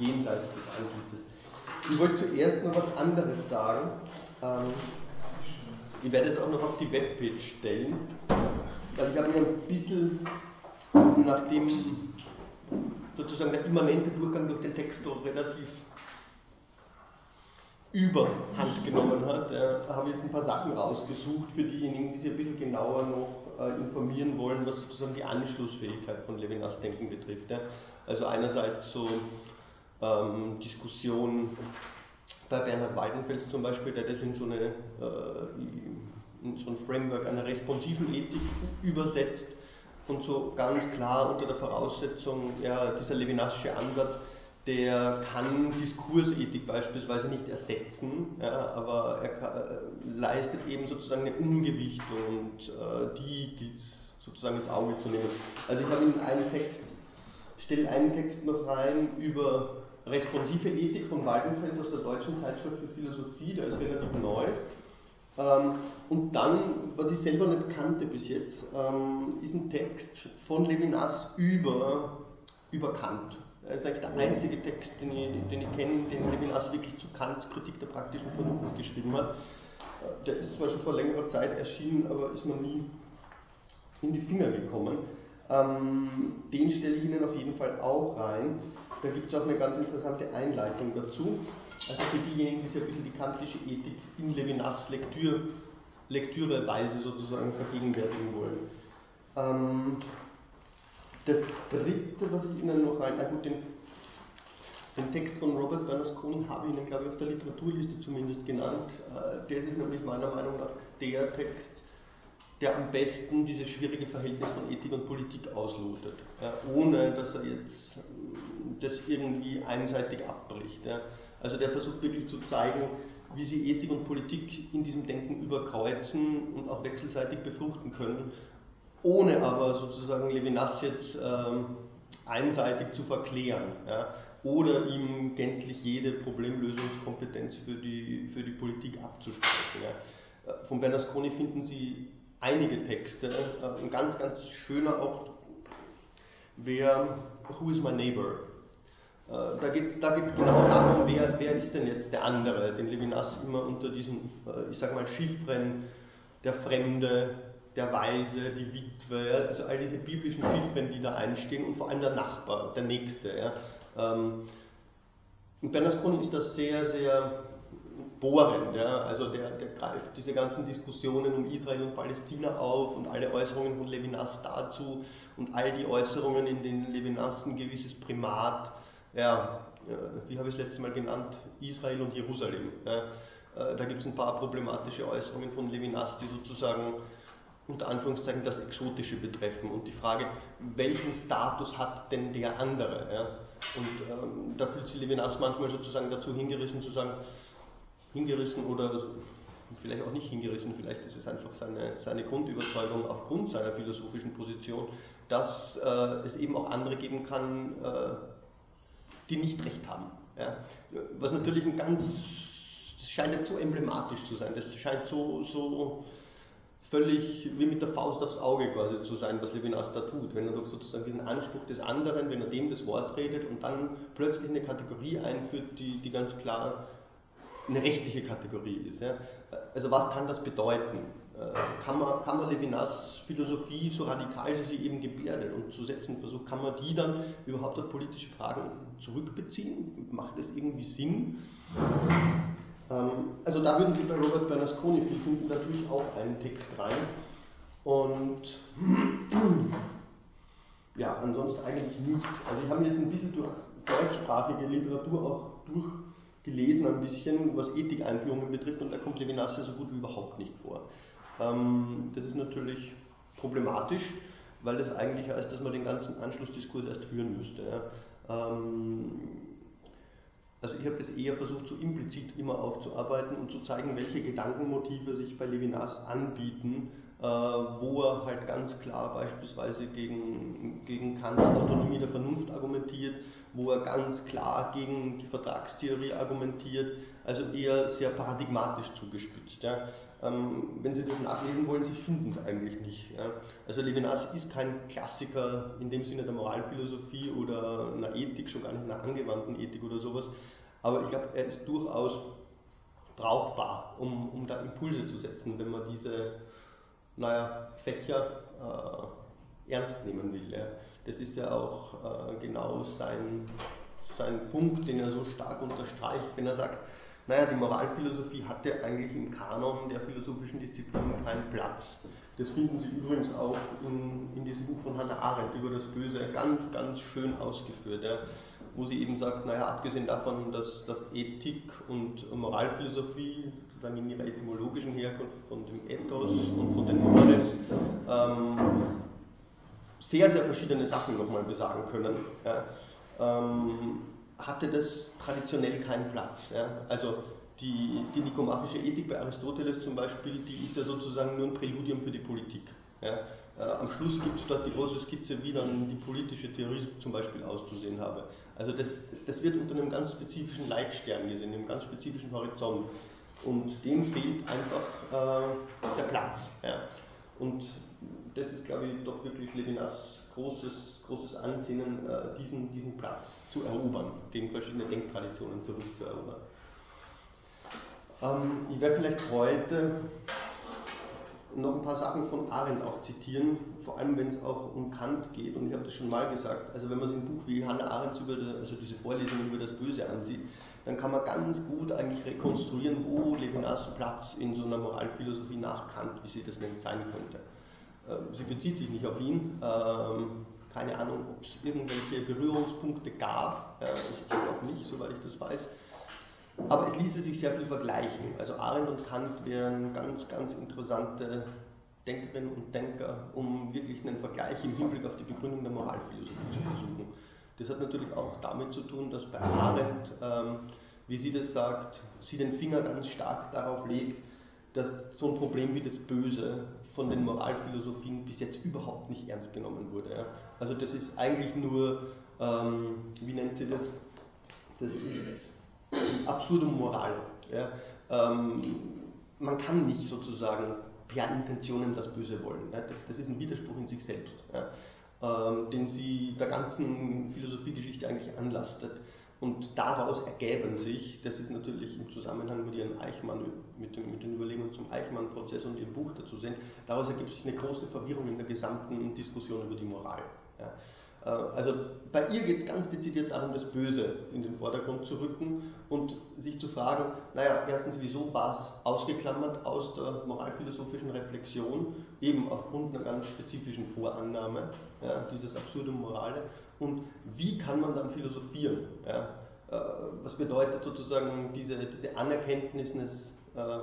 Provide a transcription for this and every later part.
jenseits des Antlitzes. Ich wollte zuerst noch was anderes sagen. Ähm, ich werde es auch noch auf die Webpage stellen, weil ich habe mir ein bisschen nachdem sozusagen der immanente Durchgang durch den Text doch relativ überhand genommen hat, äh, habe jetzt ein paar Sachen rausgesucht für diejenigen, die sich ein bisschen genauer noch äh, informieren wollen, was sozusagen die Anschlussfähigkeit von Levinas Denken betrifft. Also einerseits so ähm, Diskussion bei Bernhard Weidenfels zum Beispiel, der das in so, eine, äh, in so ein Framework einer responsiven Ethik übersetzt und so ganz klar unter der Voraussetzung, ja, dieser Levinasche Ansatz, der kann Diskursethik beispielsweise nicht ersetzen, ja, aber er kann, äh, leistet eben sozusagen eine Ungewichtung und äh, die gilt es sozusagen ins Auge zu nehmen. Also ich habe in einen Text, stelle einen Text noch rein über responsive Ethik von Waldenfels aus der Deutschen Zeitschrift für Philosophie, der ist relativ neu. Ähm, und dann, was ich selber nicht kannte bis jetzt, ähm, ist ein Text von Levinas über, über Kant. Das ist eigentlich der einzige Text, den ich, den ich kenne, den Levinas wirklich zu Kants Kritik der praktischen Vernunft geschrieben hat. Äh, der ist zwar schon vor längerer Zeit erschienen, aber ist mir nie in die Finger gekommen. Ähm, den stelle ich Ihnen auf jeden Fall auch rein. Da gibt es auch eine ganz interessante Einleitung dazu. Also für diejenigen, die sich ein bisschen die kantische Ethik in Levinas Lektür, Lektüreweise sozusagen vergegenwärtigen wollen. Ähm, das dritte, was ich Ihnen noch rein, na gut, den, den Text von Robert Bernasconi habe ich Ihnen, glaube ich, auf der Literaturliste zumindest genannt. Äh, das ist nämlich meiner Meinung nach der Text, der am besten dieses schwierige Verhältnis von Ethik und Politik auslotet, ja, ohne dass er jetzt ähm, das irgendwie einseitig abbricht. Ja. Also der versucht wirklich zu zeigen, wie sie Ethik und Politik in diesem Denken überkreuzen und auch wechselseitig befruchten können, ohne aber sozusagen Levinas jetzt ähm, einseitig zu verklären ja, oder ihm gänzlich jede Problemlösungskompetenz für die, für die Politik abzusprechen. Ja. Äh, von Bernasconi finden Sie einige Texte. Äh, ein ganz, ganz schöner auch wäre Who is my neighbor? Äh, da geht es da geht's genau darum, wer, wer ist denn jetzt der andere, den Levinas immer unter diesen, äh, ich sage mal, Chiffren, der Fremde, der Weise, die Witwe, also all diese biblischen Chiffren, die da einstehen und vor allem der Nachbar, der Nächste. Ja. Ähm, und Bernasconi ist das sehr, sehr bohrend. Ja? Also der, der greift diese ganzen Diskussionen um Israel und Palästina auf und alle Äußerungen von Levinas dazu und all die Äußerungen, in denen Levinas ein gewisses Primat, ja, wie habe ich es letztes Mal genannt, Israel und Jerusalem. Ja? Äh, da gibt es ein paar problematische Äußerungen von Levinas, die sozusagen unter Anführungszeichen das Exotische betreffen und die Frage, welchen Status hat denn der andere? Ja? Und ähm, da fühlt sich Levinas manchmal sozusagen dazu hingerissen zu sagen, hingerissen oder vielleicht auch nicht hingerissen, vielleicht ist es einfach seine, seine Grundüberzeugung aufgrund seiner philosophischen Position, dass äh, es eben auch andere geben kann, äh, die nicht recht haben. Ja? Was natürlich ein ganz, das scheint jetzt so emblematisch zu sein, das scheint so, so völlig wie mit der Faust aufs Auge quasi zu sein, was Levinas da tut. Wenn er doch sozusagen diesen Anspruch des anderen, wenn er dem das Wort redet und dann plötzlich eine Kategorie einführt, die, die ganz klar eine rechtliche Kategorie ist. Ja. Also was kann das bedeuten? Äh, kann man, kann man Levinas Philosophie, so radikal sie sie eben gebärdet und zu setzen versucht, kann man die dann überhaupt auf politische Fragen zurückbeziehen? Macht das irgendwie Sinn? Ähm, also da würden Sie bei Robert Bernasconi viel finden, natürlich auch einen Text rein. Und ja, ansonsten eigentlich nichts. Also ich habe jetzt ein bisschen durch deutschsprachige Literatur auch durch gelesen ein bisschen, was Ethikeinführungen betrifft, und da kommt Levinas ja so gut wie überhaupt nicht vor. Ähm, das ist natürlich problematisch, weil das eigentlich heißt, dass man den ganzen Anschlussdiskurs erst führen müsste. Ja. Ähm, also ich habe das eher versucht, so implizit immer aufzuarbeiten und zu zeigen, welche Gedankenmotive sich bei Levinas anbieten, äh, wo er halt ganz klar beispielsweise gegen, gegen Kants Autonomie der Vernunft argumentiert, wo er ganz klar gegen die Vertragstheorie argumentiert, also eher sehr paradigmatisch zugespitzt. Ja. Ähm, wenn Sie das nachlesen wollen, Sie finden es eigentlich nicht. Ja. Also Levinas ist kein Klassiker in dem Sinne der Moralphilosophie oder einer Ethik, schon gar nicht einer angewandten Ethik oder sowas, aber ich glaube, er ist durchaus brauchbar, um, um da Impulse zu setzen, wenn man diese naja, Fächer äh, ernst nehmen will. Ja. Das ist ja auch äh, genau sein, sein Punkt, den er so stark unterstreicht, wenn er sagt, naja, die Moralphilosophie hatte eigentlich im Kanon der philosophischen Disziplinen keinen Platz. Das finden Sie übrigens auch in, in diesem Buch von Hannah Arendt über das Böse ganz, ganz schön ausgeführt. Ja wo sie eben sagt, naja, abgesehen davon, dass, dass Ethik und Moralphilosophie sozusagen in ihrer etymologischen Herkunft von dem Ethos und von den Mores ähm, sehr, sehr verschiedene Sachen nochmal besagen können, ja, ähm, hatte das traditionell keinen Platz. Ja. Also die, die nikomachische Ethik bei Aristoteles zum Beispiel, die ist ja sozusagen nur ein Präludium für die Politik. Ja. Äh, am Schluss gibt es dort die große Skizze, wie dann die politische Theorie zum Beispiel auszusehen habe. Also das, das wird unter einem ganz spezifischen Leitstern gesehen, einem ganz spezifischen Horizont. Und dem fehlt einfach äh, der Platz. Ja. Und das ist, glaube ich, doch wirklich Levinas großes, großes Ansinnen, äh, diesen, diesen Platz zu erobern, gegen verschiedene Denktraditionen zurückzuerobern. Ähm, ich werde vielleicht heute noch ein paar Sachen von Arendt auch zitieren, vor allem wenn es auch um Kant geht. Und ich habe das schon mal gesagt, also wenn man sich ein Buch wie Hannah Arendt über also diese Vorlesungen über das Böse ansieht, dann kann man ganz gut eigentlich rekonstruieren, wo Levinas Platz in so einer Moralphilosophie nach Kant, wie sie das nennt, sein könnte. Ähm, sie bezieht sich nicht auf ihn. Ähm, keine Ahnung, ob es irgendwelche Berührungspunkte gab. Ich glaube nicht, soweit ich das weiß. Aber es ließe sich sehr viel vergleichen. Also Arendt und Kant wären ganz, ganz interessante Denkerinnen und Denker, um wirklich einen Vergleich im Hinblick auf die Begründung der Moralphilosophie zu versuchen. Das hat natürlich auch damit zu tun, dass bei Arendt, ähm, wie sie das sagt, sie den Finger ganz stark darauf legt, dass so ein Problem wie das Böse von den Moralphilosophien bis jetzt überhaupt nicht ernst genommen wurde. Ja. Also das ist eigentlich nur, ähm, wie nennt sie das? Das ist absurdum morale. Ja? Ähm, man kann nicht sozusagen per Intentionen das Böse wollen. Ja? Das, das, ist ein Widerspruch in sich selbst, ähm, den sie der ganzen Philosophiegeschichte eigentlich anlastet. Und daraus ergeben sich, das ist natürlich im Zusammenhang mit ihren Eichmann, mit den, mit den Überlegungen zum Eichmann-Prozess und ihrem Buch dazu sehen, daraus ergibt sich eine große Verwirrung in der gesamten Diskussion über die Moral. Ja. Äh, also bei ihr geht es ganz dezidiert darum, das Böse in den Vordergrund zu rücken und sich zu fragen, naja, erstens, wieso war es ausgeklammert aus der moralphilosophischen Reflexion, eben aufgrund einer ganz spezifischen Vorannahme, ja, dieses Absurdum Morale, und wie kann man dann philosophieren? Ja? Äh, was bedeutet sozusagen diese, diese Anerkenntnis des, äh,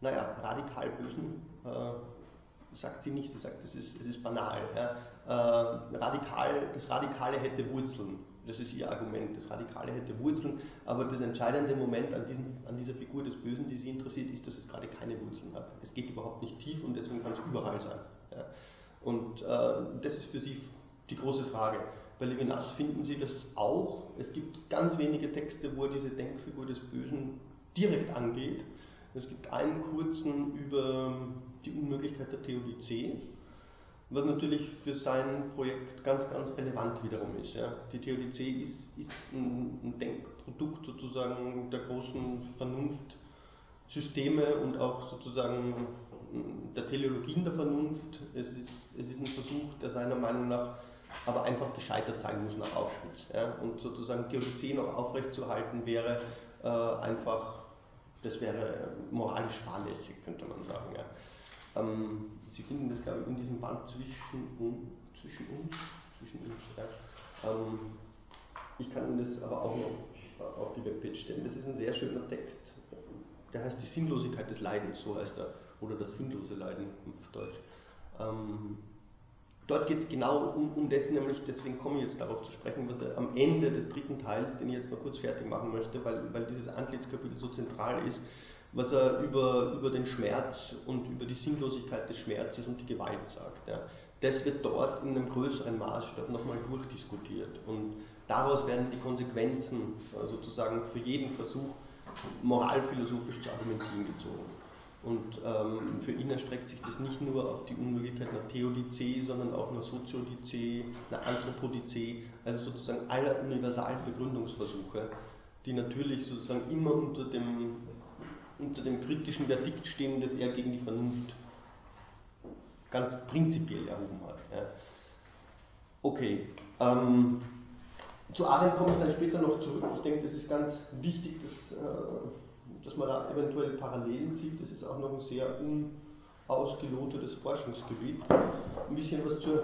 naja, radikal Bösen? Äh, sagt sie nicht, sie sagt, es ist, es ist banal. Ja. Äh, radikal, das Radikale hätte Wurzeln. Das ist ihr Argument. Das Radikale hätte Wurzeln, aber das entscheidende Moment an, diesem, an dieser Figur des Bösen, die sie interessiert, ist, dass es gerade keine Wurzeln hat. Es geht überhaupt nicht tief und deswegen kann es überall sein. Ja. Und äh, das ist für sie die große Frage. Bei Levinas finden Sie das auch. Es gibt ganz wenige Texte, wo er diese Denkfigur des Bösen direkt angeht. Es gibt einen kurzen über die Unmöglichkeit der Theodizee, was natürlich für sein Projekt ganz, ganz relevant wiederum ist. Ja. Die Theodizee ist, ist ein, ein, Denkprodukt sozusagen der großen Vernunftsysteme und auch sozusagen der Teleologien der Vernunft. Es ist, es ist ein Versuch, der seiner Meinung nach aber einfach gescheitert sein muss nach Auschwitz. Ja. Und sozusagen Theodizee noch aufrechtzuerhalten wäre äh, einfach, das wäre moralisch fahrlässig, könnte man sagen. Ja. Ähm, Sie finden das, glaube ich, in diesem Band zwischen, zwischen uns. Zwischen uns ja. ähm, ich kann Ihnen das aber auch noch auf die Webpage stellen. Das ist ein sehr schöner Text. Der heißt Die Sinnlosigkeit des Leidens, so heißt er. Oder das sinnlose Leiden auf Deutsch. Ähm, dort geht es genau um, um das, nämlich deswegen komme ich jetzt darauf zu sprechen, was er am Ende des dritten Teils, den ich jetzt noch kurz fertig machen möchte, weil, weil dieses Antlitzkapitel so zentral ist, was er über, über den Schmerz und über die Sinnlosigkeit des Schmerzes und die Gewalt sagt. Ja. Das wird dort in einem größeren Maßstab nochmal durchdiskutiert und daraus werden die Konsequenzen äh, sozusagen für jeden Versuch moralphilosophisch zu argumentieren gezogen. Und ähm, für ihn erstreckt sich das nicht nur auf die Unmöglichkeit einer Theodizee, sondern auch einer Soziodizee, einer Anthropodizee, also sozusagen aller universalen Begründungsversuche, die natürlich sozusagen immer unter dem, unter dem kritischen Verdikt stehen, das er gegen die Vernunft ganz prinzipiell erhoben hat. Ja. Okay, ähm, zu Arendt komme ich dann später noch zurück. Ich denke, das ist ganz wichtig, dass, äh, dass man da eventuell Parallelen sieht. Das ist auch noch ein sehr unausgelotetes Forschungsgebiet. Ein bisschen was zur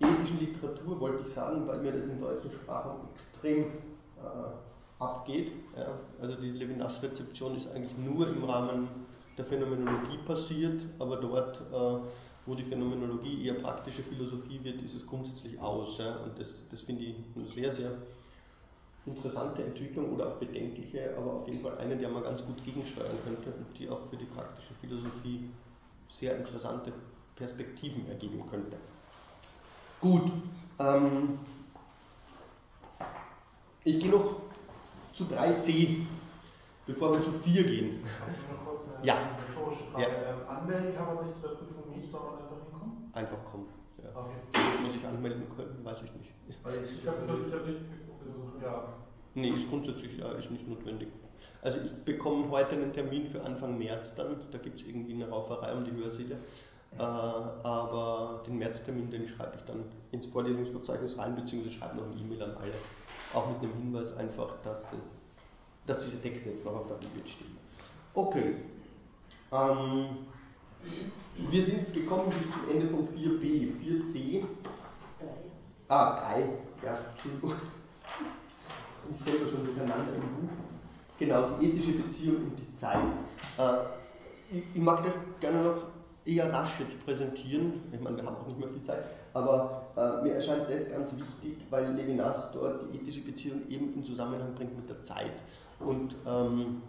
ethischen Literatur wollte ich sagen, weil mir das in deutschen Sprachen extrem äh, abgeht. Ja. Also die Levinas-Rezeption ist eigentlich nur im Rahmen der Phänomenologie passiert, aber dort äh, wo die Phänomenologie eher praktische Philosophie wird, ist es grundsätzlich aus. Ja? Und das, das finde ich eine sehr, sehr interessante Entwicklung oder auch bedenkliche, aber auf jeden Fall eine, der man ganz gut gegensteuern könnte und die auch für die praktische Philosophie sehr interessante Perspektiven ergeben könnte. Gut, ähm, ich gehe noch zu 3c, bevor wir zu 4 gehen. Ja. Ja. Anmelden kann man sich zur Prüfung nicht, sondern einfach hinkommen? Einfach kommen. Ja. Okay. Muss man sich anmelden können, weiß ich nicht. Ich, ich habe hab nichts gesucht, ja. Nee, ist grundsätzlich ja, ist nicht notwendig. Also ich bekomme heute einen Termin für Anfang März dann, da gibt es irgendwie eine Rauferei um die Hörsäle. Äh, aber den Märztermin, den schreibe ich dann ins Vorlesungsverzeichnis rein, beziehungsweise schreibe noch eine E-Mail an alle. Auch mit dem Hinweis einfach, dass, es, dass diese Texte jetzt noch auf der Bibel stehen. Okay. Ähm, wir sind gekommen bis zum Ende von 4b, 4c. Ah, 3. Ja, Entschuldigung. Ich selber schon durcheinander im Buch. Genau, die ethische Beziehung und die Zeit. Äh, ich, ich, mag das gerne noch eher rasch jetzt präsentieren. Ich meine, wir haben auch nicht mehr viel Zeit. Aber äh, mir erscheint das ganz wichtig, weil Levinas dort die ethische Beziehung eben in Zusammenhang bringt mit der Zeit. Und ähm,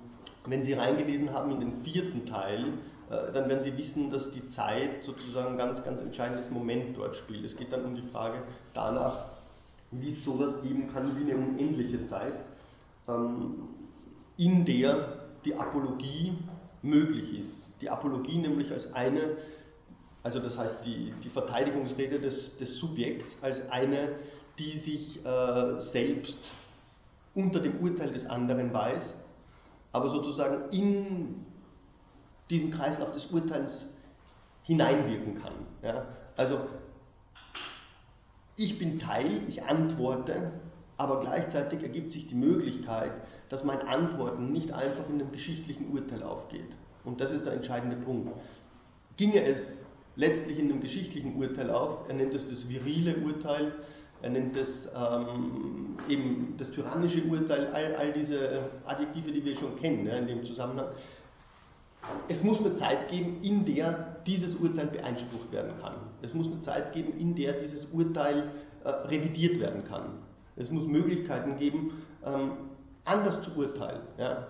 wenn Sie reingelesen haben in den vierten Teil, äh, dann werden Sie wissen, dass die Zeit sozusagen ein ganz, ganz entscheidendes Moment dort spielt. Es geht dann um die Frage danach, wie es sowas geben kann wie eine unendliche Zeit, ähm, in der die Apologie möglich ist. Die Apologie nämlich als eine, also das heißt die, die Verteidigungsrede des, des Subjekts als eine, die sich äh, selbst unter dem Urteil des anderen weiß, aber sozusagen in diesen Kreislauf des Urteils hineinwirken kann. Ja? Also ich bin Teil, ich antworte, aber gleichzeitig ergibt sich die Möglichkeit, dass mein Antworten nicht einfach in einem geschichtlichen Urteil aufgeht. Und das ist der entscheidende Punkt. Ginge es letztlich in einem geschichtlichen Urteil auf, er nennt es das virile Urteil, er nennt es ähm, eben das tyrannische Urteil, all, all diese Adjektive, die wir schon kennen ja, in dem Zusammenhang, es muss eine Zeit geben, in der dieses Urteil beeinsprucht werden kann. Es muss eine Zeit geben, in der dieses Urteil äh, revidiert werden kann. Es muss Möglichkeiten geben, ähm, anders zu urteilen. Ja.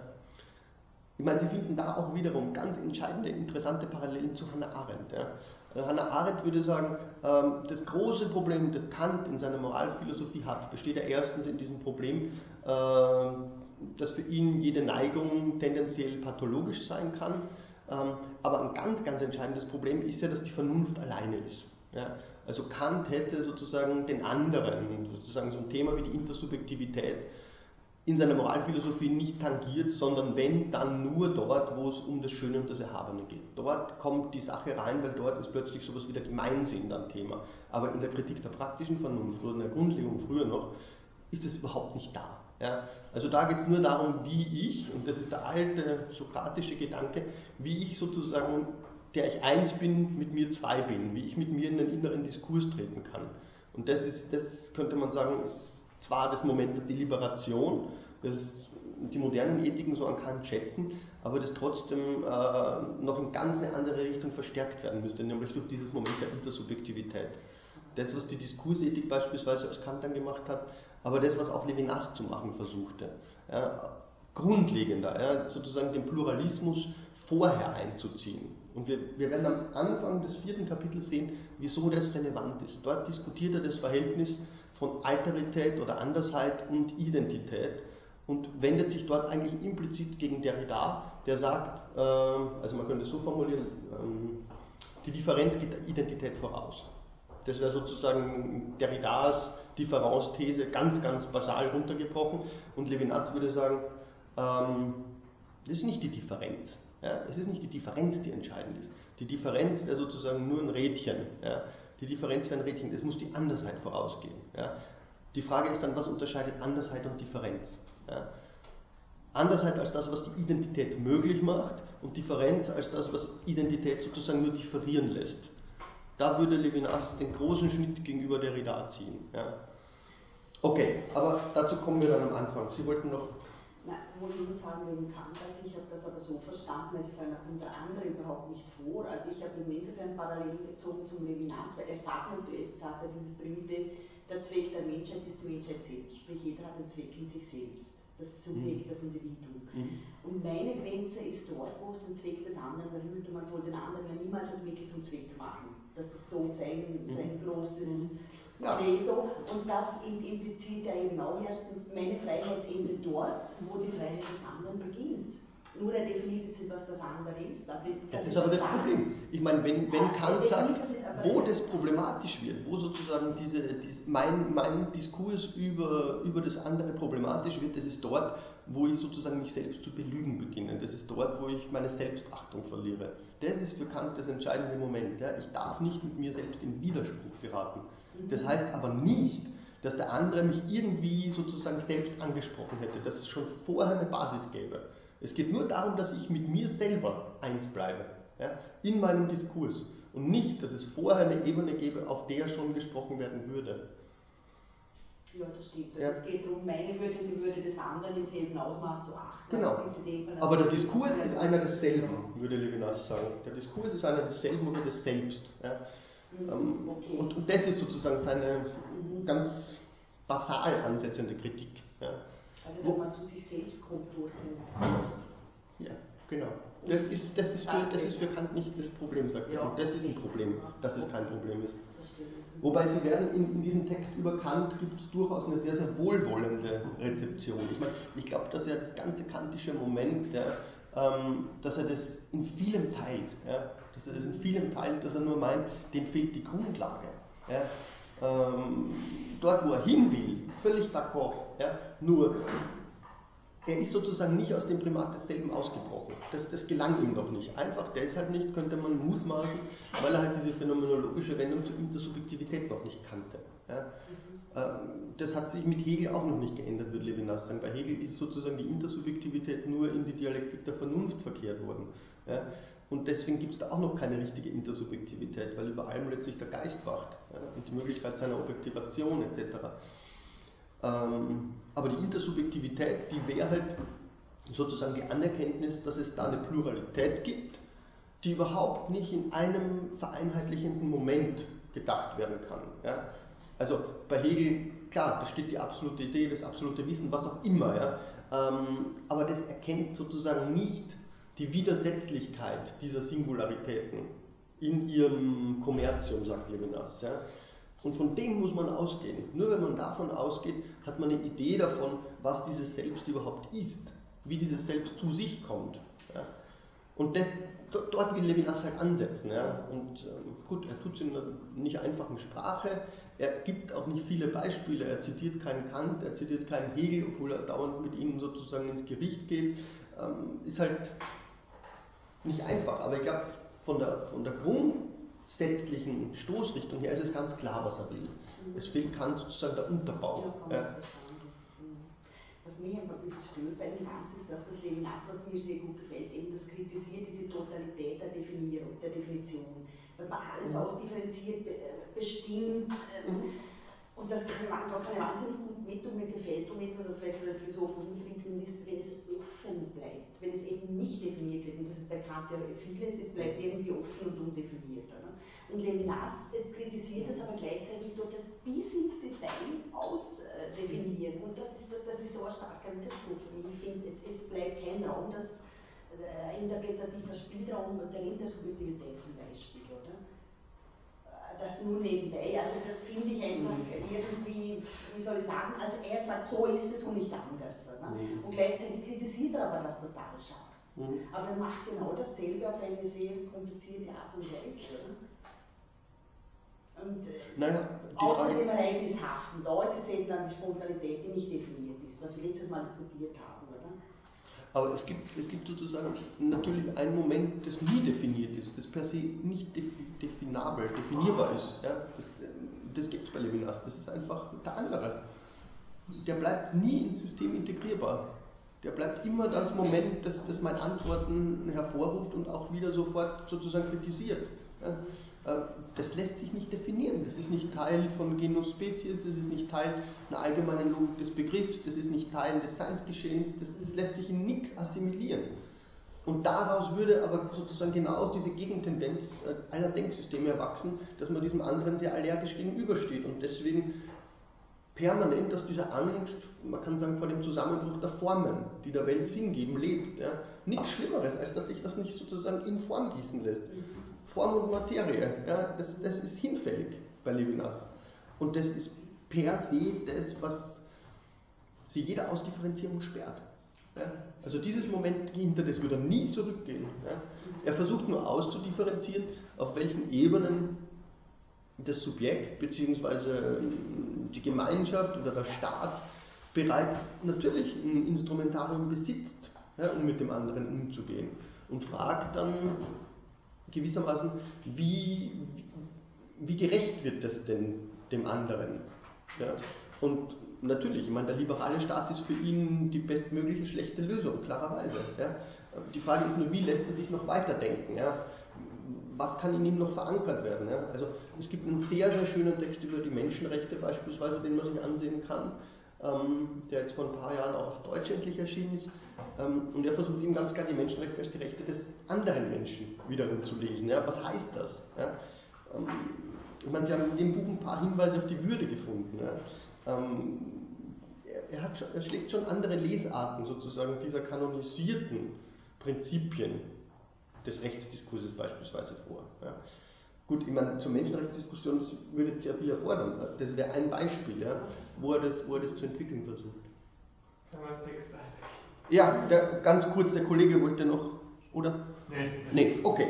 Ich meine, Sie finden da auch wiederum ganz entscheidende, interessante Parallelen zu Hannah Arendt. Ja. Äh, Hannah Arendt würde sagen, ähm, das große Problem, das Kant in seiner Moralphilosophie hat, besteht ja erstens in diesem Problem, äh, dass für ihn jede Neigung tendenziell pathologisch sein kann. Ähm, aber ein ganz, ganz entscheidendes Problem ist ja, dass die Vernunft alleine ist. Ja? Also Kant hätte sozusagen den anderen, sozusagen so ein Thema wie die Intersubjektivität, in seiner Moralphilosophie nicht tangiert, sondern wenn, dann nur dort, wo es um das Schöne und das Erhabene geht. Dort kommt die Sache rein, weil dort ist plötzlich sowas wie der Gemeinsinn dann Thema. Aber in der Kritik der praktischen Vernunft oder in der Grundlegung früher noch, ist es überhaupt nicht da. Ja, also da geht es nur darum, wie ich, und das ist der alte sokratische Gedanke, wie ich sozusagen, der ich eins bin, mit mir zwei bin, wie ich mit mir in den inneren Diskurs treten kann. Und das ist, das könnte man sagen, ist zwar das Moment der Deliberation, das die modernen Ethiken so an Kant schätzen, aber das trotzdem äh, noch in ganz eine andere Richtung verstärkt werden müsste, nämlich durch dieses Moment der Intersubjektivität das, was die Diskursethik beispielsweise aus Kant dann gemacht hat, aber das, was auch Levinas zu machen versuchte. Ja, grundlegender, ja, sozusagen den Pluralismus vorher einzuziehen. Und wir, wir werden am Anfang des vierten Kapitels sehen, wieso das relevant ist. Dort diskutiert er das Verhältnis von Alterität oder Andersheit und Identität und wendet sich dort eigentlich implizit gegen Derrida, der sagt, äh, also man könnte es so formulieren, ähm, die Differenz geht der Identität voraus. Das wäre sozusagen Derridas Differenzthese ganz, ganz basal runtergebrochen. Und Levinas würde sagen, ähm, das ist nicht die Differenz. Ja? Es ist nicht die Differenz, die entscheidend ist. Die Differenz wäre sozusagen nur ein Rädchen. Ja? Die Differenz wäre ein Rädchen, es muss die Andersheit vorausgehen. Ja? Die Frage ist dann, was unterscheidet Andersheit und Differenz? Ja? Andersheit als das, was die Identität möglich macht und Differenz als das, was Identität sozusagen nur differieren lässt. Da würde Levinas den großen Schnitt gegenüber der Derrida ziehen. Ja? Okay, aber dazu kommen wir dann am Anfang. Sie wollten noch Nein, wo ich also habe das aber so verstanden, es ist unter anderem überhaupt nicht vor. Also ich habe insofern parallel gezogen zum Levinas, weil er sagt, er sagt ja diese berühmte, der Zweck der Menschheit ist die Menschheit selbst, sprich jeder hat einen Zweck in sich selbst. Das Subjekt, mhm. das Individuum. Mhm. Und meine Grenze ist dort, wo es den Zweck des anderen berührt und man soll den anderen ja niemals als Mittel zum Zweck machen. Das ist so sein, sein mhm. großes mhm ja. Veto und das implizit ja eben auch erstens, meine Freiheit endet dort, wo die Freiheit des anderen beginnt. Nur er definiert jetzt was das andere ist. das, das ist aber das Problem. Ich meine, wenn, wenn Kant sagt, wo das problematisch wird, wo sozusagen diese, diese, mein, mein Diskurs über, über das andere problematisch wird, das ist dort, wo ich sozusagen mich selbst zu belügen beginne. Das ist dort, wo ich meine Selbstachtung verliere. Das ist für Kant das entscheidende Moment. Ja. Ich darf nicht mit mir selbst in Widerspruch geraten. Das heißt aber nicht, dass der andere mich irgendwie sozusagen selbst angesprochen hätte, dass es schon vorher eine Basis gäbe. Es geht nur darum, dass ich mit mir selber eins bleibe, ja, in meinem Diskurs und nicht, dass es vorher eine Ebene gäbe, auf der schon gesprochen werden würde. Ja, das stimmt. Also ja. Es geht darum, meine Würde und die Würde des anderen im selben Ausmaß zu achten. Genau. Aber der Diskurs ist einer desselben, würde Levinas sagen. Der Diskurs ist einer desselben oder des Selbst. Ja. Ähm, okay. und, und, das ist sozusagen seine ganz basal ansetzende Kritik. Ja. Also, dass man zu sich selbst kommt durch Ja, genau. Das ist, das, ist für, das ist für Kant nicht das Problem, sagt er. Und das ist ein Problem, dass es kein Problem ist. Wobei Sie werden in, in diesem Text über Kant gibt es durchaus eine sehr, sehr wohlwollende Rezeption. Ich meine, ich glaube, dass er das ganze kantische Moment, ja, ähm, dass er das in vielem teilt. Ja, dass er das in vielem teilt, dass er nur meint, dem fehlt die Grundlage. Ja, ähm, dort, wo er hin will, völlig d'accord. Ja, nur, er ist sozusagen nicht aus dem Primat desselben ausgebrochen. Das, das gelang ihm noch nicht. Einfach deshalb nicht, könnte man mutmaßen, weil er halt diese phänomenologische Wendung zur Intersubjektivität noch nicht kannte. Ja? Ähm, das hat sich mit Hegel auch noch nicht geändert, würde Levinas sagen. Bei Hegel ist sozusagen die Intersubjektivität nur in die Dialektik der Vernunft verkehrt worden. Ja? Und deswegen gibt es da auch noch keine richtige Intersubjektivität, weil über allem letztlich der Geist wacht ja? und die Möglichkeit seiner Objektivation etc. Ähm, aber die Intersubjektivität, die wäre halt sozusagen die Anerkenntnis, dass es da eine Pluralität gibt, die überhaupt nicht in einem vereinheitlichenden Moment gedacht werden kann. Ja? Also bei Hegel, klar, da steht die absolute Idee, das absolute Wissen, was auch immer, ja? Ähm, aber das erkennt sozusagen nicht die Widersetzlichkeit dieser Singularitäten in ihrem Kommerzium, sagt Levinas. Ja? Und von dem muss man ausgehen. Nur wenn man davon ausgeht, hat man eine Idee davon, was dieses Selbst überhaupt ist, wie dieses Selbst zu sich kommt. Ja? Und das, dort will Levinas halt ansetzen. Ja? Und ähm, gut, er tut es in einer nicht einfachen Sprache, er gibt auch nicht viele Beispiele, er zitiert keinen Kant, er zitiert keinen Hegel, obwohl er dauernd mit ihm sozusagen ins Gericht geht. Ähm, ist halt nicht einfach, aber ich glaube, von der, von der Grund grundsätzlichen Stoßrichtung her ist es ganz klar, was er will. Mhm. Es fehlt Kant sozusagen der Unterbau. Ja, was mich einfach ein bisschen stört bei dem Ganzen ist, dass das Levinas, was mir sehr gut gefällt, eben das kritisiert, diese Totalität der Definierung, der Definition. Was man alles ausdifferenziert, bestimmt. Ähm, mhm. Und das kann, ich wahnsinnig gut mit und mir gefällt und etwas, das vielleicht von den Philosophen unverdienten ist, wenn es offen bleibt, wenn es eben nicht definiert wird. Und das ist bei Kant ja vieles, es bleibt irgendwie offen und undefiniert. Oder? Und Levinas äh, kritisiert das aber gleichzeitig dort das bis ins Detail ausdefinieren. Und das ist, das ist so ein starker Widerspruch für mich. Ich finde, es Raum, das äh, interpretativer Spielraum der Intersubjektivität zum Beispiel, oder? Äh, das nur nebenbei, also das finde ich einfach mhm. irgendwie, wie soll ich sagen, also er sagt, so ist es und nicht anders. Mhm. Und gleichzeitig kritisiert er aber das total scharf. Mhm. Aber er macht genau dasselbe auf eine sehr komplizierte Art und Weise. Oder? Und äh, naja, außer Frage, dem Ereignishaften, da ist es eben dann die Spontanität, die nicht definiert ist, was wir letztes Mal diskutiert haben, oder? Aber es gibt, es gibt sozusagen natürlich einen Moment, das nie definiert ist, das per se nicht definabel, definierbar ist. Ja? Das, das gibt es bei Levinas, das ist einfach der andere. Der bleibt nie ins System integrierbar. Der bleibt immer das Moment, das, das mein Antworten hervorruft und auch wieder sofort sozusagen kritisiert. Ja? Äh, das lässt sich nicht definieren. Das ist nicht Teil von Genus Spezies, das ist nicht Teil einer allgemeinen Logik des Begriffs, das ist nicht Teil des Seinsgeschehens, das, das lässt sich in nichts assimilieren. Und daraus würde aber sozusagen genau diese Gegentendenz äh, aller Denksysteme erwachsen, dass man diesem anderen sehr allergisch gegenübersteht und deswegen permanent aus dieser Angst, man kann sagen, vor dem Zusammenbruch der Formen, die der Welt Sinn geben, lebt. Ja. Nichts Schlimmeres, als dass sich das nicht sozusagen in Form gießen lässt. Form und Materie. Ja, das, das ist hinfällig bei Levinas. Und das ist per se das, was sie jeder Ausdifferenzierung sperrt. Ja, also dieses Moment hinter das würde er nie zurückgehen. Ja. Er versucht nur auszudifferenzieren, auf welchen Ebenen das Subjekt bzw. die Gemeinschaft oder der Staat bereits natürlich ein Instrumentarium besitzt, ja, um mit dem anderen umzugehen. Und fragt dann, gewissermaßen, wie, wie gerecht wird das denn dem anderen? Ja? Und natürlich, ich meine, der liberale Staat ist für ihn die bestmögliche schlechte Lösung, klarerweise. Ja? Die Frage ist nur, wie lässt er sich noch weiterdenken? Ja? Was kann in ihm noch verankert werden? Ja? Also es gibt einen sehr, sehr schönen Text über die Menschenrechte beispielsweise, den man sich ansehen kann, ähm, der jetzt vor ein paar Jahren auch auf Deutsch endlich erschienen ist. Ähm, und er versucht eben ganz klar die Menschenrechte als die Rechte des anderen Menschen wiederum zu lesen. Ja, was heißt das? Ja, ähm, ich meine, Sie haben in dem Buch ein paar Hinweise auf die Würde gefunden. Ja. Ähm, er, hat, er, schlägt schon andere Lesarten sozusagen dieser kanonisierten Prinzipien des Rechtsdiskurses beispielsweise vor. Ja. Gut, ich meine, zur Menschenrechtsdiskussion würde sehr viel erfordern. Das wäre ein Beispiel, ja, wo, er das, wo er das zu entwickeln versucht. Ja, der, ganz kurz, der Kollege wollte noch, oder? Nee. Nee, okay.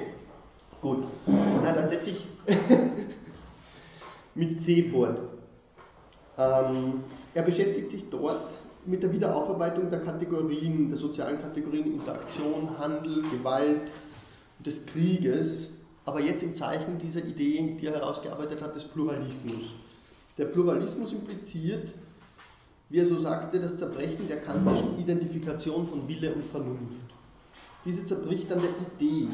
Gut. Na, dann setze ich mit C fort. Ähm, er beschäftigt sich dort mit der Wiederaufarbeitung der Kategorien, der sozialen Kategorien Interaktion, Handel, Gewalt, des Krieges, aber jetzt im Zeichen dieser Idee, die er herausgearbeitet hat, des Pluralismus. Der Pluralismus impliziert, wie er so sagte, das Zerbrechen der kantischen Identifikation von Wille und Vernunft. Diese zerbricht an der Idee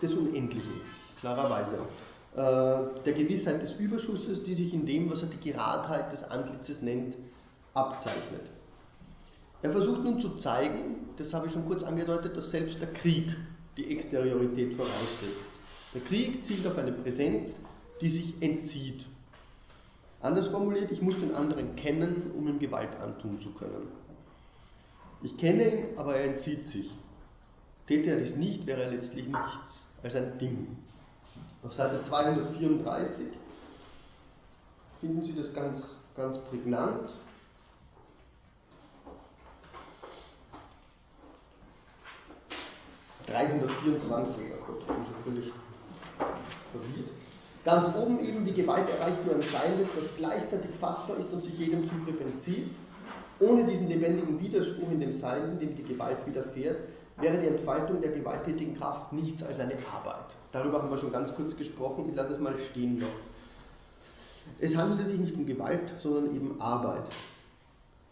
des Unendlichen, klarerweise. Äh, der Gewissheit des Überschusses, die sich in dem, was er die Geradheit des Antlitzes nennt, abzeichnet. Er versucht nun zu zeigen, das habe ich schon kurz angedeutet, dass selbst der Krieg die Exteriorität voraussetzt. Der Krieg zielt auf eine Präsenz, die sich entzieht Anders formuliert, ich muss den anderen kennen, um ihm Gewalt antun zu können. Ich kenne ihn, aber er entzieht sich. Täte er dies nicht, wäre er letztlich nichts als ein Ding. Auf Seite 234 finden Sie das ganz, ganz prägnant. ...324, oh Gott, ich bin schon völlig verwirrt. Ganz oben eben, die Gewalt erreicht nur ein Seiendes, das gleichzeitig fassbar ist und sich jedem Zugriff entzieht. Ohne diesen lebendigen Widerspruch in dem Sein, dem die Gewalt widerfährt, wäre die Entfaltung der gewalttätigen Kraft nichts als eine Arbeit. Darüber haben wir schon ganz kurz gesprochen, ich lasse es mal stehen noch. Es handelte sich nicht um Gewalt, sondern eben Arbeit.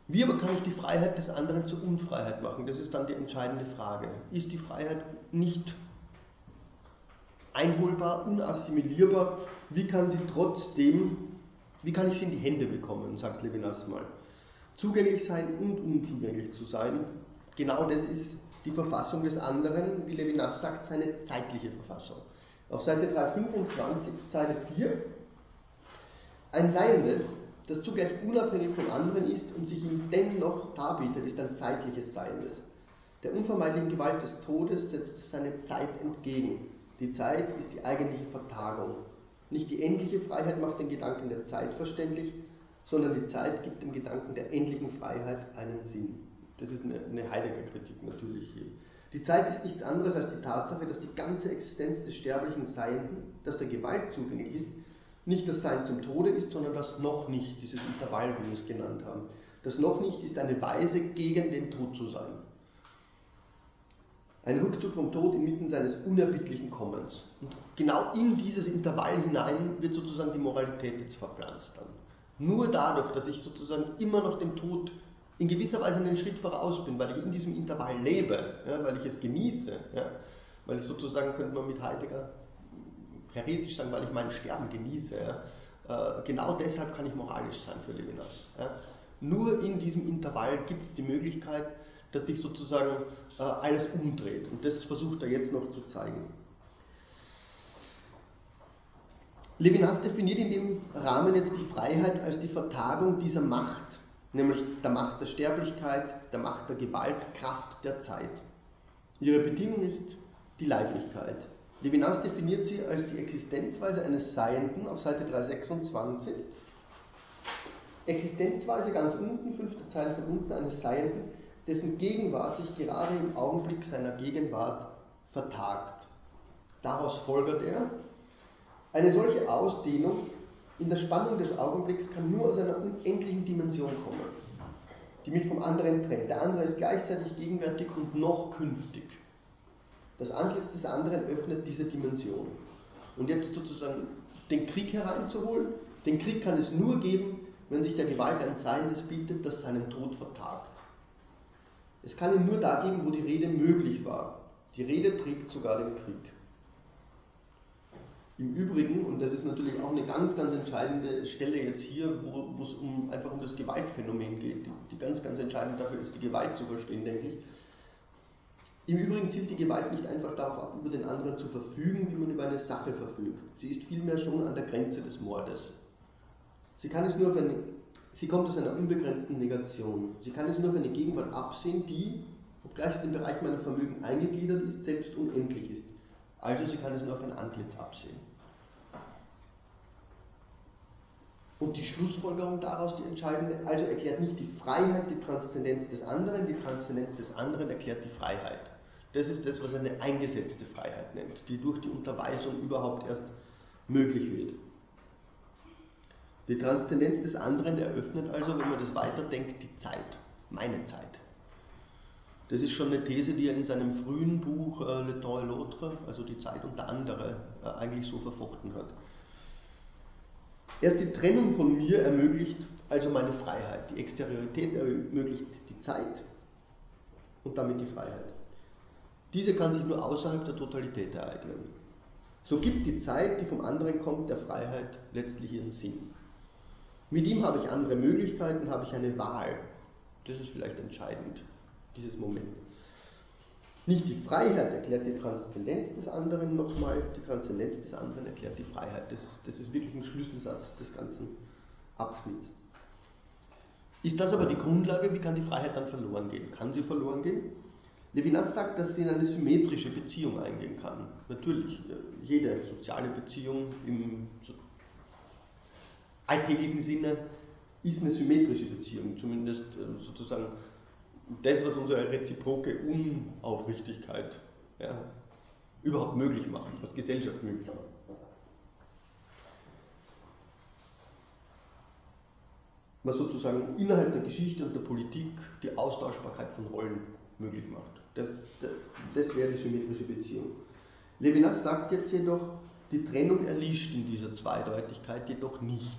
Wie aber kann ich die Freiheit des anderen zur Unfreiheit machen? Das ist dann die entscheidende Frage. Ist die Freiheit nicht einholbar, unassimilierbar. Wie kann sie trotzdem, wie kann ich sie in die Hände bekommen, sagt Levinas mal. Zugänglich sein und unzugänglich zu sein, genau das ist die Verfassung des anderen, wie Levinas sagt, seine zeitliche Verfassung. Auf Seite 325, Zeile 4, ein Seiendes, das zugleich unabhängig von anderen ist und sich ihm dennoch darbietet, ist ein zeitliches Seiendes. Der unvermeidlichen Gewalt des Todes setzt seine Zeit entgegen. Die Zeit ist die eigentliche Vertagung. Nicht die endliche Freiheit macht den Gedanken der Zeit verständlich, sondern die Zeit gibt dem Gedanken der endlichen Freiheit einen Sinn. Das ist eine, Heidegger-Kritik natürlich hier. Die Zeit ist nichts anderes als die Tatsache, dass die ganze Existenz des sterblichen Seienden, das der Gewalt zugänglich ist, nicht das Sein zum Tode ist, sondern das noch nicht, dieses Intervall, wie wir es genannt haben. Das noch nicht ist eine Weise, gegen den Tod zu sein. Ein Rückzug vom Tod inmitten seines unerbittlichen Kommens. Und genau in dieses Intervall hinein wird sozusagen die Moralität jetzt verpflanzt dann. Nur dadurch, dass ich sozusagen immer noch dem Tod in gewisser Weise einen Schritt voraus bin, weil ich in diesem Intervall lebe, ja, weil ich es genieße, ja, weil ich sozusagen, könnte man mit Heidegger heretisch sagen, weil ich mein Sterben genieße. Ja, äh, genau deshalb kann ich moralisch sein für Levinas. Nur in diesem Intervall gibt es die Möglichkeit, dass sich sozusagen äh, alles umdreht. Und das versucht er jetzt noch zu zeigen. Levinas definiert in dem Rahmen jetzt die Freiheit als die Vertagung dieser Macht, nämlich der Macht der Sterblichkeit, der Macht der Gewalt, Kraft der Zeit. Ihre Bedingung ist die Leiblichkeit. Levinas definiert sie als die Existenzweise eines Seienden auf Seite 326. Existenzweise ganz unten, fünfte Zeile von unten, eines Seienden, dessen Gegenwart sich gerade im Augenblick seiner Gegenwart vertagt. Daraus folgert er, eine solche Ausdehnung in der Spannung des Augenblicks kann nur aus einer unendlichen Dimension kommen, die mich vom anderen trennt. Der andere ist gleichzeitig gegenwärtig und noch künftig. Das Antlitz des anderen öffnet diese Dimension. Und jetzt sozusagen den Krieg hereinzuholen, den Krieg kann es nur geben, wenn sich der Gewalt ein Seiendes bietet, das seinen Tod vertagt. Es kann ihn nur da geben, wo die Rede möglich war. Die Rede trägt sogar den Krieg. Im Übrigen, und das ist natürlich auch eine ganz, ganz entscheidende Stelle jetzt hier, wo, es um, einfach um das Gewaltphänomen geht, die, die ganz, ganz entscheidend dafür ist, die Gewalt zu verstehen, denke ich. Im Übrigen zielt die Gewalt nicht einfach darauf ab, über den anderen zu verfügen, wie man über eine Sache verfügt. Sie ist vielmehr schon an der Grenze des Mordes. Sie kann es nur auf eine Sie kommt aus einer unbegrenzten Negation. Sie kann es nur auf eine Gegenwart absehen, die, obgleich sie im Bereich meiner Vermögen eingegliedert ist, selbst unendlich ist. Also sie kann es nur auf ein Antlitz absehen. Und die Schlussfolgerung daraus, die entscheidende, also erklärt nicht die Freiheit die Transzendenz des anderen, die Transzendenz des anderen erklärt die Freiheit. Das ist das, was eine eingesetzte Freiheit nennt, die durch die Unterweisung überhaupt erst möglich wird. Die Transzendenz des anderen eröffnet also, wenn man das weiterdenkt, die Zeit, meine Zeit. Das ist schon eine These, die er in seinem frühen Buch äh, Le Temps et l'autre, also die Zeit und der andere, äh, eigentlich so verfochten hat. Erst die Trennung von mir ermöglicht also meine Freiheit. Die Exteriorität ermöglicht die Zeit und damit die Freiheit. Diese kann sich nur außerhalb der Totalität ereignen. So gibt die Zeit, die vom anderen kommt, der Freiheit letztlich ihren Sinn. Mit ihm habe ich andere Möglichkeiten, habe ich eine Wahl. Das ist vielleicht entscheidend, dieses Moment. Nicht die Freiheit erklärt die Transzendenz des anderen nochmal, die Transzendenz des anderen erklärt die Freiheit. Das ist, das ist wirklich ein Schlüsselsatz des ganzen Abschnitts. Ist das aber die Grundlage, wie kann die Freiheit dann verloren gehen? Kann sie verloren gehen? Levinas sagt, dass sie in eine symmetrische Beziehung eingehen kann. Natürlich, jede soziale Beziehung im alltäglichen Sinne ist eine symmetrische Beziehung, zumindest äh, sozusagen das, was unsere reziproke Unaufrichtigkeit ja, überhaupt möglich macht, was Gesellschaft möglich macht. Was sozusagen innerhalb der Geschichte und der Politik die Austauschbarkeit von Rollen möglich macht. Das, das wäre die symmetrische Beziehung. Levinas sagt jetzt jedoch, die Trennung erlischt in dieser Zweideutigkeit jedoch nicht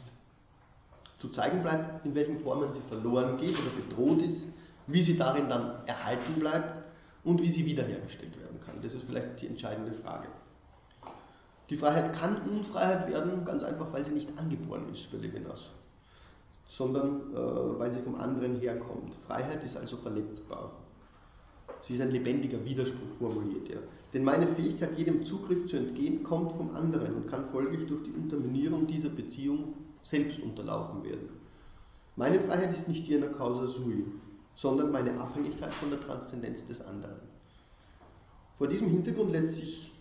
zu zeigen bleibt, in welchen Formen sie verloren geht oder bedroht ist, wie sie darin dann erhalten bleibt und wie sie wiederhergestellt werden kann. Das ist vielleicht die entscheidende Frage. Die Freiheit kann Unfreiheit werden, ganz einfach, weil sie nicht angeboren ist für Levinas, sondern äh, weil sie vom anderen herkommt. Freiheit ist also verletzbar. Sie ist ein lebendiger Widerspruch, formuliert er. Denn meine Fähigkeit, jedem Zugriff zu entgehen, kommt vom anderen und kann folglich durch die Unterminierung dieser Beziehung selbst unterlaufen werden. Meine Freiheit ist nicht die einer Causa sui, sondern meine Abhängigkeit von der Transzendenz des anderen. Vor diesem Hintergrund lässt sich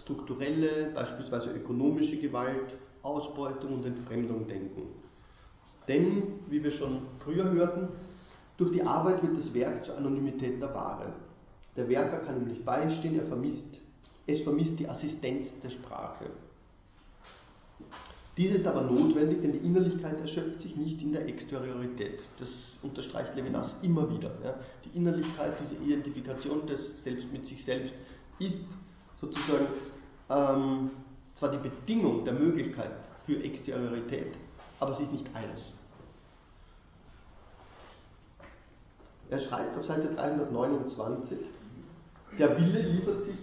strukturelle, beispielsweise ökonomische Gewalt, Ausbeutung und Entfremdung denken. Denn, wie wir schon früher hörten, durch die Arbeit wird das Werk zur Anonymität der Ware. Der Werker kann ihm nicht beistehen, er vermisst, es vermisst die Assistenz der Sprache. Dies ist aber notwendig, denn die Innerlichkeit erschöpft sich nicht in der Exteriorität. Das unterstreicht Levinas immer wieder. Ja. Die Innerlichkeit, diese Identifikation des Selbst mit sich selbst, ist sozusagen ähm, zwar die Bedingung der Möglichkeit für Exteriorität, aber sie ist nicht alles. Er schreibt auf Seite 329, der Wille liefert sich,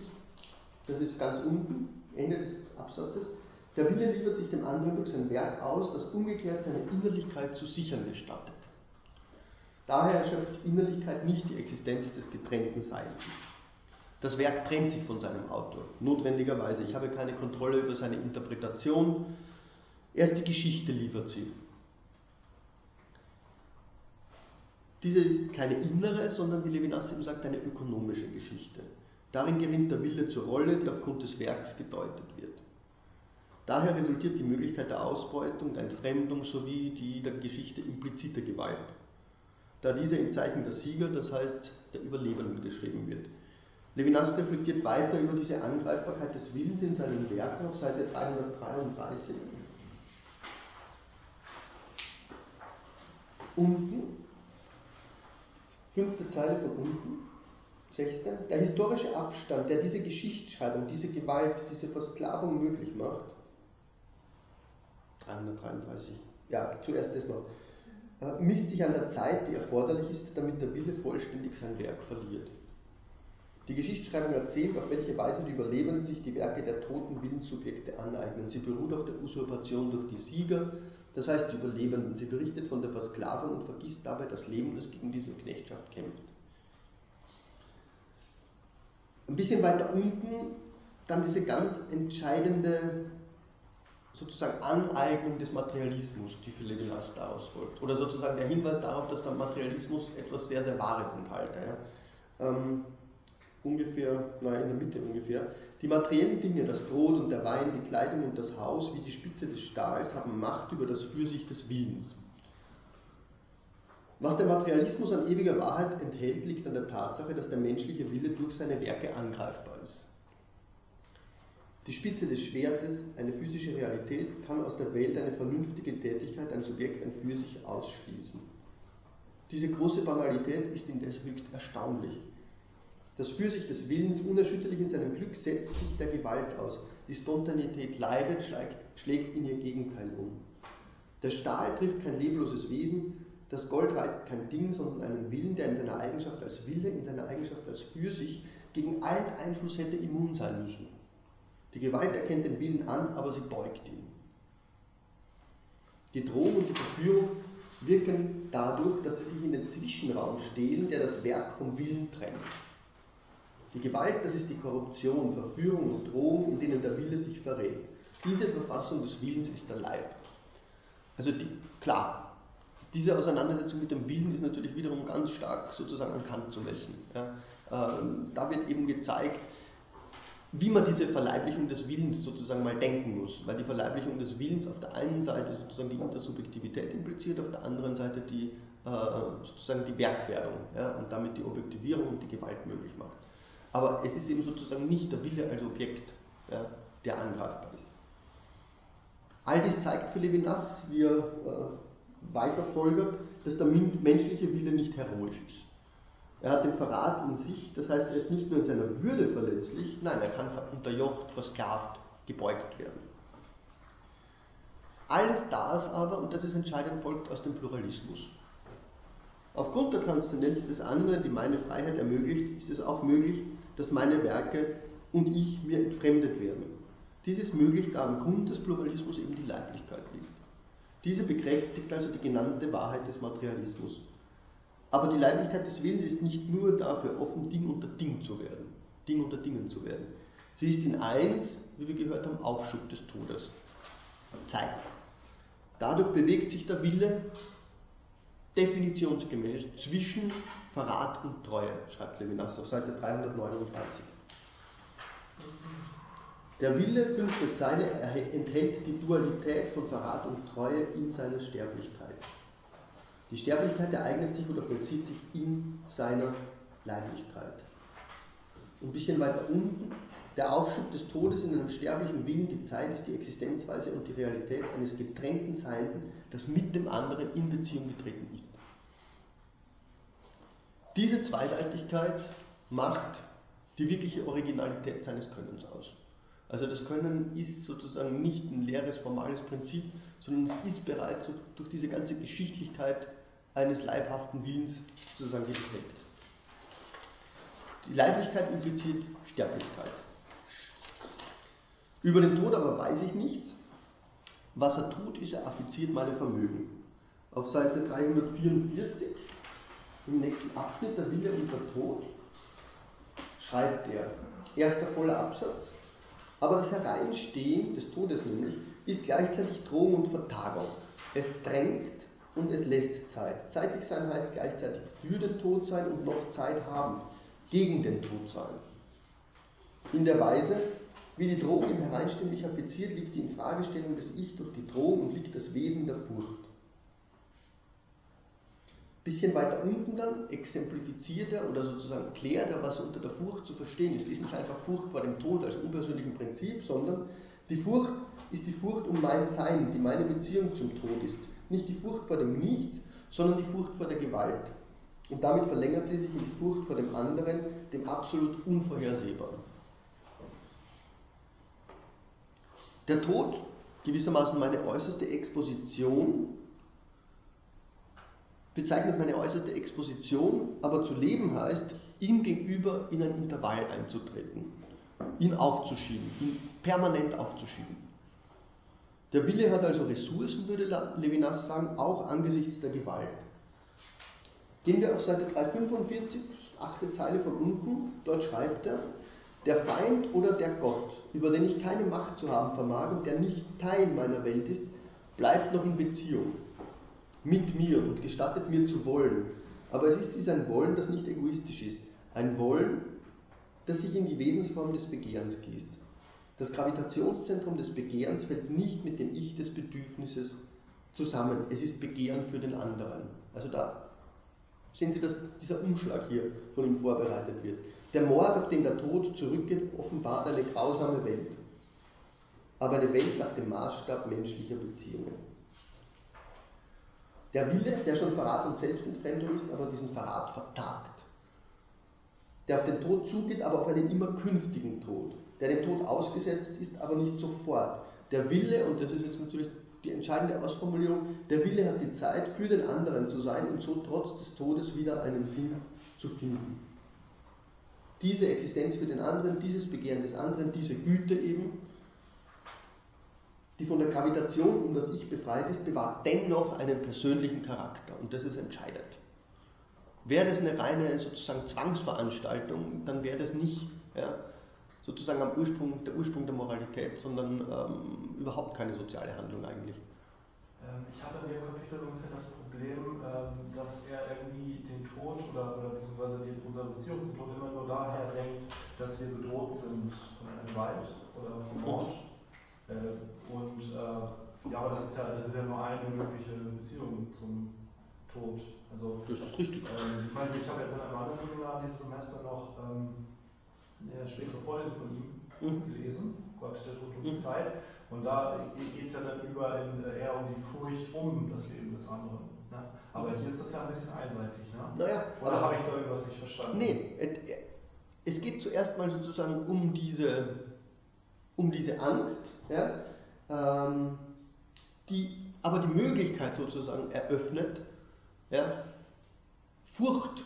das ist ganz unten, Ende des Absatzes, der Wille liefert sich dem anderen durch sein Werk aus, das umgekehrt seine Innerlichkeit zu sichern gestattet. Daher erschöpft Innerlichkeit nicht die Existenz des getrennten Seins. Das Werk trennt sich von seinem Autor, notwendigerweise. Ich habe keine Kontrolle über seine Interpretation. Erst die Geschichte liefert sie. Diese ist keine innere, sondern wie Levinas eben sagt, eine ökonomische Geschichte. Darin gewinnt der Wille zur Rolle, die aufgrund des Werks gedeutet wird. Daher resultiert die Möglichkeit der Ausbeutung, der Entfremdung sowie die der Geschichte implizite Gewalt, da diese im Zeichen der Sieger, das heißt der Überlebenden, geschrieben wird. Levinas reflektiert weiter über diese Angreifbarkeit des Willens in seinen Werken auf Seite 333. Unten, fünfte Zeile von unten, sechste, der historische Abstand, der diese Geschichtsschreibung, diese Gewalt, diese Versklavung möglich macht, 333. Ja, zuerst das noch. Misst sich an der Zeit, die erforderlich ist, damit der Wille vollständig sein Werk verliert. Die Geschichtsschreibung erzählt, auf welche Weise die Überlebenden sich die Werke der toten Willenssubjekte aneignen. Sie beruht auf der Usurpation durch die Sieger, das heißt die Überlebenden. Sie berichtet von der Versklavung und vergisst dabei das Leben, das gegen diese Knechtschaft kämpft. Ein bisschen weiter unten dann diese ganz entscheidende sozusagen Aneignung des Materialismus, die für Levinas daraus folgt. Oder sozusagen der Hinweis darauf, dass der Materialismus etwas sehr, sehr Wahres enthalte. Ja. Ähm, ungefähr, naja, in der Mitte ungefähr. Die materiellen Dinge, das Brot und der Wein, die Kleidung und das Haus, wie die Spitze des Stahls, haben Macht über das Fürsicht des Willens. Was der Materialismus an ewiger Wahrheit enthält, liegt an der Tatsache, dass der menschliche Wille durch seine Werke angreifbar ist. Die Spitze des Schwertes, eine physische Realität, kann aus der Welt eine vernünftige Tätigkeit, ein Subjekt, ein für sich ausschließen. Diese große Banalität ist indes höchst erstaunlich. Das Fürsicht des Willens, unerschütterlich in seinem Glück, setzt sich der Gewalt aus. Die Spontanität leidet, schlägt, schlägt in ihr Gegenteil um. Der Stahl trifft kein lebloses Wesen, das Gold reizt kein Ding, sondern einen Willen, der in seiner Eigenschaft als Wille, in seiner Eigenschaft als Fürsicht gegen allen Einfluss hätte immun sein müssen. Die Gewalt erkennt den Willen an, aber sie beugt ihn. Die Drohung und die Verführung wirken dadurch, dass sie sich in den Zwischenraum stehlen, der das Werk vom Willen trennt. Die Gewalt, das ist die Korruption, Verführung und Drohung, in denen der Wille sich verrät. Diese Verfassung des Willens ist der Leib. Also die, klar, diese Auseinandersetzung mit dem Willen ist natürlich wiederum ganz stark sozusagen an Kant zu messen. Ja. Ähm, da wird eben gezeigt, wie man diese Verleiblichung des Willens sozusagen mal denken muss. Weil die Verleiblichung des Willens auf der einen Seite sozusagen die Intersubjektivität impliziert, auf der anderen Seite die, äh, sozusagen die Werkwerdung ja, und damit die Objektivierung und die Gewalt möglich macht. Aber es ist eben sozusagen nicht der Wille als Objekt, ja, der angreifbar ist. All dies zeigt für Levinas, wie er äh, weiter folgert, dass der menschliche Wille nicht heroisch ist. Er hat den Verrat in sich, das heißt, er ist nicht nur in seiner Würde verletzlich, nein, er kann unterjocht, versklavt, gebeugt werden. Alles das aber, und das ist entscheidend, folgt aus dem Pluralismus. Aufgrund der Transzendenz des anderen, die meine Freiheit ermöglicht, ist es auch möglich, dass meine Werke und ich mir entfremdet werden. Dies ist möglich, da am Grund des Pluralismus eben die Leiblichkeit liegt. Diese bekräftigt also die genannte Wahrheit des Materialismus. Aber die Leiblichkeit des Willens ist nicht nur dafür offen, Ding unter Ding zu werden, Ding unter Dingen zu werden. Sie ist in eins, wie wir gehört haben, Aufschub des Todes. Zeit. Dadurch bewegt sich der Wille, definitionsgemäß zwischen Verrat und Treue, schreibt Levinas auf Seite 339. Der Wille, fünfte Zeile, enthält die Dualität von Verrat und Treue in seiner Sterblichkeit. Die Sterblichkeit ereignet sich oder vollzieht sich in seiner Leiblichkeit. Ein bisschen weiter unten, der Aufschub des Todes in einem sterblichen Willen gezeigt ist die Existenzweise und die Realität eines getrennten Seienden, das mit dem anderen in Beziehung getreten ist. Diese Zweiseitigkeit macht die wirkliche Originalität seines Könnens aus. Also das Können ist sozusagen nicht ein leeres formales Prinzip, sondern es ist bereits durch diese ganze Geschichtlichkeit eines leibhaften Willens sozusagen geprägt. Die Leiblichkeit impliziert Sterblichkeit. Über den Tod aber weiß ich nichts. Was er tut, ist, er affiziert meine Vermögen. Auf Seite 344, im nächsten Abschnitt, der Wille und der Tod, schreibt er, erster voller Absatz, aber das Hereinstehen des Todes nämlich ist gleichzeitig Drohung und Vertagung. Es drängt und es lässt Zeit. Zeitlich sein heißt gleichzeitig für den Tod sein und noch Zeit haben, gegen den Tod sein. In der Weise, wie die Drohung im Hereinstehen mich affiziert, liegt die Infragestellung des Ich durch die Drohung und liegt das Wesen der Furcht. Bisschen weiter unten dann exemplifiziert er oder sozusagen klärt er, was unter der Furcht zu verstehen ist. Ist nicht einfach Furcht vor dem Tod als unpersönlichem Prinzip, sondern die Furcht ist die Furcht um mein Sein, die meine Beziehung zum Tod ist. Nicht die Furcht vor dem Nichts, sondern die Furcht vor der Gewalt. Und damit verlängert sie sich in die Furcht vor dem anderen, dem absolut Unvorhersehbaren. Der Tod, gewissermaßen meine äußerste Exposition, bezeichnet meine äußerste Exposition, aber zu leben heißt, ihm gegenüber in ein Intervall einzutreten, ihn aufzuschieben, ihn permanent aufzuschieben. Der Wille hat also Ressourcen, würde Levinas sagen, auch angesichts der Gewalt. Gehen wir auf Seite 345, achte Zeile von unten, dort schreibt er, der Feind oder der Gott, über den ich keine Macht zu haben vermag und der nicht Teil meiner Welt ist, bleibt noch in Beziehung mit mir und gestattet mir zu wollen. Aber es ist dies ein Wollen, das nicht egoistisch ist. Ein Wollen, das sich in die Wesensform des Begehrens gießt. Das Gravitationszentrum des Begehrens fällt nicht mit dem Ich des Bedürfnisses zusammen. Es ist Begehren für den anderen. Also da sehen Sie, dass dieser Umschlag hier von ihm vorbereitet wird. Der Mord, auf den der Tod zurückgeht, offenbart eine grausame Welt. Aber eine Welt nach dem Maßstab menschlicher Beziehungen. Der Wille, der schon Verrat und Selbstentfremdung ist, aber diesen Verrat vertagt. Der auf den Tod zugeht, aber auf einen immer künftigen Tod. Der dem Tod ausgesetzt ist, aber nicht sofort. Der Wille, und das ist jetzt natürlich die entscheidende Ausformulierung, der Wille hat die Zeit, für den anderen zu sein und so trotz des Todes wieder einen Sinn zu finden. Diese Existenz für den anderen, dieses Begehren des anderen, diese Güte eben, die von der Gravitation um das Ich befreit ist, bewahrt dennoch einen persönlichen Charakter und das ist entscheidend. Wäre das eine reine sozusagen Zwangsveranstaltung, dann wäre das nicht ja, sozusagen am Ursprung, der Ursprung der Moralität, sondern ähm, überhaupt keine soziale Handlung eigentlich. Ähm, ich hatte in dem Kapitel ein bisschen das Problem, ähm, dass er irgendwie den Tod oder, oder beziehungsweise unsere Beziehung zum Tod immer nur daher denkt, dass wir bedroht sind von einer Gewalt oder vom Mord. Äh, und äh, ja, aber das ist ja, das ist ja nur eine mögliche Beziehung zum Tod. Also, das ist richtig. Ähm, ich meine, ich habe jetzt in einem anderen Seminar dieses Semester noch eine spätere Vorlesung von ihm mhm. gelesen, Gott, der Tod und die mhm. Zeit. Und da geht es ja dann über in, äh, eher um die Furcht um das Leben des anderen. Ne? Aber hier ist das ja ein bisschen einseitig. Ne? Naja, Oder habe ich da irgendwas nicht verstanden? Nee, es geht zuerst mal sozusagen um diese, um diese Angst, ja, ähm, die aber die Möglichkeit sozusagen eröffnet, ja, Furcht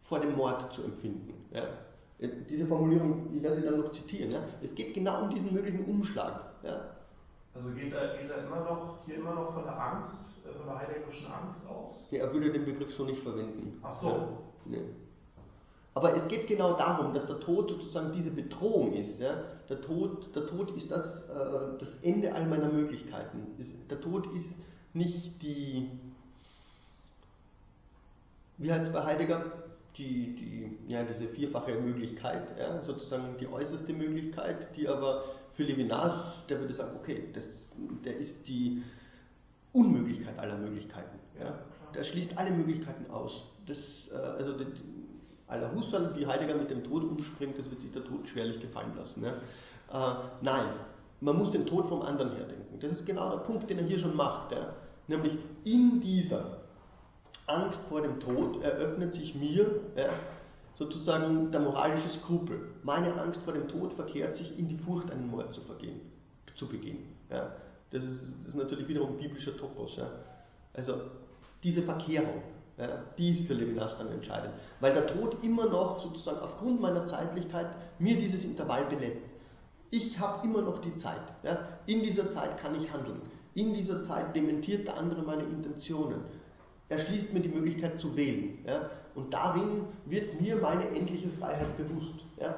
vor dem Mord zu empfinden. Ja. Diese Formulierung, ich werde sie dann noch zitieren. Ja. Es geht genau um diesen möglichen Umschlag. Ja. Also geht er, geht er immer noch, hier immer noch von der Angst, äh, von der heideggerischen Angst aus? Ja, er würde den Begriff so nicht verwenden. Ach so. Ja. Nee. Aber es geht genau darum, dass der Tod sozusagen diese Bedrohung ist. Ja? Der, Tod, der Tod ist das, äh, das Ende all meiner Möglichkeiten. Ist, der Tod ist nicht die, wie heißt es bei Heidegger? Die, die, ja, diese vierfache Möglichkeit, ja, sozusagen die äußerste Möglichkeit, die aber für Levinas, der würde sagen, okay, das, der ist die Unmöglichkeit aller Möglichkeiten. Ja. Der schließt alle Möglichkeiten aus. Das, äh, also die, aller Husserl, wie Heidegger mit dem Tod umspringt, das wird sich der Tod schwerlich gefallen lassen. Ja. Äh, nein, man muss den Tod vom anderen her denken. Das ist genau der Punkt, den er hier schon macht. Ja. Nämlich in dieser Angst vor dem Tod eröffnet sich mir ja, sozusagen der moralische Skrupel. Meine Angst vor dem Tod verkehrt sich in die Furcht, einen Mord zu, vergehen, zu begehen. Ja. Das, ist, das ist natürlich wiederum ein biblischer Topos. Ja. Also diese Verkehrung, ja, die ist für Levinas dann entscheidend, weil der Tod immer noch sozusagen aufgrund meiner Zeitlichkeit mir dieses Intervall belässt. Ich habe immer noch die Zeit. Ja. In dieser Zeit kann ich handeln. In dieser Zeit dementiert der andere meine Intentionen. Er schließt mir die Möglichkeit zu wählen. Ja? Und darin wird mir meine endliche Freiheit bewusst. Ja?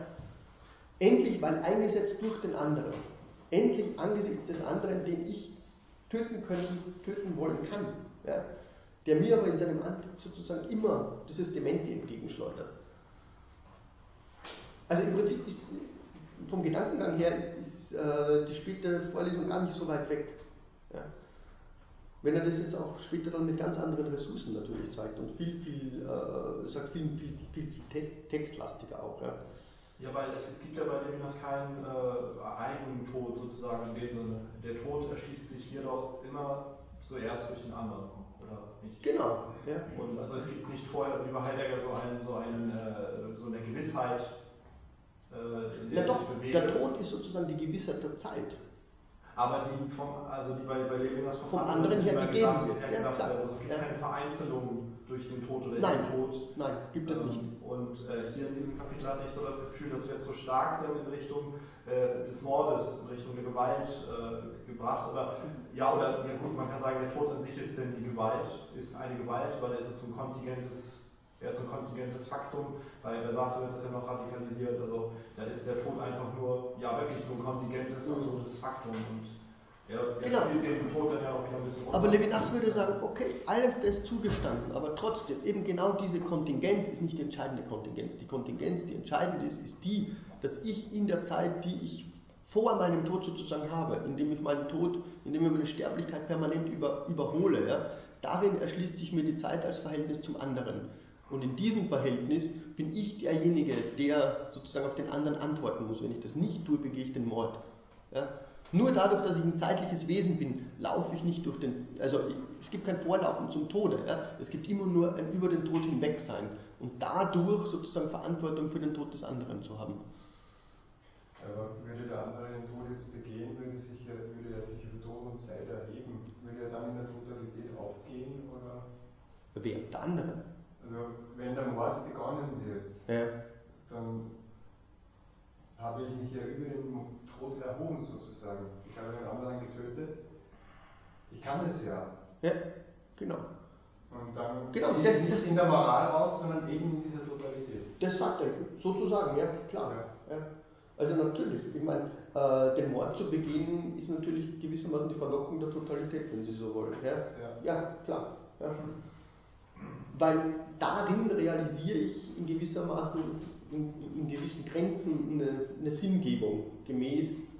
Endlich, weil eingesetzt durch den anderen. Endlich angesichts des anderen, den ich töten können, töten wollen kann. Ja? Der mir aber in seinem Antlitz sozusagen immer dieses Dementi entgegenschleudert. Also im Prinzip ist, vom Gedankengang her ist, ist äh, die späte Vorlesung gar nicht so weit weg. Ja. Wenn er das jetzt auch später dann mit ganz anderen Ressourcen natürlich zeigt und viel, viel, äh, sagt viel, viel, viel, viel Test, textlastiger auch. Ja. Ja, weil es, es gibt ja bei Levinas keinen äh, eigenen Tod sozusagen in dem Sinne. Der Tod erschließt sich hier doch immer zuerst durch den anderen, oder nicht? Genau. Ja. Und also es gibt nicht vorher wie bei Heidegger so, ein, so, ein, äh, so eine Gewissheit. Äh, ja doch, der Tod ist sozusagen die Gewissheit der Zeit aber die vom, also die bei, bei Levinas vom, vom anderen her gegeben wird. Ja, klar. Also es gibt ja. keine Vereinzelung durch den Tod oder Nein. den Tod. Nein, gibt es nicht. Ähm, und äh, hier in diesem Kapitel hatte ich so das Gefühl, dass wir jetzt so stark dann in Richtung äh, des Mordes, in Richtung der Gewalt äh, gebracht. Oder ja, oder ja gut, man kann sagen, der Tod an sich ist denn die Gewalt, ist eine Gewalt, weil es ist so ein kontingentes er ist ein kontingentes Faktum. Bei, bei Sartre wird das ja noch radikalisiert. Also da ist der Tod einfach nur, ja wirklich nur ein kontingentes, mhm. absurdes Faktum. Und genau. ja runter. Aber Levinas würde sagen, okay, alles das zugestanden, aber trotzdem, eben genau diese Kontingenz ist nicht die entscheidende Kontingenz. Die Kontingenz, die entscheidend ist, ist die, dass ich in der Zeit, die ich vor meinem Tod sozusagen habe, indem ich meinen Tod, indem ich meine Sterblichkeit permanent über, überhole, ja, darin erschließt sich mir die Zeit als Verhältnis zum anderen. Und in diesem Verhältnis bin ich derjenige, der sozusagen auf den anderen antworten muss. Wenn ich das nicht tue, begehe ich den Mord. Ja? Nur dadurch, dass ich ein zeitliches Wesen bin, laufe ich nicht durch den, also es gibt kein Vorlaufen zum Tode. Ja? Es gibt immer nur ein über den Tod hinweg sein und dadurch sozusagen Verantwortung für den Tod des anderen zu haben. Aber würde der andere den Tod jetzt begehen, würde, sich, würde er sich über Tod und Zeit erheben? Würde er dann in der Totalität aufgehen? Oder? Wer? Der andere? Also wenn der Mord begonnen wird, ja. dann habe ich mich ja über den Tod erhoben sozusagen. Ich habe den anderen getötet. Ich kann es ja. Ja, genau. Und dann genau, das, nicht das, in der Moral auf, sondern eben in dieser Totalität. Das sagt er, sozusagen, ja, klar. Ja. Ja. Also natürlich, ich meine, äh, den Mord zu begehen ist natürlich gewissermaßen die Verlockung der Totalität, wenn Sie so wollen. Ja, ja. ja klar. Ja. Weil darin realisiere ich in gewissermaßen, in, in gewissen Grenzen eine, eine, Sinngebung, gemäß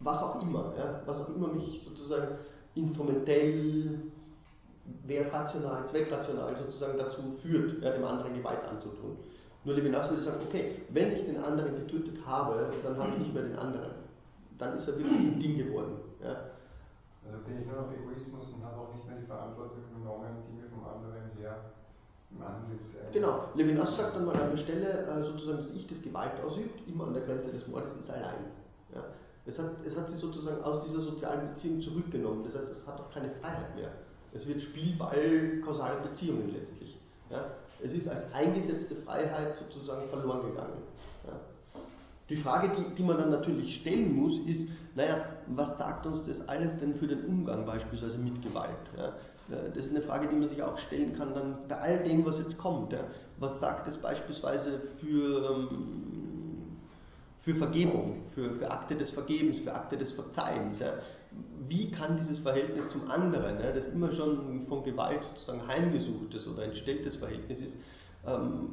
was auch immer, ja, was auch immer mich sozusagen instrumentell, wertrational, zweckrational sozusagen dazu führt, ja, dem anderen Gewalt anzutun. Nur Levinas würde sagen, okay, wenn ich den anderen getötet habe, dann habe ich nicht mehr den anderen. Dann ist er wirklich ein Ding geworden. Ja. Also bin ich nur noch Egoismus und habe auch nicht mehr die Verantwortung übernommen, die mir vom anderen her Genau, Levinas sagt dann mal an der Stelle, äh, sozusagen, dass ich das Gewalt ausübt, immer an der Grenze des Mordes, ist allein. Ja. Es, hat, es hat sie sozusagen aus dieser sozialen Beziehung zurückgenommen, das heißt, es hat auch keine Freiheit mehr. Es wird Spielball kausaler Beziehungen letztlich. Ja. Es ist als eingesetzte Freiheit sozusagen verloren gegangen. Ja. Die Frage, die, die man dann natürlich stellen muss, ist, naja, was sagt uns das alles denn für den Umgang beispielsweise mit Gewalt? Ja? Das ist eine Frage, die man sich auch stellen kann dann bei all dem, was jetzt kommt. Was sagt es beispielsweise für, ähm, für Vergebung, für, für Akte des Vergebens, für Akte des Verzeihens? Wie kann dieses Verhältnis zum anderen, das immer schon von Gewalt sozusagen heimgesuchtes oder entstelltes Verhältnis ist, ähm,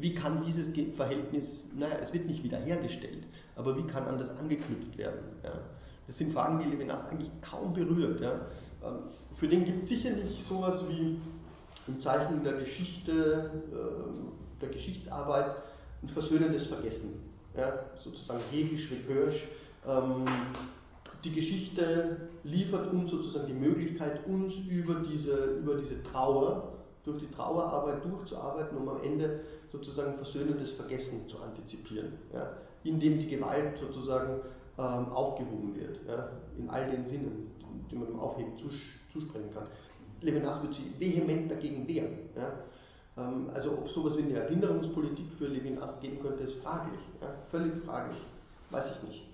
wie kann dieses Verhältnis, naja, es wird nicht wiederhergestellt, aber wie kann an das angeknüpft werden? Das sind Fragen, die Levinas eigentlich kaum berührt. Ähm, für den gibt es sicher nicht sowas wie im Zeichen der Geschichte, äh, der Geschichtsarbeit ein versöhnendes Vergessen. Ja? Sozusagen Hegisch, Rekirsch. Ähm, die Geschichte liefert uns sozusagen die Möglichkeit, uns über diese, über diese Trauer, durch die Trauerarbeit durchzuarbeiten, um am Ende sozusagen versöhnendes Vergessen zu antizipieren, ja, indem die Gewalt sozusagen ähm, aufgehoben wird, ja, in all den Sinnen, die man dem Aufheben zus zusprechen kann. Levinas wird sich vehement dagegen wehren. Ja. Ähm, also ob sowas wie eine Erinnerungspolitik für Levinas geben könnte, ist fraglich, ja, völlig fraglich, weiß ich nicht.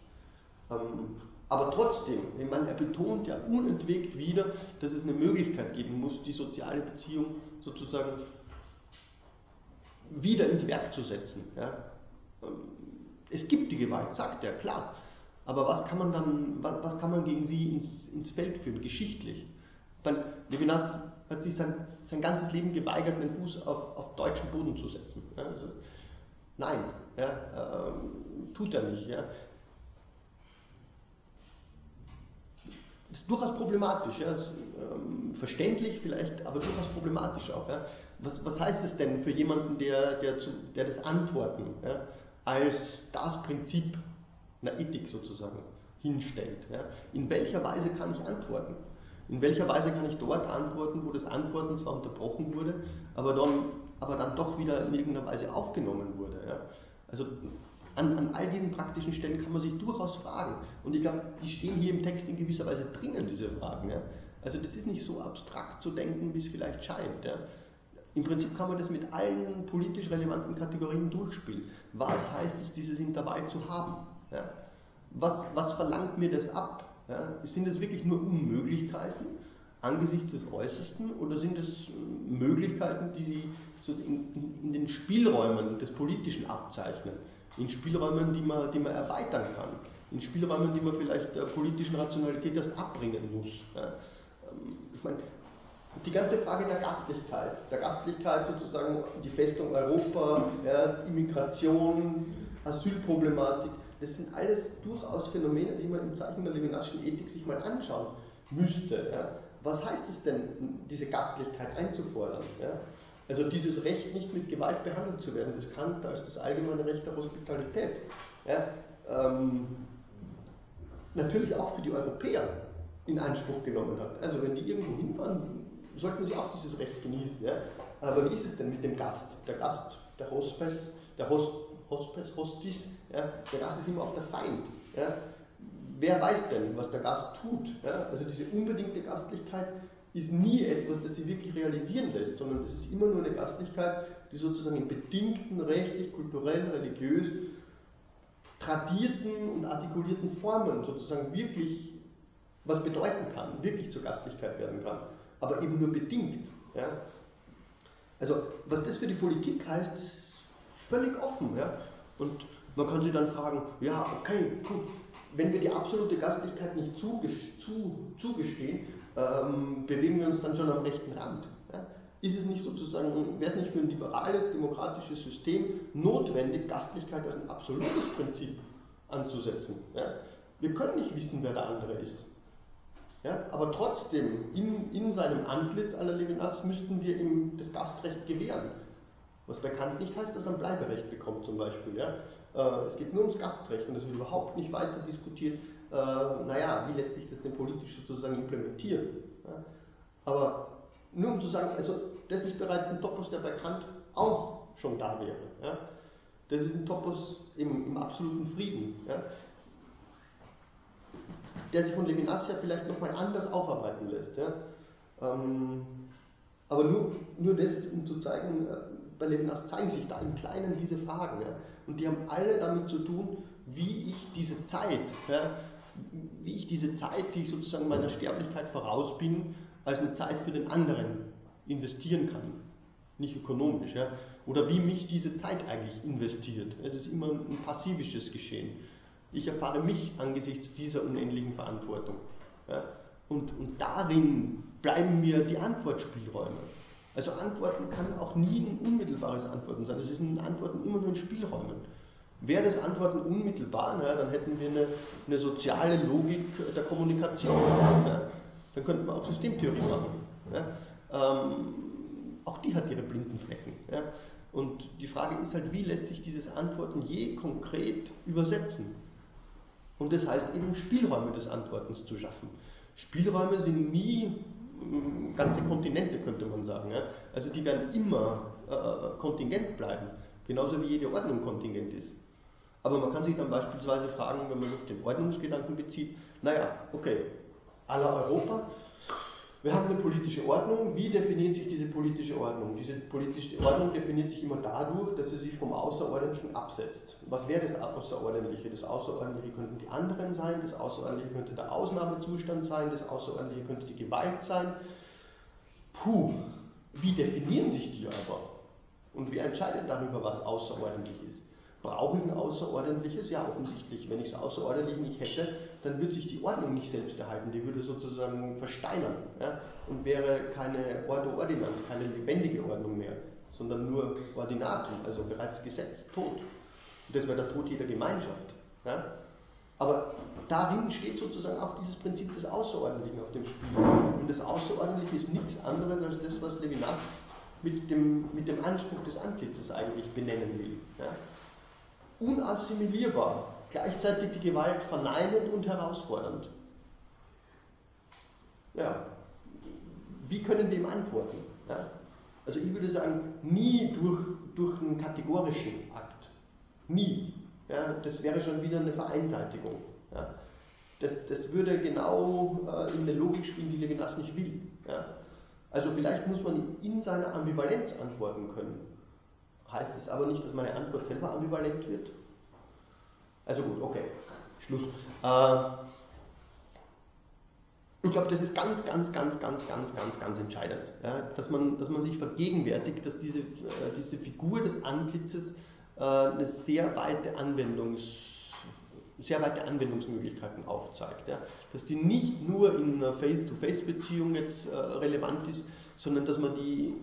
Ähm, aber trotzdem, ich meine, er betont ja unentwegt wieder, dass es eine Möglichkeit geben muss, die soziale Beziehung sozusagen wieder ins Werk zu setzen. Ja. Es gibt die Gewalt, sagt er, klar. Aber was kann man dann, was, kann man gegen sie ins, ins Feld führen, geschichtlich? Dann, Levinas hat sich sein, sein ganzes Leben geweigert, den Fuß auf, auf deutschen Boden zu setzen. Ja, also, nein, ja, äh, tut er nicht. Ja. Das ist durchaus problematisch, ja, ist, ähm, verständlich vielleicht, aber durchaus problematisch auch. Ja. Was, was heißt es denn für jemanden, der, der, zu, der das Antworten ja, als das Prinzip einer Ethik sozusagen hinstellt? Ja. In welcher Weise kann ich antworten? In welcher Weise kann ich dort antworten, wo das Antworten zwar unterbrochen wurde, aber dann, aber dann doch wieder in irgendeiner Weise aufgenommen wurde? Ja. Also an, an all diesen praktischen Stellen kann man sich durchaus fragen. Und ich glaube, die stehen hier im Text in gewisser Weise drinnen, diese Fragen. Ja. Also das ist nicht so abstrakt zu denken, wie es vielleicht scheint. Ja. Im Prinzip kann man das mit allen politisch relevanten Kategorien durchspielen. Was heißt es, dieses Intervall zu haben? Ja. Was, was verlangt mir das ab? Ja. Sind es wirklich nur Unmöglichkeiten angesichts des Äußersten oder sind es Möglichkeiten, die Sie in, in, in den Spielräumen des Politischen abzeichnen? in Spielräumen, die man, die man erweitern kann, in Spielräumen, die man vielleicht der politischen Rationalität erst abbringen muss. Ja. Ähm, ich meine, die ganze Frage der Gastlichkeit, der Gastlichkeit sozusagen die Festung Europa, ja, Immigration, Asylproblematik, das sind alles durchaus Phänomene, die man im Zeichen der Levinasschen Ethik sich mal anschauen müsste. Ja. Was heißt es denn, diese Gastlichkeit einzufordern? Ja? Also dieses Recht, nicht mit Gewalt behandelt zu werden, das Kant als das allgemeine Recht der Hospitalität. Ja, ähm, natürlich auch für die Europäer in Anspruch genommen hat. Also wenn die irgendwo hinfahren, sollten sie auch dieses Recht genießen. Ja? Aber wie ist es denn mit dem Gast? Der Gast, der Hospes, der Host, Hostis, ja? der Gast ist immer auch der Feind. Ja? Wer weiß denn, was der Gast tut? Ja? Also diese unbedingte Gastlichkeit ist nie etwas, das sie wirklich realisieren lässt, sondern es ist immer nur eine Gastlichkeit, die sozusagen in bedingten, rechtlich, kulturell, religiös tradierten und artikulierten Formen sozusagen wirklich was bedeuten kann, wirklich zur Gastlichkeit werden kann, aber eben nur bedingt. Ja? Also was das für die Politik heißt, ist völlig offen. Ja? Und man kann sich dann fragen, ja, okay, gut, wenn wir die absolute Gastlichkeit nicht zugestehen, ähm, bewegen wir uns dann schon am rechten Rand. Ja? Ist es nicht sozusagen, wäre es nicht für ein liberales, demokratisches System notwendig, Gastlichkeit als ein absolutes Prinzip anzusetzen? Ja? Wir können nicht wissen, wer der andere ist. Ja? Aber trotzdem, in, in seinem Antlitz aller Levinas müssten wir ihm das Gastrecht gewähren. Was bei Kant nicht heißt, dass er ein Bleiberecht bekommt zum Beispiel. Ja? Äh, es geht nur ums Gastrecht und es wird überhaupt nicht weiter diskutiert, äh, naja, wie lässt sich das denn politisch sozusagen implementieren. Ja? Aber nur um zu sagen, also das ist bereits ein Topos, der bei Kant auch schon da wäre. Ja? Das ist ein Topos im, im absoluten Frieden, ja? der sich von Levinas ja vielleicht nochmal anders aufarbeiten lässt. Ja? Ähm, aber nur, nur das, um zu zeigen, äh, bei Levinas zeigen sich da im Kleinen diese Fragen. Ja? Und die haben alle damit zu tun, wie ich diese Zeit, ja, wie ich diese Zeit, die ich sozusagen meiner Sterblichkeit voraus bin, als eine Zeit für den anderen investieren kann. Nicht ökonomisch. Ja? Oder wie mich diese Zeit eigentlich investiert. Es ist immer ein passivisches Geschehen. Ich erfahre mich angesichts dieser unendlichen Verantwortung. Ja? Und, und darin bleiben mir die Antwortspielräume. Also Antworten kann auch nie ein unmittelbares Antworten sein. Es ist ein Antworten immer nur in Spielräumen. Wäre das Antworten unmittelbar, na, dann hätten wir eine, eine, soziale Logik der Kommunikation. Ja? Dann könnten wir auch Systemtheorie machen. Ähm, auch die hat ihre blinden Flecken. Ja? Und die Frage ist halt, wie lässt sich dieses Antworten je konkret übersetzen? Und das heißt eben Spielräume des Antwortens zu schaffen. Spielräume sind nie ganze Kontinente, könnte man sagen. Ja? Also die werden immer äh, kontingent bleiben, genauso wie jede Ordnung kontingent ist. Aber man kann sich dann beispielsweise fragen, wenn man sich auf den Ordnungsgedanken bezieht, naja, okay, aller Europa, wir haben eine politische Ordnung. Wie definiert sich diese politische Ordnung? Diese politische Ordnung definiert sich immer dadurch, dass sie sich vom Außerordentlichen absetzt. Was wäre das Außerordentliche? Das Außerordentliche könnten die anderen sein, das Außerordentliche könnte der Ausnahmezustand sein, das Außerordentliche könnte die Gewalt sein. Puh, wie definieren sich die aber? Und wer entscheidet darüber, was außerordentlich ist? Brauche ich ein Außerordentliches? Ja, offensichtlich. Wenn ich es außerordentlich nicht hätte, dann würde sich die Ordnung nicht selbst erhalten. Die würde sozusagen versteinern ja? und wäre keine Ordo Ordinanz, keine lebendige Ordnung mehr, sondern nur Ordinatum, also bereits Gesetz, Tod. Und das wäre der Tod jeder Gemeinschaft. Ja? Aber darin steht sozusagen auch dieses Prinzip des Außerordentlichen auf dem Spiel. Und das Außerordentliche ist nichts anderes als das, was Levinas mit dem, mit dem Anspruch des Antlitzes eigentlich benennen will. Ja? unassimilierbar, gleichzeitig die Gewalt verneinend und herausfordernd. Ja, wie können ihm antworten? Ja? Also ich würde sagen, nie durch, durch einen kategorischen Akt. Nie. Ja? Das wäre schon wieder eine Vereinseitigung. Ja? Das, das würde genau äh, in eine Logik spielen, die Levinas nicht will. Ja? Also vielleicht muss man in seiner Ambivalenz antworten können heißt es aber nicht, dass meine Antwort selber ambivalent wird. Also gut, okay, Schluss. Äh, ich glaube, das ist ganz, ganz, ganz, ganz, ganz, ganz, ganz entscheidend, ja, dass, man, dass man sich vergegenwärtigt, dass diese, äh, diese Figur des Antlitzes äh, eine sehr weite Anwendungs sehr weite Anwendungsmöglichkeiten aufzeigt. Ja. Dass die nicht nur in einer Face-to-Face-Beziehung jetzt äh, relevant ist, sondern dass man die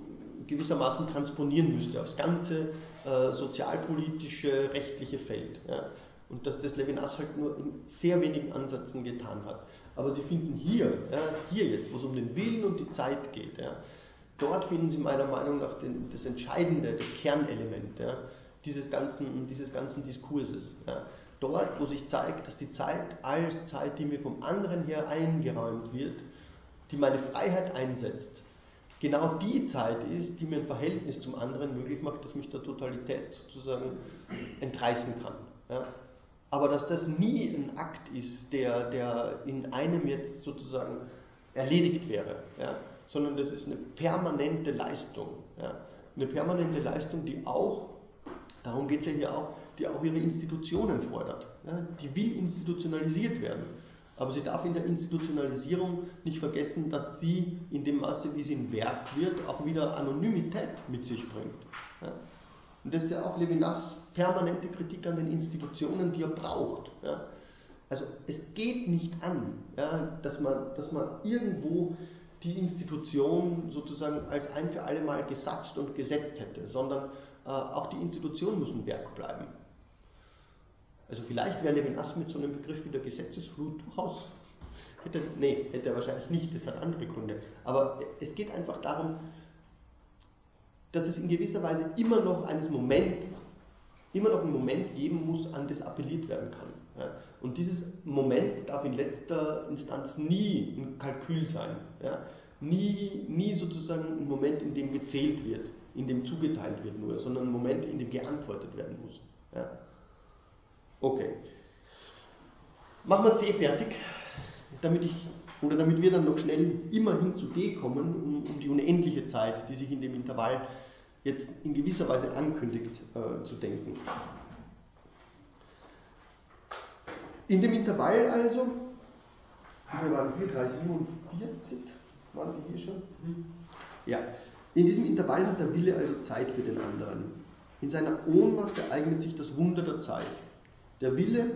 gewissermaßen transponieren müsste aufs ganze äh, sozialpolitische, rechtliche Feld. Ja. Und dass das Levinas halt nur in sehr wenigen Ansätzen getan hat. Aber Sie finden hier, ja, hier jetzt, wo es um den Willen und die Zeit geht, ja, dort finden Sie meiner Meinung nach den, das Entscheidende, das Kernelement ja, dieses, ganzen, dieses ganzen Diskurses. Dort, wo sich zeigt, dass die Zeit als Zeit, die mir vom anderen her eingeräumt wird, die meine Freiheit einsetzt, genau die Zeit ist, die mir ein Verhältnis zum anderen möglich macht, das mich der Totalität sozusagen entreißen kann. Ja. Aber dass das nie ein Akt ist, der, der in einem jetzt sozusagen erledigt wäre, ja, sondern das ist eine permanente Leistung. Ja. Eine permanente Leistung, die auch, darum geht es ja hier auch, die auch ihre Institutionen fordert. Ja. Die will institutionalisiert werden. Aber sie darf in der Institutionalisierung nicht vergessen, dass sie in dem Maße, wie sie ein Werk wird, auch wieder Anonymität mit sich bringt. Ja? Und das ist ja auch Levinas permanente Kritik an den Institutionen, die er braucht. Ja? Also es geht nicht an, ja, dass, man, dass man irgendwo die Institution sozusagen als ein für alle Mal gesatzt und gesetzt hätte, sondern äh, auch die Institution muss ein Werk bleiben. Also vielleicht wäre Levinas mit so einem Begriff wie der Gesetzesflut durchaus, hätte, nee, hätte er wahrscheinlich nicht, das hat andere Gründe. Aber es geht einfach darum, dass es in gewisser Weise immer noch eines Moments, immer noch einen Moment geben muss, an das appelliert werden kann. Ja? Und dieses Moment darf in letzter Instanz nie ein Kalkül sein. Ja? Nie, nie sozusagen ein Moment, in dem gezählt wird, in dem zugeteilt wird nur, sondern ein Moment, in dem geantwortet werden muss. Ja? Okay. Machen wir C fertig, damit ich oder damit wir dann noch schnell immerhin zu D kommen, um, um die unendliche Zeit, die sich in dem Intervall jetzt in gewisser Weise ankündigt, äh, zu denken. In dem Intervall also, wir waren hier 347, waren wir hier schon? Ja, in diesem Intervall hat der Wille also Zeit für den anderen. In seiner Ohnmacht ereignet sich das Wunder der Zeit. Der Wille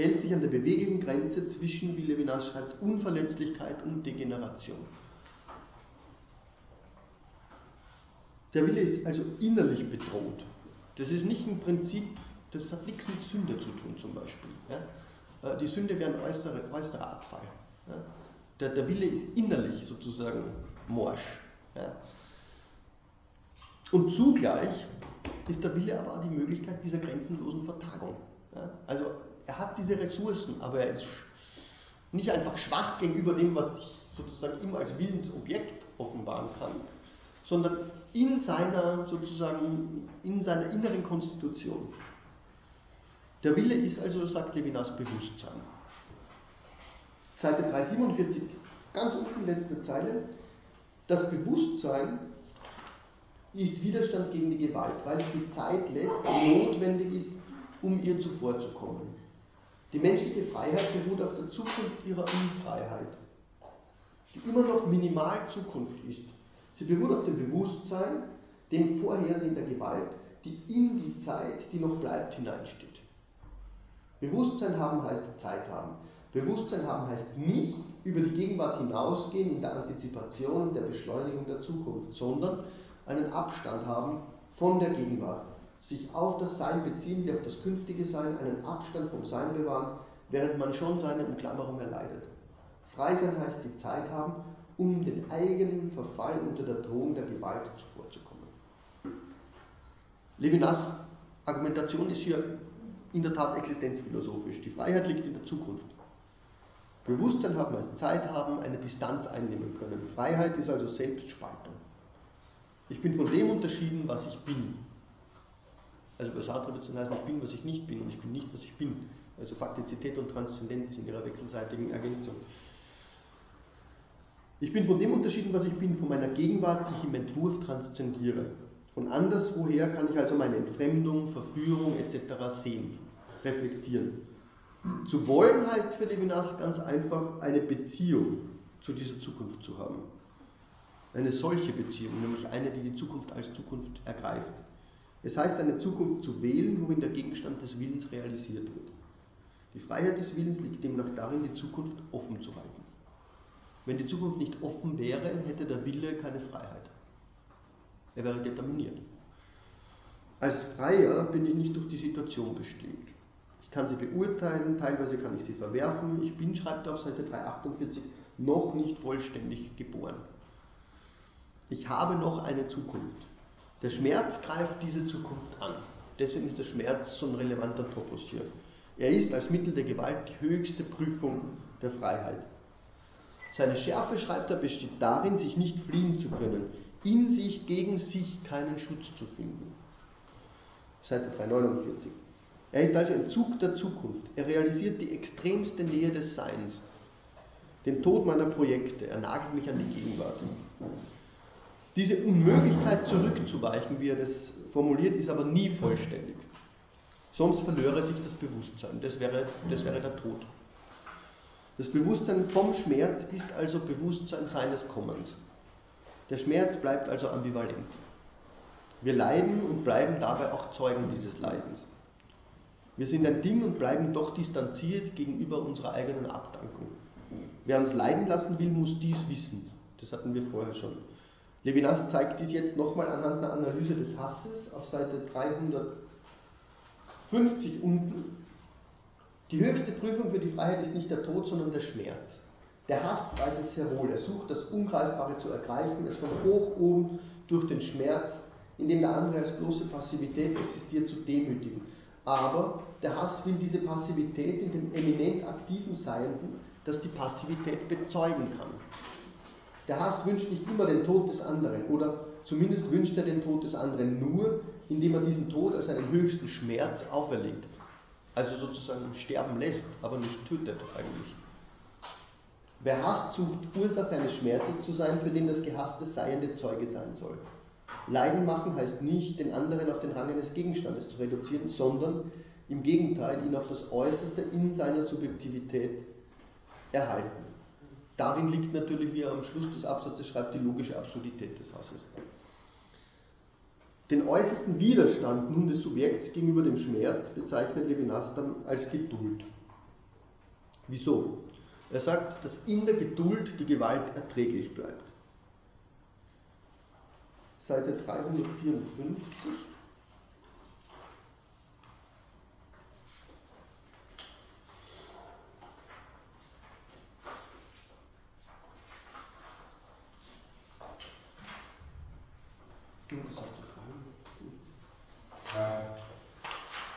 hält sich an der beweglichen Grenze zwischen, wie Levinas schreibt, Unverletzlichkeit und Degeneration. Der Wille ist also innerlich bedroht. Das ist nicht ein Prinzip, das hat nichts mit Sünde zu tun zum Beispiel. Ja? Äh, die Sünde wäre ein äußerer, äußerer Abfall. Ja? Der, der, Wille ist innerlich sozusagen morsch. Ja? Und zugleich ist der Wille aber auch die Möglichkeit dieser grenzenlosen Vertagung. Also er hat diese Ressourcen, aber er ist nicht einfach schwach gegenüber dem, was ich sozusagen ihm als Willensobjekt offenbaren kann, sondern in seiner sozusagen in seiner inneren Konstitution. Der Wille ist also, sagt Levinas, Bewusstsein. Seite 347, ganz unten letzte Zeile. Das Bewusstsein ist Widerstand gegen die Gewalt, weil es die Zeit lässt, die notwendig ist, um ihr zuvorzukommen. Die menschliche Freiheit beruht auf der Zukunft ihrer Unfreiheit, die immer noch minimal Zukunft ist. Sie beruht auf dem Bewusstsein, dem Vorhersehen der Gewalt, die in die Zeit, die noch bleibt, hineinsteht. Bewusstsein haben heißt Zeit haben. Bewusstsein haben heißt nicht über die Gegenwart hinausgehen in der Antizipation der Beschleunigung der Zukunft, sondern einen Abstand haben von der Gegenwart, sich auf das Sein beziehen wie auf das künftige Sein, einen Abstand vom Sein bewahren, während man schon seine Umklammerung erleidet. Frei sein heißt die Zeit haben, um den eigenen Verfall unter der Drohung der Gewalt zuvorzukommen. Levinas Argumentation ist hier in der Tat existenzphilosophisch. Die Freiheit liegt in der Zukunft. Bewusstsein haben heißt Zeit haben, eine Distanz einnehmen können. Freiheit ist also Selbstspaltung. Ich bin von dem unterschieden, was ich bin. Also bei Sartre wird es heißen, ich bin, was ich nicht bin und ich bin nicht, was ich bin. Also Faktizität und Transzendenz in ihrer wechselseitigen Ergänzung. Ich bin von dem unterschieden, was ich bin, von meiner Gegenwart, die ich im Entwurf transzendiere. Von anderswoher kann ich also meine Entfremdung, Verführung etc. sehen, reflektieren. Zu wollen heißt für Levinas ganz einfach eine Beziehung zu dieser Zukunft zu haben. Eine solche Beziehung, nämlich eine, die die Zukunft als Zukunft ergreift. Es heißt, eine Zukunft zu wählen, worin der Gegenstand des Willens realisiert wird. Die Freiheit des Willens liegt demnach darin, die Zukunft offen zu halten. Wenn die Zukunft nicht offen wäre, hätte der Wille keine Freiheit. Er wäre determiniert. Als Freier bin ich nicht durch die Situation bestimmt. Ich kann sie beurteilen, teilweise kann ich sie verwerfen. Ich bin, schreibt er auf Seite 348, noch nicht vollständig geboren. Ich habe noch eine Zukunft. Der Schmerz greift diese Zukunft an. Deswegen ist der Schmerz so ein relevanter Topos hier. Er ist als Mittel der Gewalt die höchste Prüfung der Freiheit. Seine Schärfe, schreibt er, besteht darin, sich nicht fliehen zu können, in sich gegen sich keinen Schutz zu finden. Seite 349. Er ist also ein Zug der Zukunft. Er realisiert die extremste Nähe des Seins. Den Tod meiner Projekte. Er nagelt mich an die Gegenwart. Diese Unmöglichkeit zurückzuweichen, wie er das formuliert, ist aber nie vollständig. Sonst verlöre sich das Bewusstsein. Das wäre, das wäre der Tod. Das Bewusstsein vom Schmerz ist also Bewusstsein seines Kommens. Der Schmerz bleibt also ambivalent. Wir leiden und bleiben dabei auch Zeugen dieses Leidens. Wir sind ein Ding und bleiben doch distanziert gegenüber unserer eigenen Abdankung. Wer uns leiden lassen will, muss dies wissen. Das hatten wir vorher schon. Levinas zeigt dies jetzt nochmal anhand einer Analyse des Hasses auf Seite 350 unten. Die höchste Prüfung für die Freiheit ist nicht der Tod, sondern der Schmerz. Der Hass weiß es sehr wohl. Er sucht das Ungreifbare zu ergreifen, es von hoch oben durch den Schmerz, in dem der andere als bloße Passivität existiert, zu demütigen. Aber der Hass will diese Passivität in dem eminent aktiven Seienden, das die Passivität bezeugen kann. Der Hass wünscht nicht immer den Tod des anderen oder zumindest wünscht er den Tod des anderen nur, indem er diesen Tod als einen höchsten Schmerz auferlegt. Also sozusagen sterben lässt, aber nicht tötet eigentlich. Wer hasst, sucht Ursache eines Schmerzes zu sein, für den das gehasste Seiende Zeuge sein soll. Leiden machen heißt nicht, den anderen auf den Rang eines Gegenstandes zu reduzieren, sondern im Gegenteil, ihn auf das Äußerste in seiner Subjektivität erhalten. Darin liegt natürlich, wie er am Schluss des Absatzes schreibt, die logische Absurdität des Hasses. Den äußersten Widerstand nun des Subjekts gegenüber dem Schmerz bezeichnet Levinas dann als Geduld. Wieso? Er sagt, dass in der Geduld die Gewalt erträglich bleibt. Seite 354.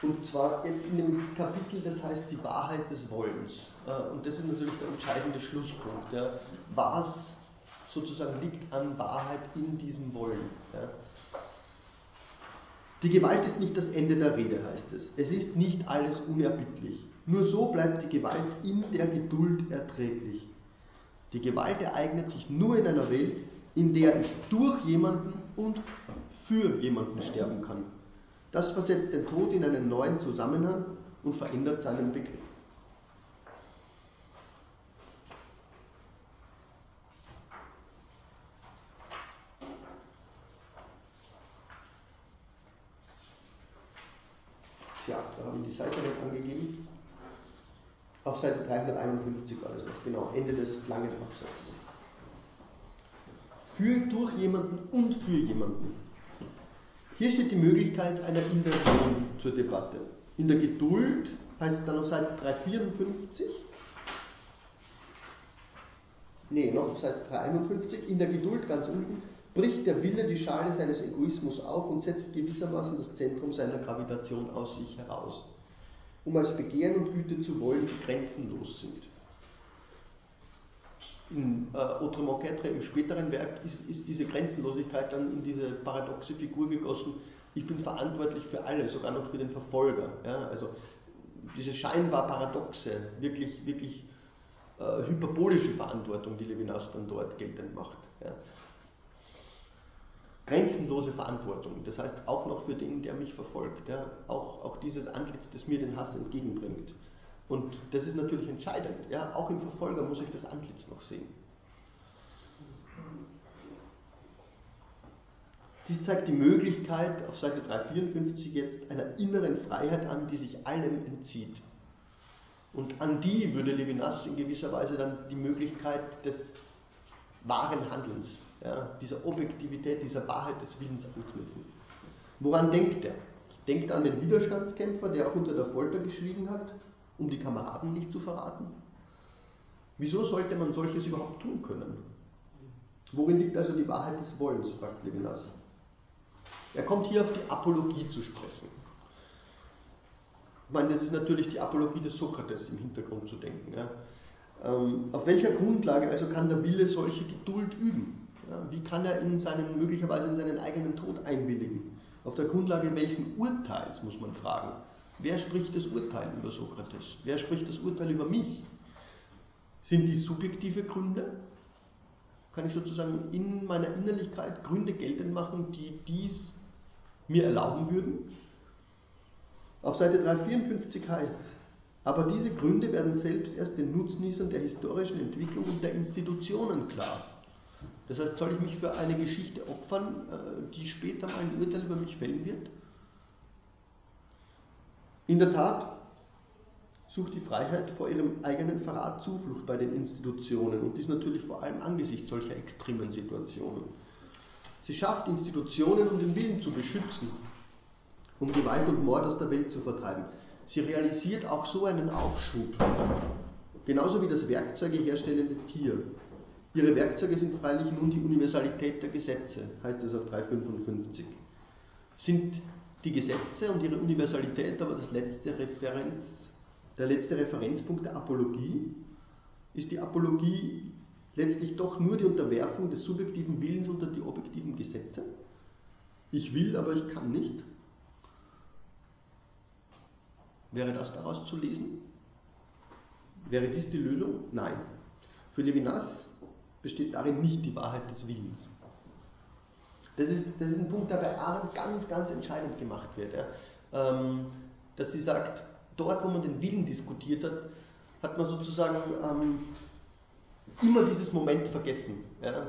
Und zwar jetzt in dem Kapitel, das heißt die Wahrheit des Wollens. Äh, und das ist natürlich der entscheidende Schlusspunkt. Was sozusagen liegt an Wahrheit in diesem Wollen? Die Gewalt ist nicht das Ende der Rede, heißt es. Es ist nicht alles unerbittlich. Nur so bleibt die Gewalt in der Geduld erträglich. Die Gewalt ereignet sich nur in einer Welt, in der ich durch jemanden und für jemanden sterben kann. Das versetzt den Tod in einen neuen Zusammenhang und verändert seinen Begriff. Ja, da haben wir die Seite nicht angegeben. Auf Seite 351 war das noch, genau, Ende des langen Absatzes. Für, durch jemanden und für jemanden. Hier steht die Möglichkeit einer Inversion zur Debatte. In der Geduld heißt es dann auf Seite 354, nee, noch auf Seite 351, in der Geduld ganz unten, bricht der Wille die Schale seines Egoismus auf und setzt gewissermaßen das Zentrum seiner Gravitation aus sich heraus, um als Begehren und Güte zu wollen, die grenzenlos sind in äh, Autrement qu'être, im späteren Werk, ist, ist diese Grenzenlosigkeit dann in diese paradoxe Figur gegossen. Ich bin verantwortlich für alle, sogar noch für den Verfolger. Ja? Also diese scheinbar paradoxe, wirklich, wirklich äh, hyperbolische Verantwortung, die Levinas dann dort geltend macht. Ja? Grenzenlose Verantwortung, das heißt auch noch für den, der mich verfolgt. Ja? Auch, auch dieses Antlitz, das mir den Hass entgegenbringt. Und das ist natürlich entscheidend. Ja? Auch im Verfolger muss ich das Antlitz noch sehen. Dies zeigt die Möglichkeit auf Seite 354 jetzt einer inneren Freiheit an, die sich allem entzieht. Und an die würde Levinas in gewisser Weise dann die Möglichkeit des wahren Handelns, ja, dieser Objektivität, dieser Wahrheit des Willens anknüpfen. Woran denkt er? Denkt er an den Widerstandskämpfer, der auch unter der Folter geschwiegen hat um die Kameraden nicht zu verraten? Wieso sollte man solches überhaupt tun können? Worin liegt also die Wahrheit des Wollens, fragt Levinas. Er kommt hier auf die Apologie zu sprechen. Ich meine, das ist natürlich die Apologie des Sokrates im Hintergrund zu denken. Ja. Ähm, auf welcher Grundlage also kann der Wille solche Geduld üben? Ja, wie kann er in seinen, möglicherweise in seinen eigenen Tod einwilligen? Auf der Grundlage welchen Urteils, muss man fragen. Wer spricht das Urteil über Sokrates? Wer spricht das Urteil über mich? Sind die subjektive Gründe? Kann ich sozusagen in meiner Innerlichkeit Gründe geltend machen, die dies mir erlauben würden? Auf Seite 354 heißt es, aber diese Gründe werden selbst erst den Nutznießern der historischen Entwicklung und der Institutionen klar. Das heißt, soll ich mich für eine Geschichte opfern, äh, die später mal ein Urteil über mich fällen wird? In der Tat sucht die Freiheit vor ihrem eigenen Verrat Zuflucht bei den Institutionen und dies natürlich vor allem angesichts solcher extremen Situationen. Sie schafft Institutionen, um den Willen zu beschützen, um Gewalt und Mord aus der Welt zu vertreiben. Sie realisiert auch so einen Aufschub, genauso wie das Werkzeuge herstellende Tier. Ihre Werkzeuge sind freilich nun die Universalität der Gesetze, heißt es auf 355. Sind die Gesetze und ihre Universalität, aber das letzte Referenz, der letzte Referenzpunkt der Apologie ist die Apologie letztlich doch nur die Unterwerfung des subjektiven Willens unter die objektiven Gesetze. Ich will, aber ich kann nicht. Wäre das daraus zu lesen? Wäre dies die Lösung? Nein. Für Levinas besteht darin nicht die Wahrheit des Willens. Das ist, das ist ein Punkt, der bei Arendt ganz, ganz entscheidend gemacht wird. Ja. Ähm, dass sie sagt, dort, wo man den Willen diskutiert hat, hat man sozusagen ähm, immer dieses Moment vergessen, ja,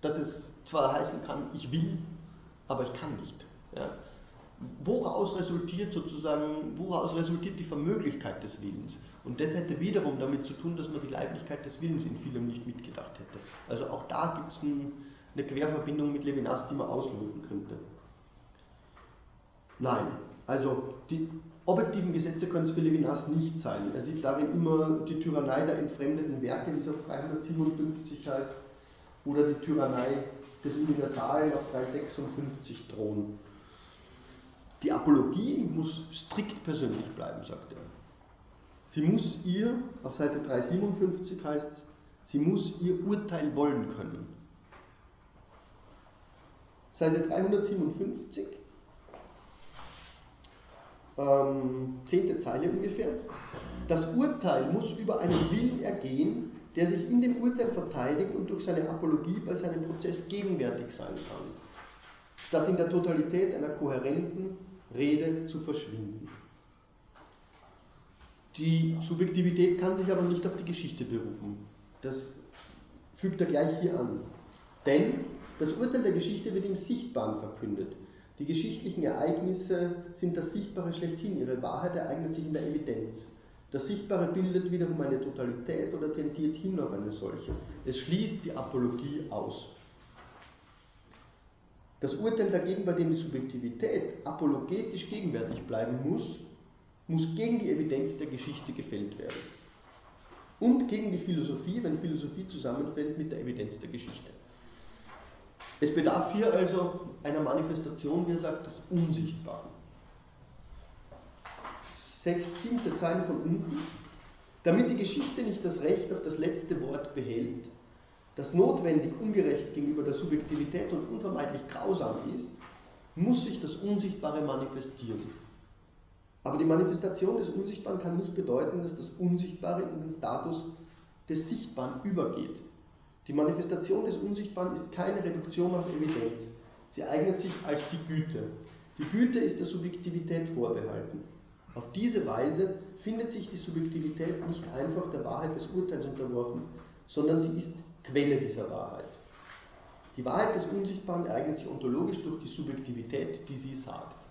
dass es zwar heißen kann, ich will, aber ich kann nicht. Ja. woraus resultiert sozusagen, woraus resultiert die Vermöglichkeit des Willens? Und das hätte wiederum damit zu tun, dass man die Leiblichkeit des Willens in vielem nicht mitgedacht hätte. Also auch da gibt es ein, eine Querverbindung mit Levinas, die man ausloten könnte. Nein, also die objektiven Gesetze können es für Levinas nicht sein. Er sieht darin immer die Tyrannei der entfremdeten Werke, wie es auf 357 heißt, oder die Tyrannei des Universalen auf 356 drohen. Die Apologie muss strikt persönlich bleiben, sagt er. Sie muss ihr, auf Seite 357 heißt es, sie muss ihr Urteil wollen können. Seite 357, ähm, zehnte Zeile ungefähr. Das Urteil muss über einen Willen ergehen, der sich in dem Urteil verteidigen und durch seine Apologie bei seinem Prozess gegenwärtig sein kann, statt in der Totalität einer kohärenten Rede zu verschwinden. Die Subjektivität kann sich aber nicht auf die Geschichte berufen. Das fügt er gleich hier an. Denn das Urteil der Geschichte wird im Sichtbaren verkündet. Die geschichtlichen Ereignisse sind das Sichtbare schlechthin. Ihre Wahrheit ereignet sich in der Evidenz. Das Sichtbare bildet wiederum eine Totalität oder tendiert hin auf eine solche. Es schließt die Apologie aus. Das Urteil dagegen, bei dem die Subjektivität apologetisch gegenwärtig bleiben muss, muss gegen die Evidenz der Geschichte gefällt werden. Und gegen die Philosophie, wenn Philosophie zusammenfällt mit der Evidenz der Geschichte. Es bedarf hier also einer Manifestation, wie er sagt, des Unsichtbaren sechs, siebte Zeilen von unten, damit die Geschichte nicht das Recht auf das letzte Wort behält, das notwendig ungerecht gegenüber der Subjektivität und unvermeidlich grausam ist, muss sich das Unsichtbare manifestieren. Aber die Manifestation des Unsichtbaren kann nicht bedeuten, dass das Unsichtbare in den Status des Sichtbaren übergeht. Die Manifestation des Unsichtbaren ist keine Reduktion auf Evidenz. Sie eignet sich als die Güte. Die Güte ist der Subjektivität vorbehalten. Auf diese Weise findet sich die Subjektivität nicht einfach der Wahrheit des Urteils unterworfen, sondern sie ist Quelle dieser Wahrheit. Die Wahrheit des Unsichtbaren ereignet sich ontologisch durch die Subjektivität, die sie sagt.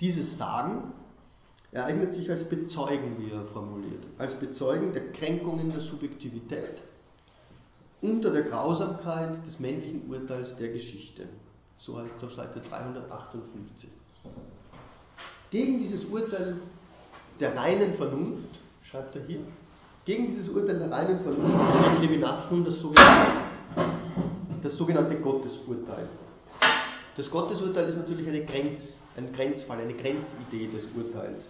Dieses Sagen ereignet sich als Bezeugen, wie er formuliert, als Bezeugen der Kränkungen der Subjektivität unter der Grausamkeit des männlichen Urteils der Geschichte. So heißt es auf Seite 358. Gegen dieses Urteil der reinen Vernunft, schreibt er hier, gegen dieses Urteil der reinen Vernunft steht Levinas nun das sogenannte, das sogenannte Gottesurteil. Das Gottesurteil ist natürlich eine Grenz, ein Grenzfall, eine Grenzidee des Urteils.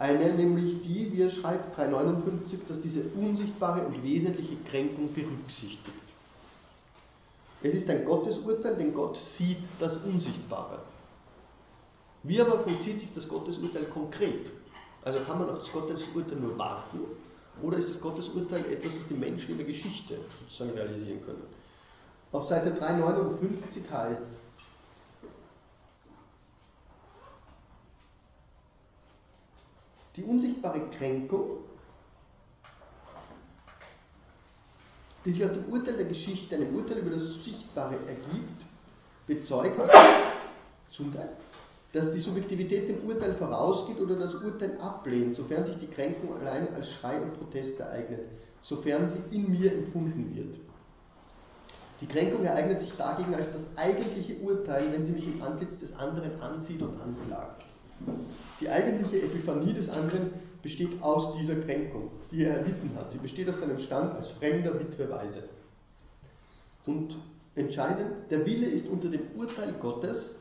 Eine nämlich die, wie er schreibt, 359, dass diese unsichtbare und wesentliche Kränkung berücksichtigt. Es ist ein Gottesurteil, denn Gott sieht das Unsichtbare. Wie aber vollzieht sich das Gottesurteil konkret? Also kann man auf das Gottesurteil nur warten oder ist das Gottesurteil etwas, das die Menschen in der Geschichte sozusagen realisieren können? Auf Seite 359 heißt es, die unsichtbare Kränkung, die sich aus dem Urteil der Geschichte, einem Urteil über das Sichtbare ergibt, bezeugt Teil dass die Subjektivität dem Urteil vorausgeht oder das Urteil ablehnt, sofern sich die Kränkung allein als Schrei und Protest ereignet, sofern sie in mir empfunden wird. Die Kränkung ereignet sich dagegen als das eigentliche Urteil, wenn sie mich im Antlitz des anderen ansieht und anklagt. Die eigentliche Epiphanie des anderen besteht aus dieser Kränkung, die er erlitten hat. Sie besteht aus seinem Stand als fremder Witwe Weise. Und entscheidend, der Wille ist unter dem Urteil Gottes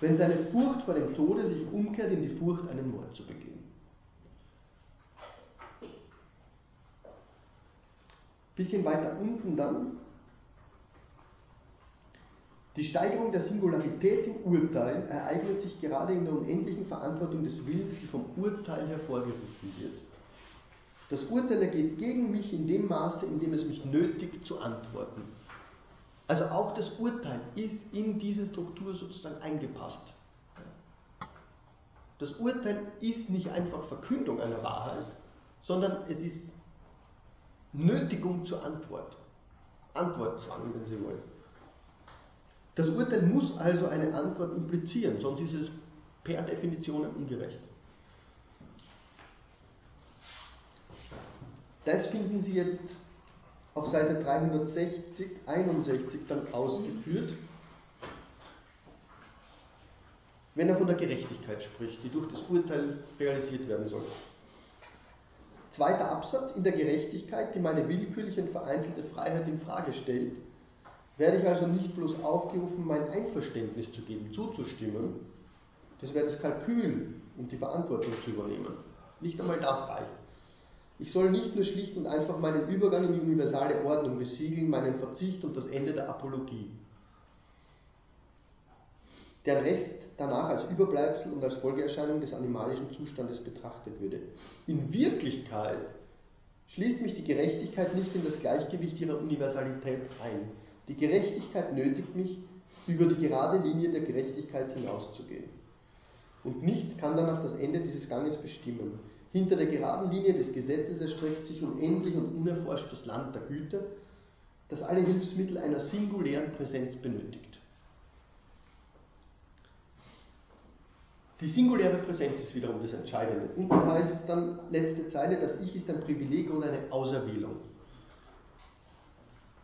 wenn seine Furcht vor dem Tode sich umkehrt in die Furcht, einen Mord zu begehen. Bisschen weiter unten dann die Steigerung der Singularität im Urteil ereignet sich gerade in der unendlichen Verantwortung des Willens, die vom Urteil hervorgerufen wird. Das Urteil ergeht gegen mich in dem Maße, in dem es mich nötigt zu antworten. Also auch das Urteil ist in diese Struktur sozusagen eingepasst. Das Urteil ist nicht einfach Verkündung einer Wahrheit, sondern es ist Nötigung zur Antwort. Antwortzwang, wenn Sie wollen. Das Urteil muss also eine Antwort implizieren, sonst ist es per Definition ungerecht. Das finden Sie jetzt auf Seite 360, 61 dann ausgeführt, wenn er von der Gerechtigkeit spricht, die durch das Urteil realisiert werden soll. Zweiter Absatz, in der Gerechtigkeit, die meine willkürliche und vereinzelte Freiheit in Frage stellt, werde ich also nicht bloß aufgerufen, mein Einverständnis zu geben, zuzustimmen, das wäre das Kalkül und die Verantwortung zu übernehmen. Nicht einmal das reicht. Ich soll nicht nur schlicht und einfach meinen Übergang in die universale Ordnung besiegeln, meinen Verzicht und das Ende der Apologie. Deren Rest danach als Überbleibsel und als Folgeerscheinung des animalischen Zustandes betrachtet würde. In Wirklichkeit schließt mich die Gerechtigkeit nicht in das Gleichgewicht ihrer Universalität ein. Die Gerechtigkeit nötigt mich, über die gerade Linie der Gerechtigkeit hinauszugehen. Und nichts kann danach das Ende dieses Ganges bestimmen. Hinter der geraden Linie des Gesetzes erstreckt sich unendlich und unerforscht das Land der Güte, das alle Hilfsmittel einer singulären Präsenz benötigt. Die singuläre Präsenz ist wiederum das Entscheidende. Unten heißt es dann, letzte Zeile, das Ich ist ein Privileg oder eine Auserwählung.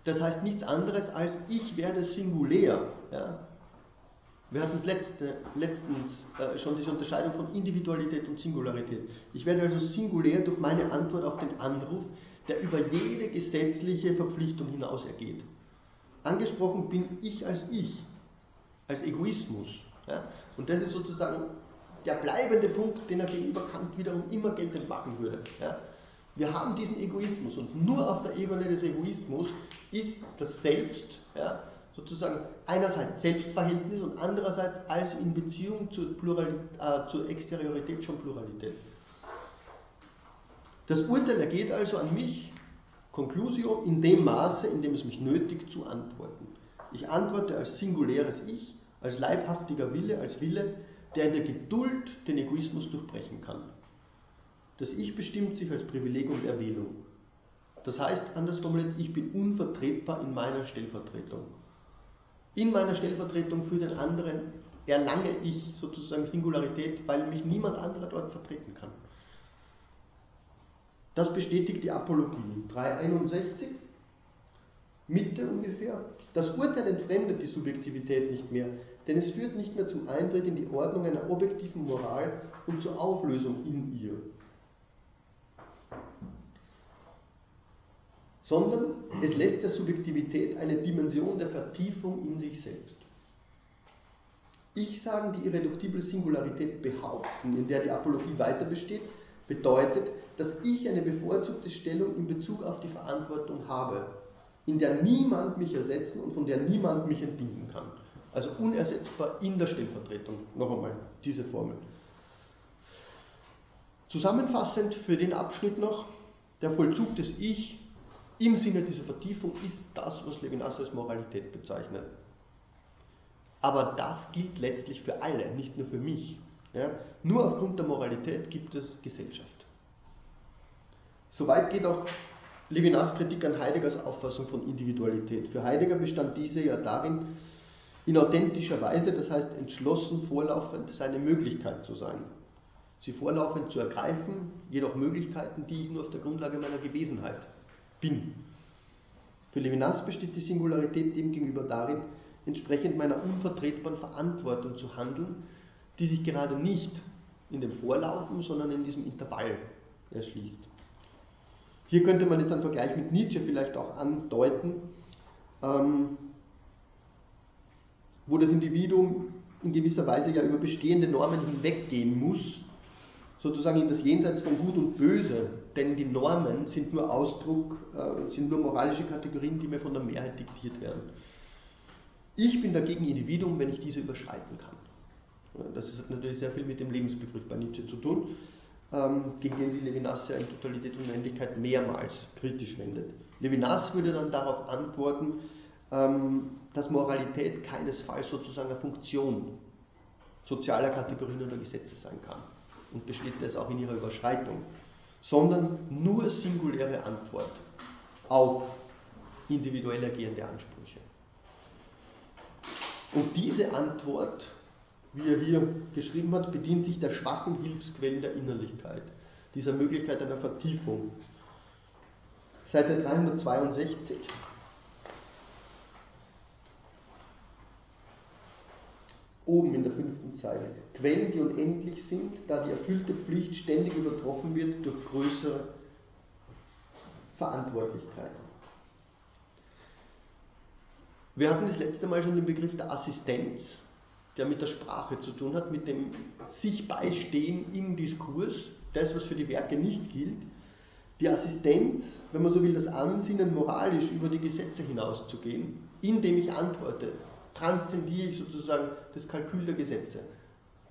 Das heißt nichts anderes als ich werde singulär. Ja? Wir hatten letzte, letztens äh, schon diese Unterscheidung von Individualität und Singularität. Ich werde also singulär durch meine Antwort auf den Anruf, der über jede gesetzliche Verpflichtung hinaus ergeht. Angesprochen bin ich als Ich, als Egoismus. Ja? Und das ist sozusagen der bleibende Punkt, den er gegenüber Kant wiederum immer geltend machen würde. Ja? Wir haben diesen Egoismus und nur auf der Ebene des Egoismus ist das Selbst ja, sozusagen einerseits Selbstverhältnis und andererseits als in Beziehung zur, Pluralität, äh, zur Exteriorität schon Pluralität. Das Urteil ergeht also an mich, Conclusio, in dem Maße, in dem es mich nötigt zu antworten. Ich antworte als singuläres Ich, als leibhaftiger Wille, als Wille, der in der Geduld den Egoismus durchbrechen kann. Das Ich bestimmt sich als Privileg und Erwählung. Das heißt, anders formuliert, ich bin unvertretbar in meiner Stellvertretung. In meiner Stellvertretung für den anderen erlange ich sozusagen Singularität, weil mich niemand anderer dort vertreten kann. Das bestätigt die Apologie 361, Mitte ungefähr. Das Urteil entfremdet die Subjektivität nicht mehr, denn es führt nicht mehr zum Eintritt in die Ordnung einer objektiven Moral und zur Auflösung in ihr. Sondern es lässt der Subjektivität eine Dimension der Vertiefung in sich selbst. Ich-Sagen, die irreduktible Singularität behaupten, in der die Apologie weiter besteht, bedeutet, dass ich eine bevorzugte Stellung in Bezug auf die Verantwortung habe, in der niemand mich ersetzen und von der niemand mich entbinden kann. Also unersetzbar in der Stellvertretung. Noch einmal diese Formel. Zusammenfassend für den Abschnitt noch, der Vollzug des Ich im Sinne dieser Vertiefung ist das, was Levinas als Moralität bezeichnet. Aber das gilt letztlich für alle, nicht nur für mich. Ja? Nur aufgrund der Moralität gibt es Gesellschaft. Soweit geht auch Levinas Kritik an Heideggers Auffassung von Individualität. Für Heidegger bestand diese ja darin, in authentischer Weise, das heißt entschlossen vorlaufend, seine Möglichkeit zu sein. Sie vorlaufend zu ergreifen, jedoch Möglichkeiten, die ich nur auf der Grundlage meiner Gewesenheit bin. Für Levinas besteht die Singularität demgegenüber darin, entsprechend meiner unvertretbaren Verantwortung zu handeln, die sich gerade nicht in dem Vorlaufen, sondern in diesem Intervall erschließt. Hier könnte man jetzt einen Vergleich mit Nietzsche vielleicht auch andeuten, ähm, wo das Individuum in gewisser Weise ja über bestehende Normen hinweggehen muss, sozusagen in das Jenseits von Gut und Böse denn die Normen sind nur Ausdruck, äh, sind nur moralische Kategorien, die mir von der Mehrheit diktiert werden. Ich bin dagegen Individuum, wenn ich diese überschreiten kann. Das hat natürlich sehr viel mit dem Lebensbegriff bei Nietzsche zu tun, ähm, gegen den sich Levinas ja in Totalität und Unendlichkeit mehrmals kritisch wendet. Levinas würde dann darauf antworten, ähm, dass Moralität keinesfalls sozusagen eine Funktion sozialer Kategorien oder Gesetze sein kann und besteht das auch in ihrer Überschreitung sondern nur singuläre Antwort auf individuell ergehende Ansprüche. Und diese Antwort, wie er hier geschrieben hat, bedient sich der schwachen Hilfsquellen der Innerlichkeit, dieser Möglichkeit einer Vertiefung. Seite 362. Oben in der fünften Zeile. Quellen, die unendlich sind, da die erfüllte Pflicht ständig übertroffen wird durch größere Verantwortlichkeiten. Wir hatten das letzte Mal schon den Begriff der Assistenz, der mit der Sprache zu tun hat, mit dem sich beistehen im Diskurs, das, was für die Werke nicht gilt. Die Assistenz, wenn man so will, das Ansinnen, moralisch über die Gesetze hinauszugehen, indem ich antworte, transzendiere ich sozusagen das Kalkül der Gesetze.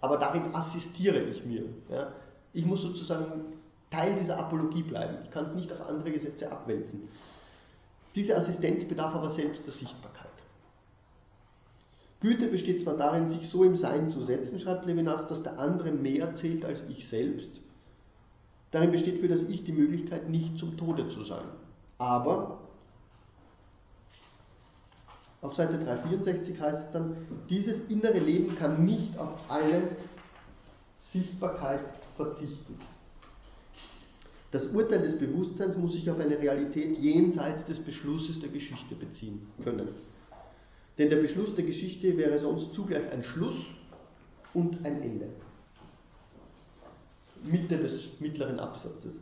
Aber darin assistiere ich mir. Ja. Ich muss sozusagen Teil dieser Apologie bleiben. Ich kann es nicht auf andere Gesetze abwälzen. Diese Assistenz bedarf aber selbst der Sichtbarkeit. Güte besteht zwar darin, sich so im Sein zu setzen, schreibt Levinas, dass der andere mehr zählt als ich selbst. Darin besteht für das Ich die Möglichkeit, nicht zum Tode zu sein. Aber auf Seite 364 heißt es dann, dieses innere Leben kann nicht auf alle Sichtbarkeit verzichten. Das Urteil des Bewusstseins muss sich auf eine Realität jenseits des Beschlusses der Geschichte beziehen können. Denn der Beschluss der Geschichte wäre sonst zugleich ein Schluss und ein Ende. Mitte des mittleren Absatzes.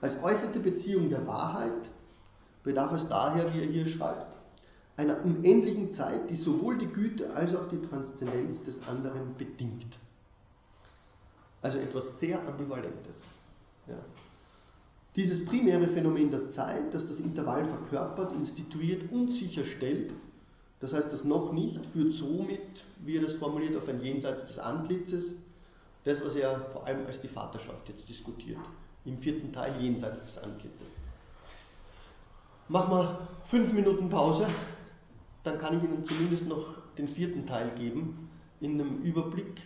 Als äußerste Beziehung der Wahrheit bedarf es daher, wie er hier schreibt, einer unendlichen Zeit, die sowohl die Güte als auch die Transzendenz des anderen bedingt. Also etwas sehr Ambivalentes. Ja. Dieses primäre Phänomen der Zeit, das das Intervall verkörpert, instituiert und sicherstellt, das heißt das noch nicht, führt somit, wie er das formuliert, auf ein Jenseits des Antlitzes, das, was er vor allem als die Vaterschaft jetzt diskutiert, im vierten Teil Jenseits des Antlitzes. Machen wir fünf Minuten Pause, dann kann ich Ihnen zumindest noch den vierten Teil geben, in einem Überblick.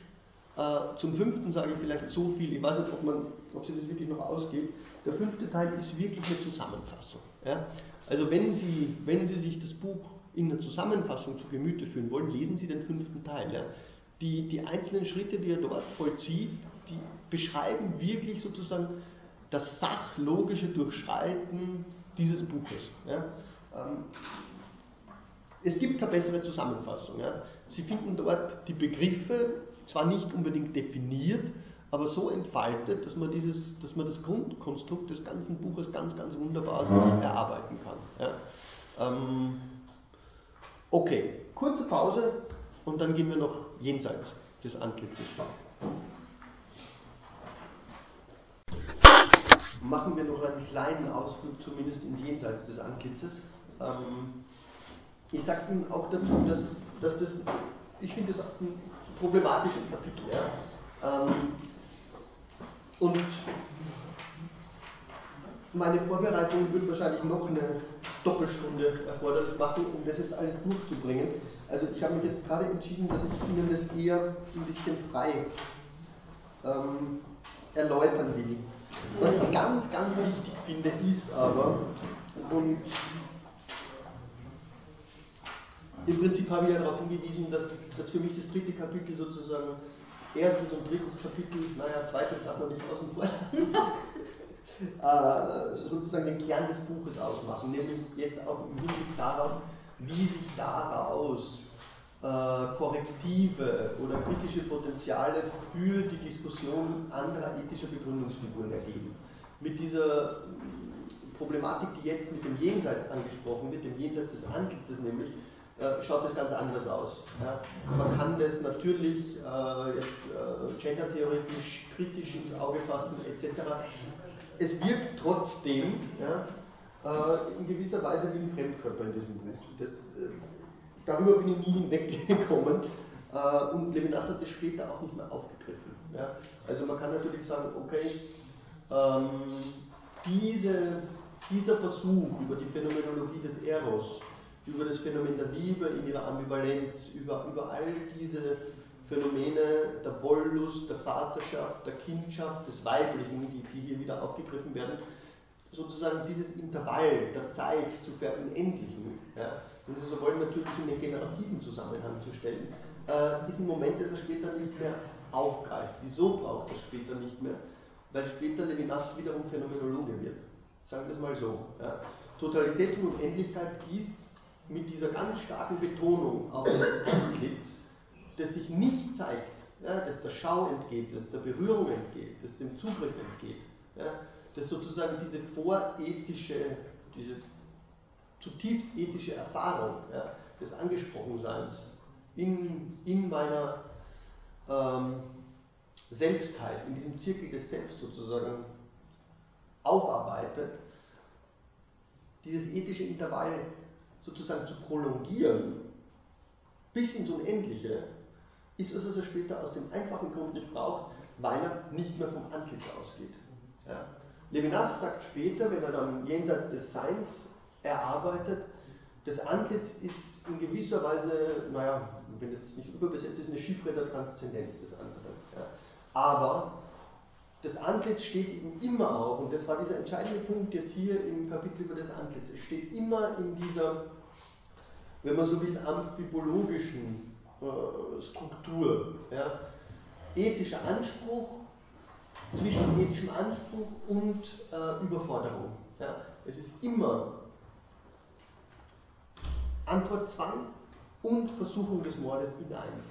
Äh, zum fünften sage ich vielleicht so viel, ich weiß nicht, ob, man, ob sich das wirklich noch ausgeht. Der fünfte Teil ist wirklich eine Zusammenfassung. Ja? Also wenn Sie, wenn Sie sich das Buch in einer Zusammenfassung zu Gemüte führen wollen, lesen Sie den fünften Teil. Ja? Die, die einzelnen Schritte, die er dort vollzieht, die beschreiben wirklich sozusagen das sachlogische Durchschreiten dieses Buches. Ja? Ähm, es gibt keine bessere Zusammenfassung. Ja? Sie finden dort die Begriffe, zwar nicht unbedingt definiert, aber so entfaltet, dass man, dieses, dass man das Grundkonstrukt des ganzen Buches ganz, ganz wunderbar sich erarbeiten kann. Ja. Ähm, okay, kurze Pause und dann gehen wir noch jenseits des Antlitzes. Machen wir noch einen kleinen Ausflug zumindest ins Jenseits des Antlitzes. Ähm, ich sage Ihnen auch dazu, dass, dass das, ich finde das ein problematisches Kapitel. Ja. Ähm, und meine Vorbereitung wird wahrscheinlich noch eine Doppelstunde erforderlich machen, um das jetzt alles durchzubringen. Also ich habe mich jetzt gerade entschieden, dass ich Ihnen das eher ein bisschen frei ähm, erläutern will. Was ich ganz, ganz wichtig finde, ist aber, und im Prinzip habe ich ja darauf hingewiesen, dass, dass für mich das dritte Kapitel sozusagen erstes und drittes Kapitel, naja, zweites darf man nicht außen vor lassen, äh, sozusagen den Kern des Buches ausmachen, nämlich jetzt auch im Hinblick darauf, wie sich daraus äh, Korrektive oder kritische Potenziale für die Diskussion anderer ethischer Begründungsfiguren ergeben. Mit dieser Problematik, die jetzt mit dem Jenseits angesprochen wird, dem Jenseits des Antlitzes nämlich, schaut das ganz anders aus. Ja. Man kann das natürlich äh, jetzt äh, gendertheoretisch kritisch ins Auge fassen etc. Es wirkt trotzdem ja, äh, in gewisser Weise wie ein Fremdkörper in diesem Buch. Das, äh, darüber bin ich nie hinweggekommen äh, und Levinas hat das später auch nicht mehr aufgegriffen. Ja. Also man kann natürlich sagen, okay, ähm, diese, dieser Versuch über die Phänomenologie des Eros über das Phänomen der Liebe in ihrer Ambivalenz, über, über all diese Phänomene der Wollust, der Vaterschaft, der Kindschaft, des Weiblichen, die, die hier wieder aufgegriffen werden, sozusagen dieses Intervall der Zeit zu verunendlichen, ja, wenn Sie so wollen, natürlich in den generativen Zusammenhang zu stellen, äh, ist ein Moment, das er später nicht mehr aufgreift. Wieso braucht er später nicht mehr? Weil später Levinas wiederum Phänomenologe wird. Sagen wir es mal so. Ja. Totalität und Unendlichkeit ist mit dieser ganz starken Betonung auf das Antlitz, das sich nicht zeigt, ja, das der Schau entgeht, das der Berührung entgeht, das dem Zugriff entgeht, ja, das sozusagen diese vorethische, diese zutiefst ethische Erfahrung ja, des Angesprochenseins in, in meiner ähm, Selbstheit, in diesem Zirkel des Selbst sozusagen aufarbeitet, dieses ethische Intervall sozusagen zu prolongieren bis ins Unendliche, ist es, was er später aus dem einfachen Grund nicht braucht, weil er nicht mehr vom Antlitz ausgeht. Ja? Levinas sagt später, wenn er dann jenseits des Seins erarbeitet, das Antlitz ist in gewisser Weise, naja, wenn es nicht überbesetzt ist, eine Chiffre der Transzendenz des anderen. Ja. Aber das Antlitz steht eben immer auch, und das war dieser entscheidende Punkt jetzt hier im Kapitel über das Antlitz, es steht immer in dieser, wenn man so will, amphibologischen äh, Struktur. Ja. Ethischer Anspruch, zwischen ethischem Anspruch und äh, Überforderung. Ja. Es ist immer Antwortzwang und Versuchung des Mordes in eins.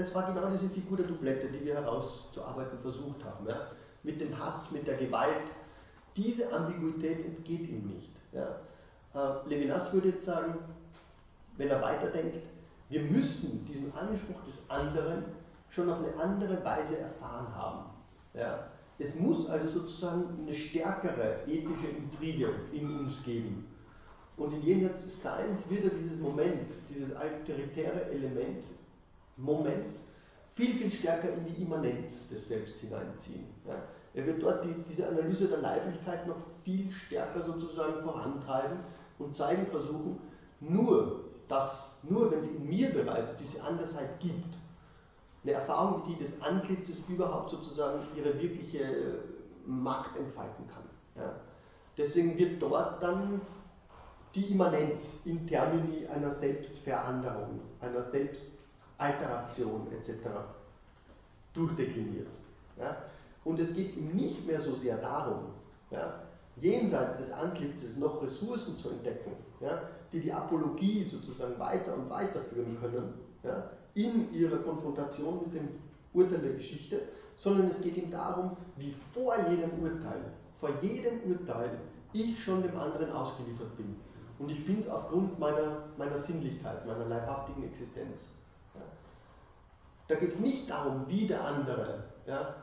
Das, war genau diese Figur der Dublette, die wir herauszuarbeiten versucht haben. Ja? Mit dem Hass, mit der Gewalt. Diese Ambiguität entgeht ihm nicht. Ja? Äh, Levinas würde jetzt sagen, wenn er weiterdenkt, wir müssen diesen Anspruch des anderen schon auf eine andere Weise erfahren haben. Ja? Es muss also sozusagen eine stärkere ethische Intrige in uns geben. Und in Jenseits des Seins wird er dieses Moment, dieses alteritäre Element, Moment, viel, viel stärker in die Immanenz des Selbst hineinziehen. Ja. Er wird dort die, diese Analyse der Leiblichkeit noch viel stärker sozusagen vorantreiben und zeigen versuchen, nur das, nur wenn es in mir bereits diese Andersheit gibt, eine Erfahrung die des Antlitzes überhaupt sozusagen ihre wirkliche Macht entfalten kann. Ja. Deswegen wird dort dann die Immanenz in Termini einer Selbstveränderung, einer Selbstalteration etc. durchdekliniert. Ja? Und es geht ihm nicht mehr so sehr darum, ja, jenseits des Antlitzes noch Ressourcen zu entdecken, ja, die die Apologie sozusagen weiter und weiter führen können, ja, in ihrer Konfrontation mit dem Urteil der Geschichte, sondern es geht ihm darum, wie vor jedem Urteil, vor jedem Urteil ich schon dem anderen ausgeliefert bin und ich bin es aufgrund meiner, meiner Sinnlichkeit, meiner leibhaftigen Existenz. Ja. Da geht es nicht darum, wie der andere ja,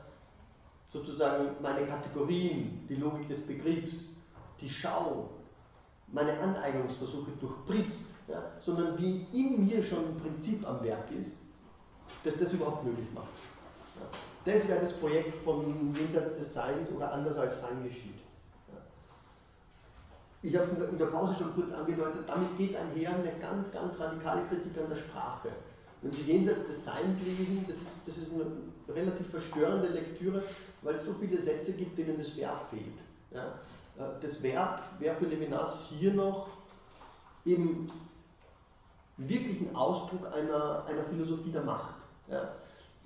sozusagen meine Kategorien, die Logik des Begriffs, die Schau, meine Aneignungsversuche durchbricht, ja, sondern wie in mir schon ein Prinzip am Werk ist, das das überhaupt möglich macht. Das wäre das Projekt von Jenseits des Seins oder anders als Sein geschieht. Ich habe in der Pause schon kurz angedeutet, damit geht einher eine ganz, ganz radikale Kritik an der Sprache. Wenn Sie jenseits des Seins lesen, das ist, das ist eine relativ verstörende Lektüre, weil es so viele Sätze gibt, denen das Verb fehlt. Ja. Äh, das Verb wäre für Levinas hier noch im wirklichen Ausdruck einer, einer Philosophie der Macht, ja,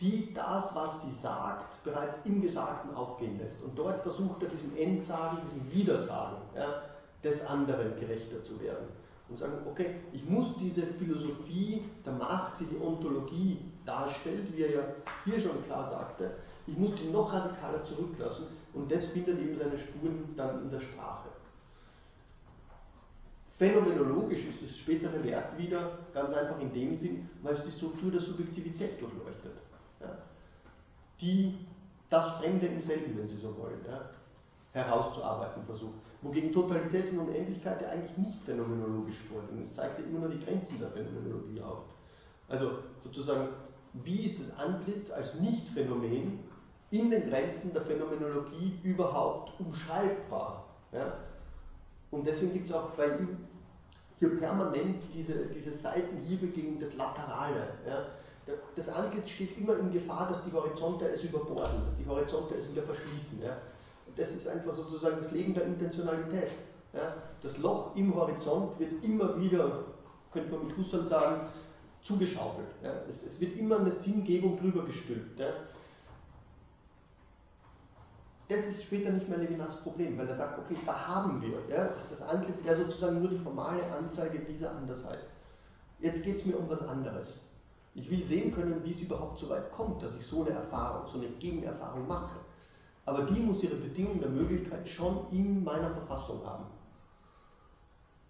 die das, was sie sagt, bereits im Gesagten aufgehen lässt. Und dort versucht er diesem Endsagen, diesem Widersagen, ja, des anderen gerechter zu werden. Und sagen, okay, ich muss diese Philosophie der Macht, die die Ontologie darstellt, wie er ja hier schon klar sagte, ich muss die noch radikaler zurücklassen und das findet eben seine Spuren dann in der Sprache. Phänomenologisch ist das spätere Werk wieder ganz einfach in dem Sinn, weil es die Struktur der Subjektivität durchleuchtet. Ja, die das Fremde im selben, wenn Sie so wollen, ja, herauszuarbeiten versucht wogegen Totalität und Unendlichkeit ja eigentlich nicht phänomenologisch vorliegen. Es zeigt ja immer nur die Grenzen der Phänomenologie auf. Also sozusagen, wie ist das Antlitz als Nicht-Phänomen in den Grenzen der Phänomenologie überhaupt umschreibbar? Ja? Und deswegen gibt es auch bei ihm hier permanent diese, diese Seitenhiebe gegen das Laterale. Ja? Das Antlitz steht immer in Gefahr, dass die Horizonte es überborden, dass die Horizonte es wieder verschließen. Ja? Das ist einfach sozusagen das Leben der Intentionalität. Ja? Das Loch im Horizont wird immer wieder, könnte man mit Husserl sagen, zugeschaufelt. Ja? Es, es, wird immer eine Sinngebung drüber gestülpt. Ja? Das ist später nicht mehr Levinas Problem, weil er sagt, okay, da haben wir, ja, ist das Antlitz ja sozusagen nur die formale Anzeige dieser Andersheit. Jetzt geht es mir um was anderes. Ich will sehen können, wie es überhaupt so weit kommt, dass ich so eine Erfahrung, so eine Gegenerfahrung mache. Aber die muss ihre Bedingung der Möglichkeit schon in meiner Verfassung haben.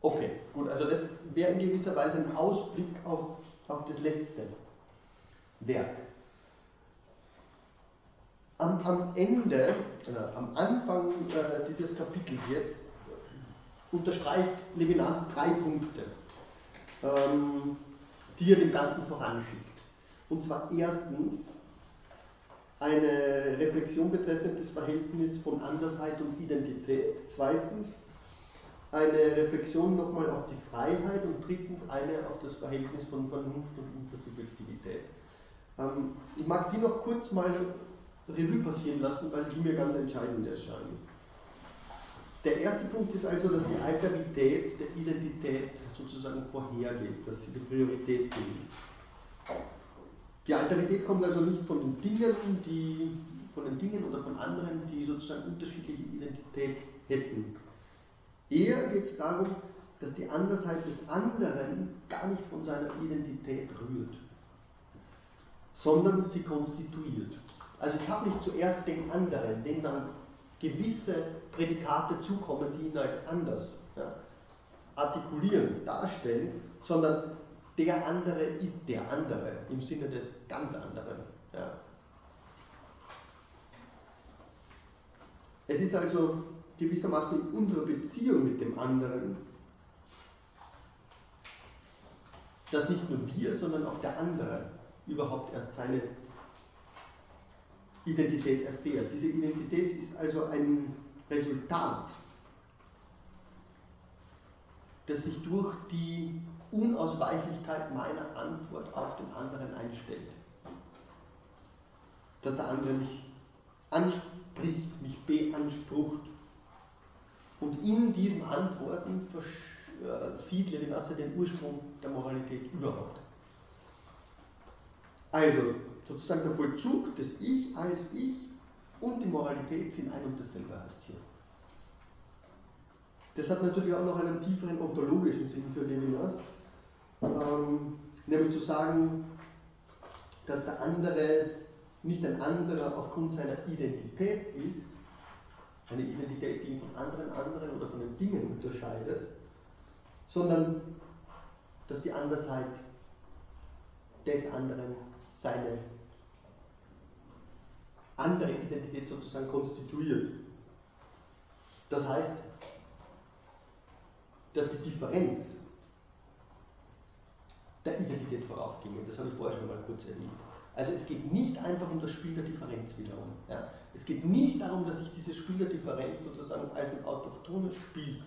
Okay, gut, also das wäre in gewisser Weise ein Ausblick auf, auf das letzte Werk. Am, am Ende, äh, am Anfang äh, dieses Kapitels jetzt, unterstreicht Levinas drei Punkte, ähm, die er dem Ganzen voranschickt. Und zwar erstens eine Reflexion betreffend das Verhältnis von Andersheit und Identität. Zweitens eine Reflexion nochmal auf die Freiheit und drittens eine auf das Verhältnis von Vernunft und Intersubjektivität. Ähm, ich mag die noch kurz mal Revue passieren lassen, weil die mir ganz entscheidend erscheinen. Der erste Punkt ist also, dass die Alterität der Identität sozusagen vorhergeht, dass sie die Priorität gilt. Die Alterität kommt also nicht von den Dingen, die, von den Dingen oder von anderen, die sozusagen unterschiedliche Identität hätten. Eher geht es darum, dass die Andersheit des anderen gar nicht von seiner Identität rührt, sondern sie konstituiert. Also ich habe nicht zuerst den anderen, den dann gewisse Prädikate zukommen, die ihn als anders ja, artikulieren, darstellen, sondern der andere ist der andere im Sinne des ganz anderen. Ja. Es ist also gewissermaßen in unserer Beziehung mit dem anderen, dass nicht nur wir, sondern auch der andere überhaupt erst seine Identität erfährt. Diese Identität ist also ein Resultat, das sich durch die Unausweichlichkeit meiner Antwort auf den anderen einstellt. Dass der andere mich anspricht, mich beansprucht. Und in diesen Antworten sieht Levinas den Ursprung der Moralität überhaupt. Also, sozusagen der Vollzug des Ich als Ich und die Moralität sind ein und dasselbe heißt hier. Das hat natürlich auch noch einen tieferen ontologischen Sinn für Levinas, ähm, nämlich zu sagen, dass der andere nicht ein anderer aufgrund seiner Identität ist, eine Identität, die ihn von anderen anderen oder von den Dingen unterscheidet, sondern dass die Andersheit des anderen seine andere Identität sozusagen konstituiert. Das heißt, dass die Differenz der Identität voraufging. das habe ich vorher schon mal kurz erwähnt. Also es geht nicht einfach um das Spiel der Differenz wiederum. Ja. Es geht nicht darum, dass ich dieses Spiel der Differenz sozusagen als ein autochthones Spiel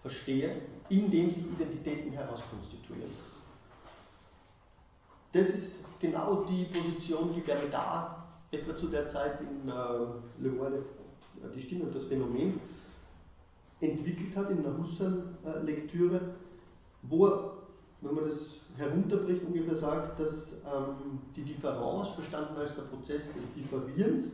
verstehe, in dem sich Identitäten herauskonstituieren. Das ist genau die Position, die Derrida etwa zu der Zeit in äh, Le Roi, die Stimme und das Phänomen, entwickelt hat in einer Husserl-Lektüre, wo er, wenn man das herunterbricht, ungefähr sagt, dass ähm, die Differenz, verstanden als der Prozess des Differierens,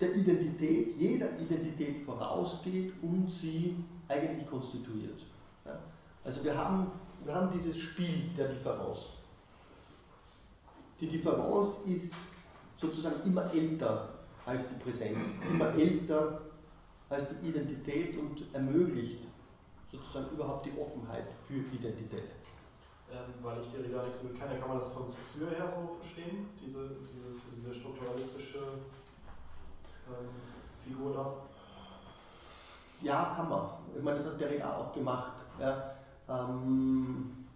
der Identität, jeder Identität vorausgeht und sie eigentlich konstituiert. Ja? Also wir haben, wir haben dieses Spiel der Differenz. Die Differenz ist sozusagen immer älter als die Präsenz, immer älter als die Identität und ermöglicht sozusagen überhaupt die Offenheit für Identität. Ähm, weil ich die Rede nicht so gut kenne, kann man das von Saussure her so verstehen, diese, diese, diese strukturalistische ähm, Figur da? Ja, kann man. Ich meine, das hat der Derrida auch gemacht. Ja. Ähm,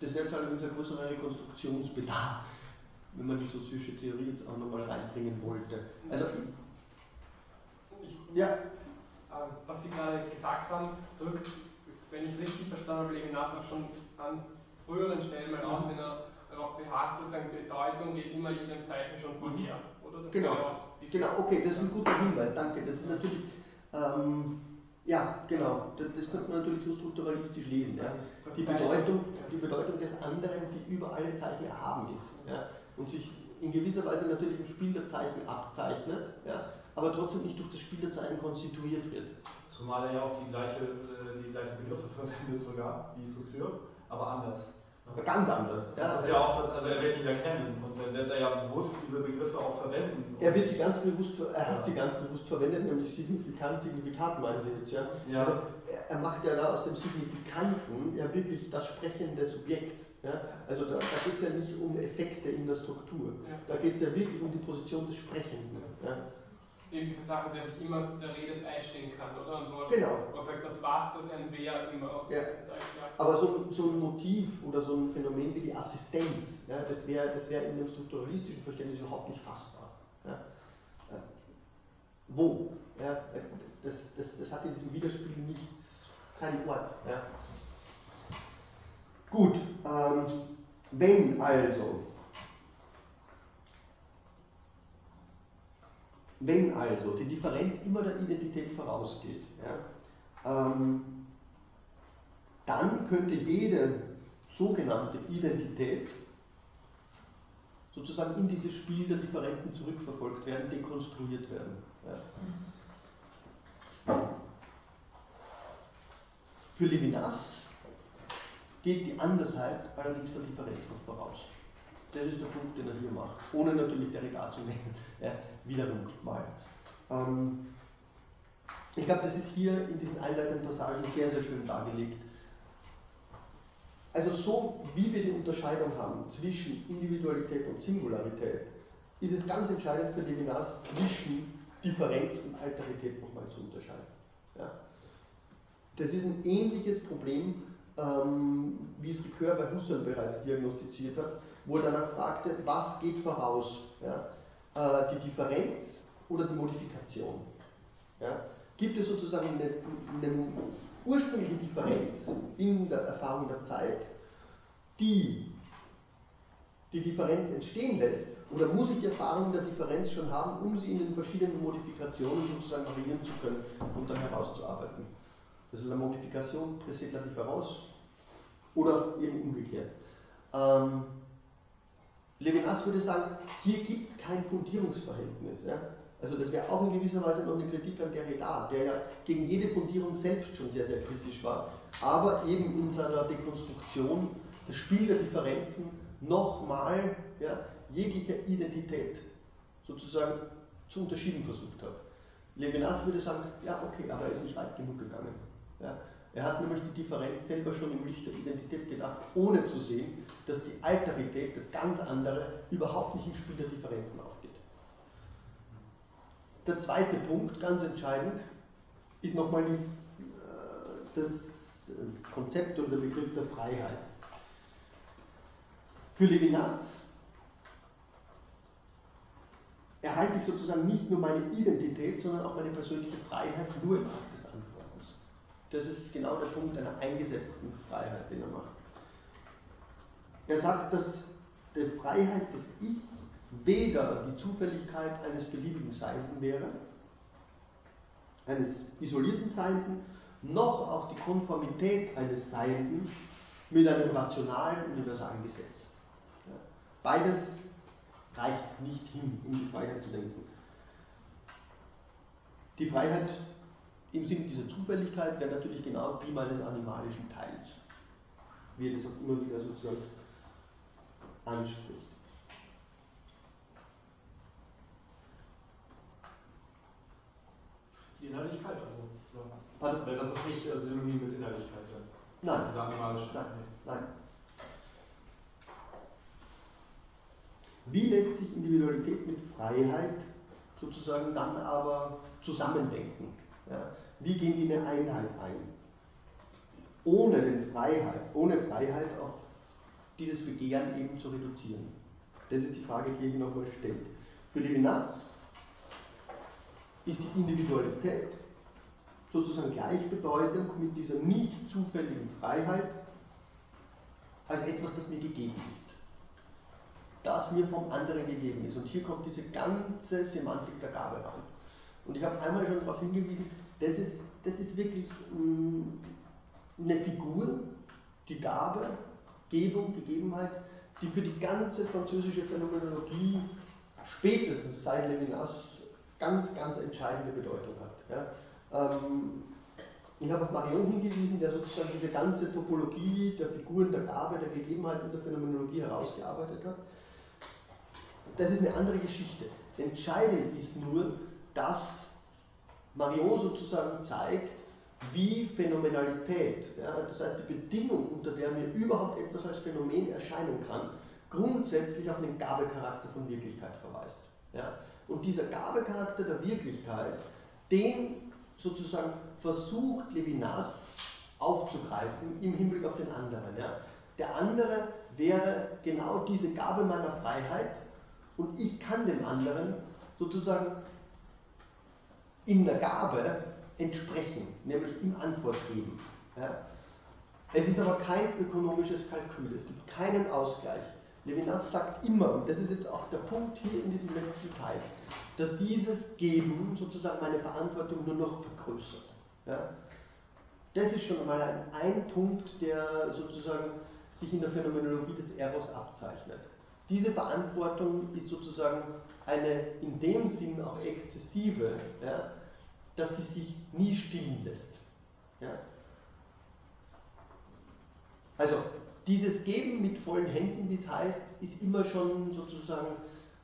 das wäre jetzt allerdings ein größerer Rekonstruktionsbedarf, wenn man die sozialische Theorie jetzt auch nochmal reinbringen wollte. Also, ja. Ähm, was Sie gerade gesagt haben, drückt, wenn ich es richtig verstanden habe, Levinas auch schon an früheren Stellen mal aus, wenn er darauf beharrt, sozusagen Bedeutung geht immer jedem Zeichen schon vorher. Oder das genau, genau, okay, das ist ein guter Hinweis, danke. Das ist natürlich, ähm, ja, genau, das, das könnte man natürlich so strukturalistisch lesen. Ja. Die, Bedeutung, die Bedeutung des anderen, die über alle Zeichen erhaben ist ja, und sich in gewisser Weise natürlich im Spiel der Zeichen abzeichnet, ja, aber trotzdem nicht durch das Spiel der Zeichen konstituiert wird. Zumal er ja auch die, gleiche, äh, die gleichen Begriffe verwendet sogar, wie Saussure, aber anders. Ganz anders. Ja. Das ist ja auch das, also er wird ihn ja kennen und dann wird er ja bewusst diese Begriffe auch verwenden. Er wird sie ganz bewusst, er hat ja. sie ganz bewusst verwendet, nämlich signifikant, signifikat meinen Sie jetzt, ja? ja. Also er, macht ja da aus dem Signifikanten ja wirklich das sprechende Subjekt. Ja? Also da, da geht es ja nicht um Effekte in der Struktur. Ja. Da geht es ja wirklich um die Position des Sprechenden. Ja? Eben diese Sache, der sich immer der Rede beistehen kann, oder? Und wo genau. er sagt, das was, das ein Wer immer auf ja. Aber so, so ein Motiv oder so ein Phänomen wie die Assistenz, ja, das wäre das wär in dem strukturalistischen Verständnis überhaupt nicht fassbar. Ja. Äh, wo? Ja, das, das, das hat in diesem Widerspiel nichts, keinen Ort. Ja. Gut, ähm, wenn also Wenn also die Differenz immer der Identität vorausgeht, ja, ähm, dann könnte jede sogenannte Identität sozusagen in dieses Spiel der Differenzen zurückverfolgt werden, dekonstruiert werden. Ja. Für Levinas geht die Andersheit allerdings der Differenz noch voraus. Das ist der Punkt, den er hier macht, ohne natürlich Derrida zu nennen. Ja, wiederum mal. Ähm, ich glaube, das ist hier in diesen einleitenden Passagen sehr, sehr schön dargelegt. Also so wie wir die Unterscheidung haben zwischen Individualität und Singularität, ist es ganz entscheidend für Levinas zwischen Differenz und Alterität nochmal zu unterscheiden. Ja? Das ist ein ähnliches Problem, ähm, wie es Ricoeur bei Husserl bereits diagnostiziert hat, wo er danach fragte, was geht voraus? Ja? Äh, die Differenz oder die Modifikation? Ja? Gibt es sozusagen eine, eine ursprüngliche Differenz in der Erfahrung der Zeit, die die Differenz entstehen lässt, oder muss ich die Erfahrung der Differenz schon haben, um sie in den verschiedenen Modifikationen sozusagen variieren zu können und dann herauszuarbeiten? Also la Modifikation précède la Differenz oder eben umgekehrt. Ähm, Levinas würde sagen, hier gibt es kein Fundierungsverhältnis. Ja? Also das wäre auch in gewisser Weise noch eine Kritik an Derrida, der ja gegen jede Fundierung selbst schon sehr, sehr kritisch war, aber eben in seiner Dekonstruktion das Spiel der Differenzen nochmal ja, jeglicher Identität sozusagen zu unterschieden versucht hat. Levinas würde sagen, ja okay, aber er ist nicht weit genug gegangen. Ja? Er hat nämlich die Differenz selber schon im Licht der Identität gedacht, ohne zu sehen, dass die Alterität, das ganz andere, überhaupt nicht im Spiel der Differenzen aufgeht. Der zweite Punkt, ganz entscheidend, ist nochmal äh, das Konzept oder der Begriff der Freiheit. Für Levinas erhalte ich sozusagen nicht nur meine Identität, sondern auch meine persönliche Freiheit nur im Akt des anderen. Das ist genau der Punkt einer eingesetzten Freiheit, den er macht. Er sagt, dass die Freiheit des Ich weder die Zufälligkeit eines beliebigen Seienden wäre, eines isolierten Seienden, noch auch die Konformität eines Seienden mit einem rationalen universalen Gesetz. Beides reicht nicht hin, um die Freiheit zu denken. Die Freiheit im Sinne dieser Zufälligkeit wäre natürlich genau die meines animalischen Teils, wie er das auch immer wieder sozusagen anspricht. Die Innerlichkeit, also. Pardon? Das ist nicht äh, synonym mit Innerlichkeit. Nein. Diese animalische. Nein. Nein. Wie lässt sich Individualität mit Freiheit sozusagen dann aber zusammendenken? Ja? Wie gehen die eine Einheit ein? Ohne, den Freiheit, ohne Freiheit auf dieses Begehren eben zu reduzieren. Das ist die Frage, die hier nochmal stellt. Für Levinas ist die Individualität sozusagen gleichbedeutend mit dieser nicht zufälligen Freiheit als etwas, das mir gegeben ist. das mir vom anderen gegeben ist. Und hier kommt diese ganze Semantik der Gabe rein. Und ich habe einmal schon darauf hingewiesen, das ist, das ist wirklich mm, eine Figur, die Gabe, Gebung, Gegebenheit, die für die ganze französische Phänomenologie spätestens seit Levinas ganz, ganz entscheidende Bedeutung hat. Ja. Ähm, ich habe auf Marion hingewiesen, der sozusagen diese ganze Topologie der Figuren, der Gabe, der Gegebenheit und der Phänomenologie herausgearbeitet hat. Das ist eine andere Geschichte. Entscheidend ist nur, dass Marion sozusagen zeigt, wie Phänomenalität, ja, das heißt die Bedingung, unter der mir überhaupt etwas als Phänomen erscheinen kann, grundsätzlich auf den Gabecharakter von Wirklichkeit verweist. Ja. Und dieser Gabecharakter der Wirklichkeit, den sozusagen versucht Levinas aufzugreifen im Hinblick auf den anderen. Ja. Der andere wäre genau diese Gabe meiner Freiheit und ich kann dem anderen sozusagen in der Gabe entsprechen, nämlich ihm Antwort geben. Ja. Es ist aber kein ökonomisches Kalkül, es gibt keinen Ausgleich. Levinas sagt immer, und das ist jetzt auch der Punkt hier in diesem letzten Teil, dass dieses Geben sozusagen meine Verantwortung nur noch vergrößert. Ja? Das ist schon einmal ein, ein Punkt, der sozusagen sich in der Phänomenologie des Eros abzeichnet. Diese Verantwortung ist sozusagen eine in dem Sinn auch exzessive, ja, dass sie sich nie stillen lässt. Ja? Also dieses Geben mit vollen Händen, wie es heißt, ist immer schon sozusagen,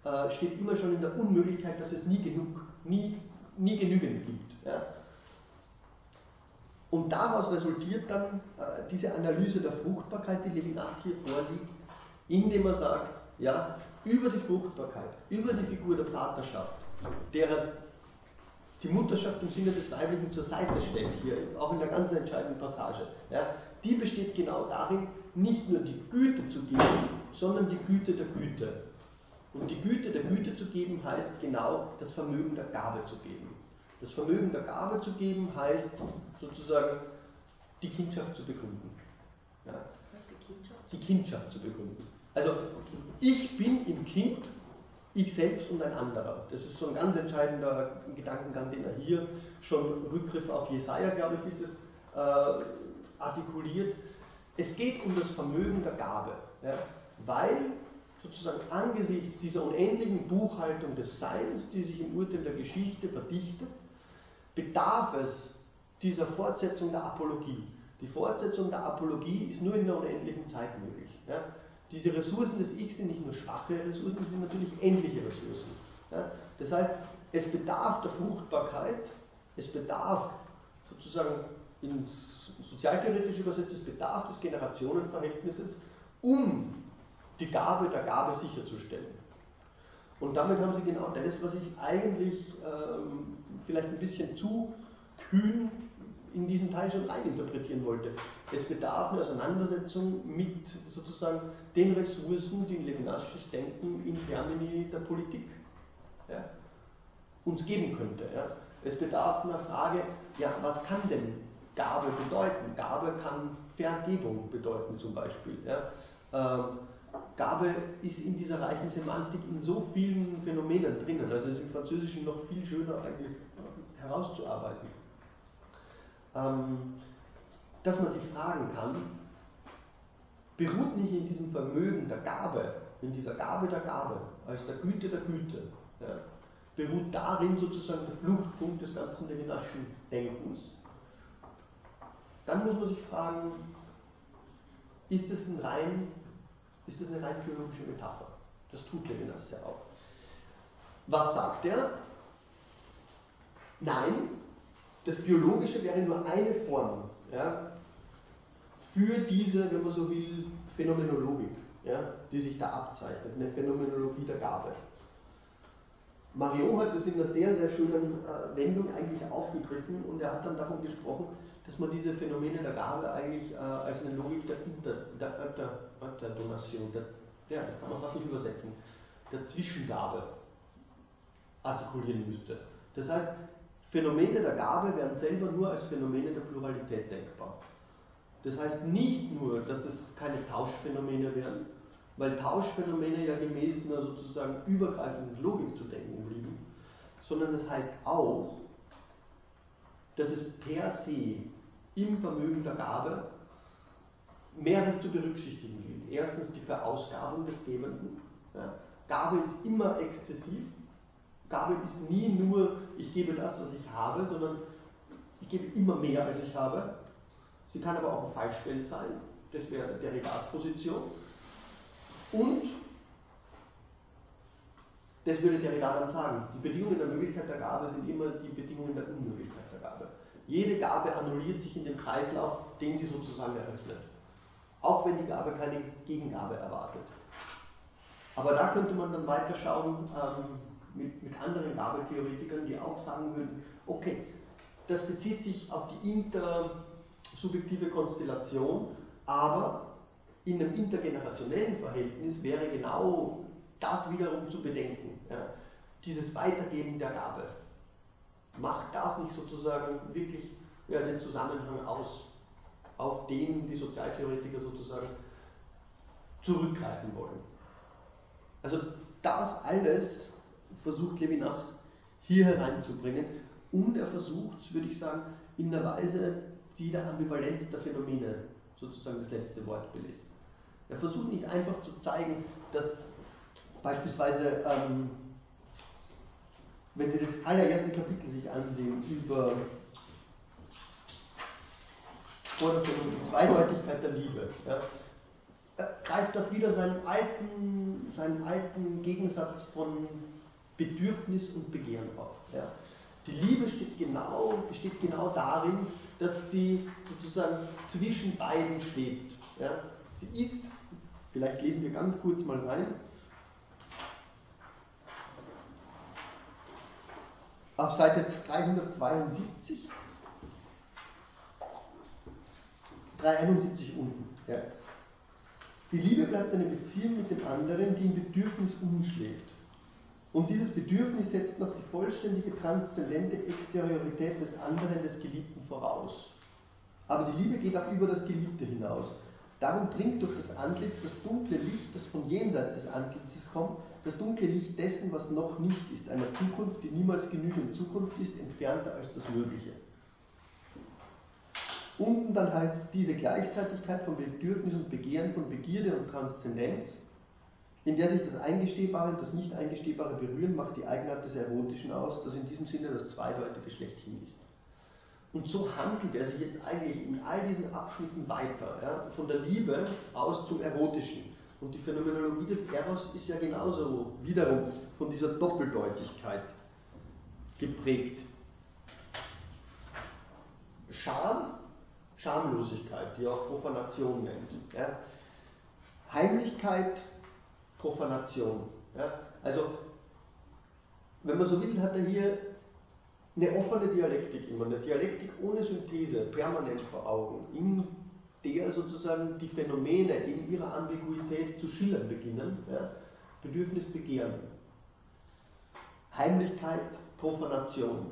äh, steht immer schon in der Unmöglichkeit, dass es nie genug, nie, nie genügend gibt. Ja? Und daraus resultiert dann äh, diese Analyse der Fruchtbarkeit, die Levinas hier vorliegt, indem er sagt, ja, über die Fruchtbarkeit, über die Figur der Vaterschaft, derer die Mutterschaft im Sinne des Weiblichen zur Seite stellt, hier, auch in der ganz entscheidenden Passage, ja, die besteht genau darin, nicht nur die Güte zu geben, sondern die Güte der Güte. Und die Güte der Güte zu geben heißt genau das Vermögen der Gabe zu geben. Das Vermögen der Gabe zu geben heißt sozusagen die Kindschaft zu begründen. Ja? Die Kindschaft? Die Kindschaft zu begründen. Also ich bin im Kind, ich selbst und ein anderer. Das ist so ein ganz entscheidender Gedankengang, den er hier schon Rückgriff auf Jesaja, glaube ich, ist es, äh, artikuliert. Es geht um das Vermögen der Gabe, ja, weil sozusagen angesichts dieser unendlichen Buchhaltung des Seins, die sich im Urteil der Geschichte verdichtet, bedarf es dieser Fortsetzung der Apologie. Die Fortsetzung der Apologie ist nur in der unendlichen Zeit möglich. Ja. Diese Ressourcen des Ich sind nicht nur schwache Ressourcen, sie sind natürlich endliche Ressourcen. Ja. Das heißt, es bedarf der Fruchtbarkeit, es bedarf sozusagen ins sozialtheoretische übersetzt, es bedarf des Generationenverhältnisses, um die Gabe der Gabe sicherzustellen. Und damit haben sie genau das, was ich eigentlich ähm, vielleicht ein bisschen zu kühn in diesen Teil schon reininterpretieren wollte. Es bedarf einer Auseinandersetzung mit sozusagen den Ressourcen, die in Levinasches Denken in Termini der Politik ja, uns geben könnte. Ja. Es bedarf einer Frage, ja, was kann denn Gabe bedeuten? Gabe kann Vergebung bedeuten zum Beispiel. Ja. Ähm, Gabe ist in dieser reichen Semantik in so vielen Phänomenen drinnen. Also ist im Französischen noch viel schöner eigentlich herauszuarbeiten. Ähm, dass man sich fragen kann, beruht nicht in diesem Vermögen der Gabe, in dieser Gabe der Gabe, als der Güte der Güte, ja, beruht darin sozusagen der Fluchtpunkt des ganzen Levinaschen Denkens, dann muss man sich fragen, ist es ein rein ist das eine rein biologische Metapher. Das tut Levinas ja auch. Was sagt er? Nein, das Biologische wäre nur eine Form ja, für diese, wenn man so will, Phänomenologik, ja, die sich da abzeichnet, eine Phänomenologie der Gabe. Marion hat das in einer sehr, sehr schönen äh, Wendung eigentlich aufgegriffen und er hat dann davon gesprochen, dass man diese Phänomene der Gabe eigentlich äh, als eine Logik der, Inter, der Ötter, Ötterdonation, der, das kann man fast nicht übersetzen, der Zwischengabe artikulieren müsste. Das heißt, Phänomene der Gabe werden selber nur als Phänomene der Pluralität denkbar. Das heißt nicht nur, dass es keine Tauschphänomene wären, weil Tauschphänomene ja gemäß einer sozusagen übergreifenden Logik zu denken blieben, sondern es das heißt auch, dass es per se im Vermögen der Gabe mehres zu berücksichtigen gilt. Erstens die Verausgabung des Gebenden. Ja. Gabe ist immer exzessiv. Gabe ist nie nur, ich gebe das, was ich habe, sondern ich gebe immer mehr, als ich habe. Sie kann aber auch ein Falschgeld sein. Das wäre der Regasposition. Und, das würde der Derrida dann sagen, die Bedingungen der Möglichkeit der Gabe sind immer die Bedingungen der Unmöglichkeit der Gabe. Jede Gabe annulliert sich in dem Kreislauf, den sie sozusagen eröffnet. Auch wenn die Gabe keine Gegengabe erwartet. Aber da könnte man dann weiter schauen ähm, mit, mit anderen Gabetheoretikern, die auch sagen würden, okay, das bezieht sich auf die intersubjektive Konstellation, aber in einem intergenerationellen Verhältnis wäre genau das wiederum zu bedenken. Ja. Dieses Weitergeben der Gabe. Macht das nicht sozusagen wirklich ja, den Zusammenhang aus, auf den die Sozialtheoretiker sozusagen zurückgreifen wollen? Also das alles versucht Levinas hier hereinzubringen und er versucht, würde ich sagen, in einer Weise, die der Ambivalenz der Phänomene sozusagen das letzte Wort belässt. Er versucht nicht einfach zu zeigen, dass beispielsweise, ähm, wenn Sie das allererste Kapitel sich ansehen über die Zweideutigkeit der Liebe, ja, greift dort wieder seinen alten, seinen alten Gegensatz von Bedürfnis und Begehren auf. Ja. Die Liebe steht genau, besteht genau darin, dass sie sozusagen zwischen beiden schwebt. Ja. Sie ist, vielleicht lesen wir ganz kurz mal rein, auf Seite 372, 371 unten. Ja. Die Liebe bleibt eine Beziehung mit dem anderen, die im Bedürfnis umschlägt. Und dieses Bedürfnis setzt noch die vollständige transzendente Exteriorität des anderen, des Geliebten voraus. Aber die Liebe geht auch über das Geliebte hinaus. Darum dringt durch das Antlitz das dunkle Licht, das von jenseits des Antlitzes kommt, das dunkle Licht dessen, was noch nicht ist, einer Zukunft, die niemals genügend Zukunft ist, entfernter als das Mögliche. Unten dann heißt diese Gleichzeitigkeit von Bedürfnis und Begehren, von Begierde und Transzendenz, in der sich das Eingestehbare und das Nicht-Eingestehbare berühren, macht die Eigenart des Erotischen aus, das in diesem Sinne das zweideutige schlechthin ist. Und so handelt er sich jetzt eigentlich in all diesen Abschnitten weiter, ja, von der Liebe aus zum Erotischen. Und die Phänomenologie des Eros ist ja genauso wiederum von dieser Doppeldeutigkeit geprägt. Scham Schamlosigkeit, die auch Profanation nennt. Ja. Heimlichkeit, Profanation. Ja. Also, wenn man so will, hat er hier eine offene Dialektik immer, eine Dialektik ohne Synthese, permanent vor Augen, in der sozusagen die Phänomene in ihrer Ambiguität zu schillern beginnen. Ja. Bedürfnis, Begehren. Heimlichkeit, Profanation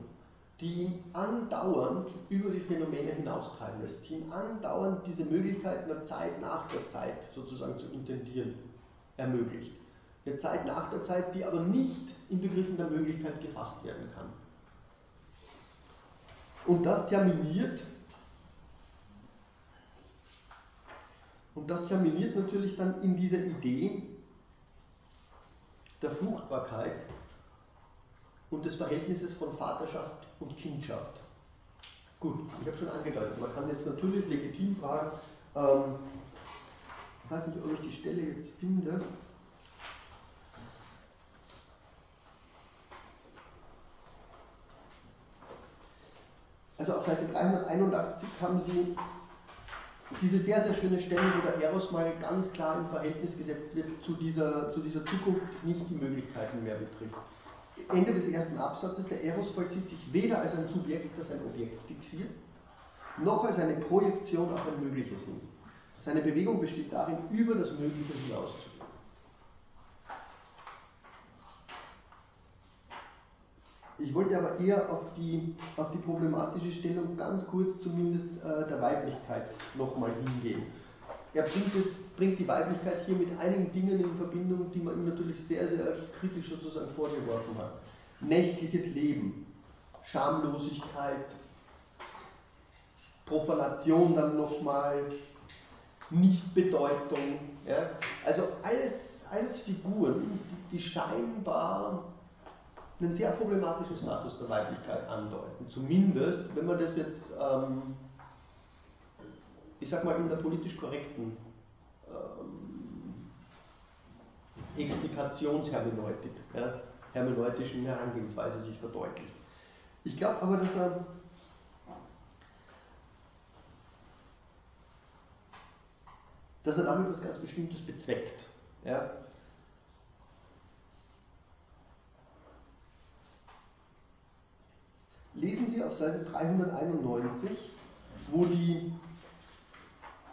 die ihn andauernd über die Phänomene hinaustreiben lässt, die ihn andauernd diese Möglichkeit einer Zeit nach der Zeit sozusagen zu intendieren ermöglicht. Eine Zeit nach der Zeit, die aber nicht in Begriffen der Möglichkeit gefasst werden kann. Und das terminiert, und das terminiert natürlich dann in dieser Idee der Fruchtbarkeit und des Verhältnisses von Vaterschaft und Kindschaft. Gut, ich habe schon angedeutet, man kann jetzt natürlich legitim fragen, ähm, ich weiß nicht, ob ich die Stelle jetzt finde. Also auf Seite 381 haben Sie diese sehr, sehr schöne Stelle, wo der Eros mal ganz klar in Verhältnis gesetzt wird zu dieser, zu dieser Zukunft, nicht die Möglichkeiten mehr betrifft. Ende des ersten Absatzes, der Eros vollzieht sich weder als ein Subjekt, das ein Objekt fixiert, noch als eine Projektion auf ein Mögliches hin. Seine Bewegung besteht darin, über das Mögliche hinauszugehen. Ich wollte aber eher auf die, auf die problematische Stellung ganz kurz zumindest äh, der Weiblichkeit nochmal hingehen. er bringt, es, bringt die Weiblichkeit hier mit einigen Dingen in Verbindung, die man ihm natürlich sehr, sehr kritisch sozusagen vorgeworfen hat. Nächtliches Leben, Schamlosigkeit, Profanation dann nochmal, Nichtbedeutung. Ja? Also alles, alles Figuren, die, die scheinbar einen sehr problematischen Status der Weiblichkeit andeuten. Zumindest, wenn man das jetzt, ähm, ich sag mal, in der politisch korrekten ähm, Explikationshermeneutik, ja, hermeneutischen Herangehensweise sich verdeutlicht. Ich glaube aber, dass er dass er damit etwas ganz Bestimmtes bezweckt. Ja? Lesen Sie auf Seite 391, wo die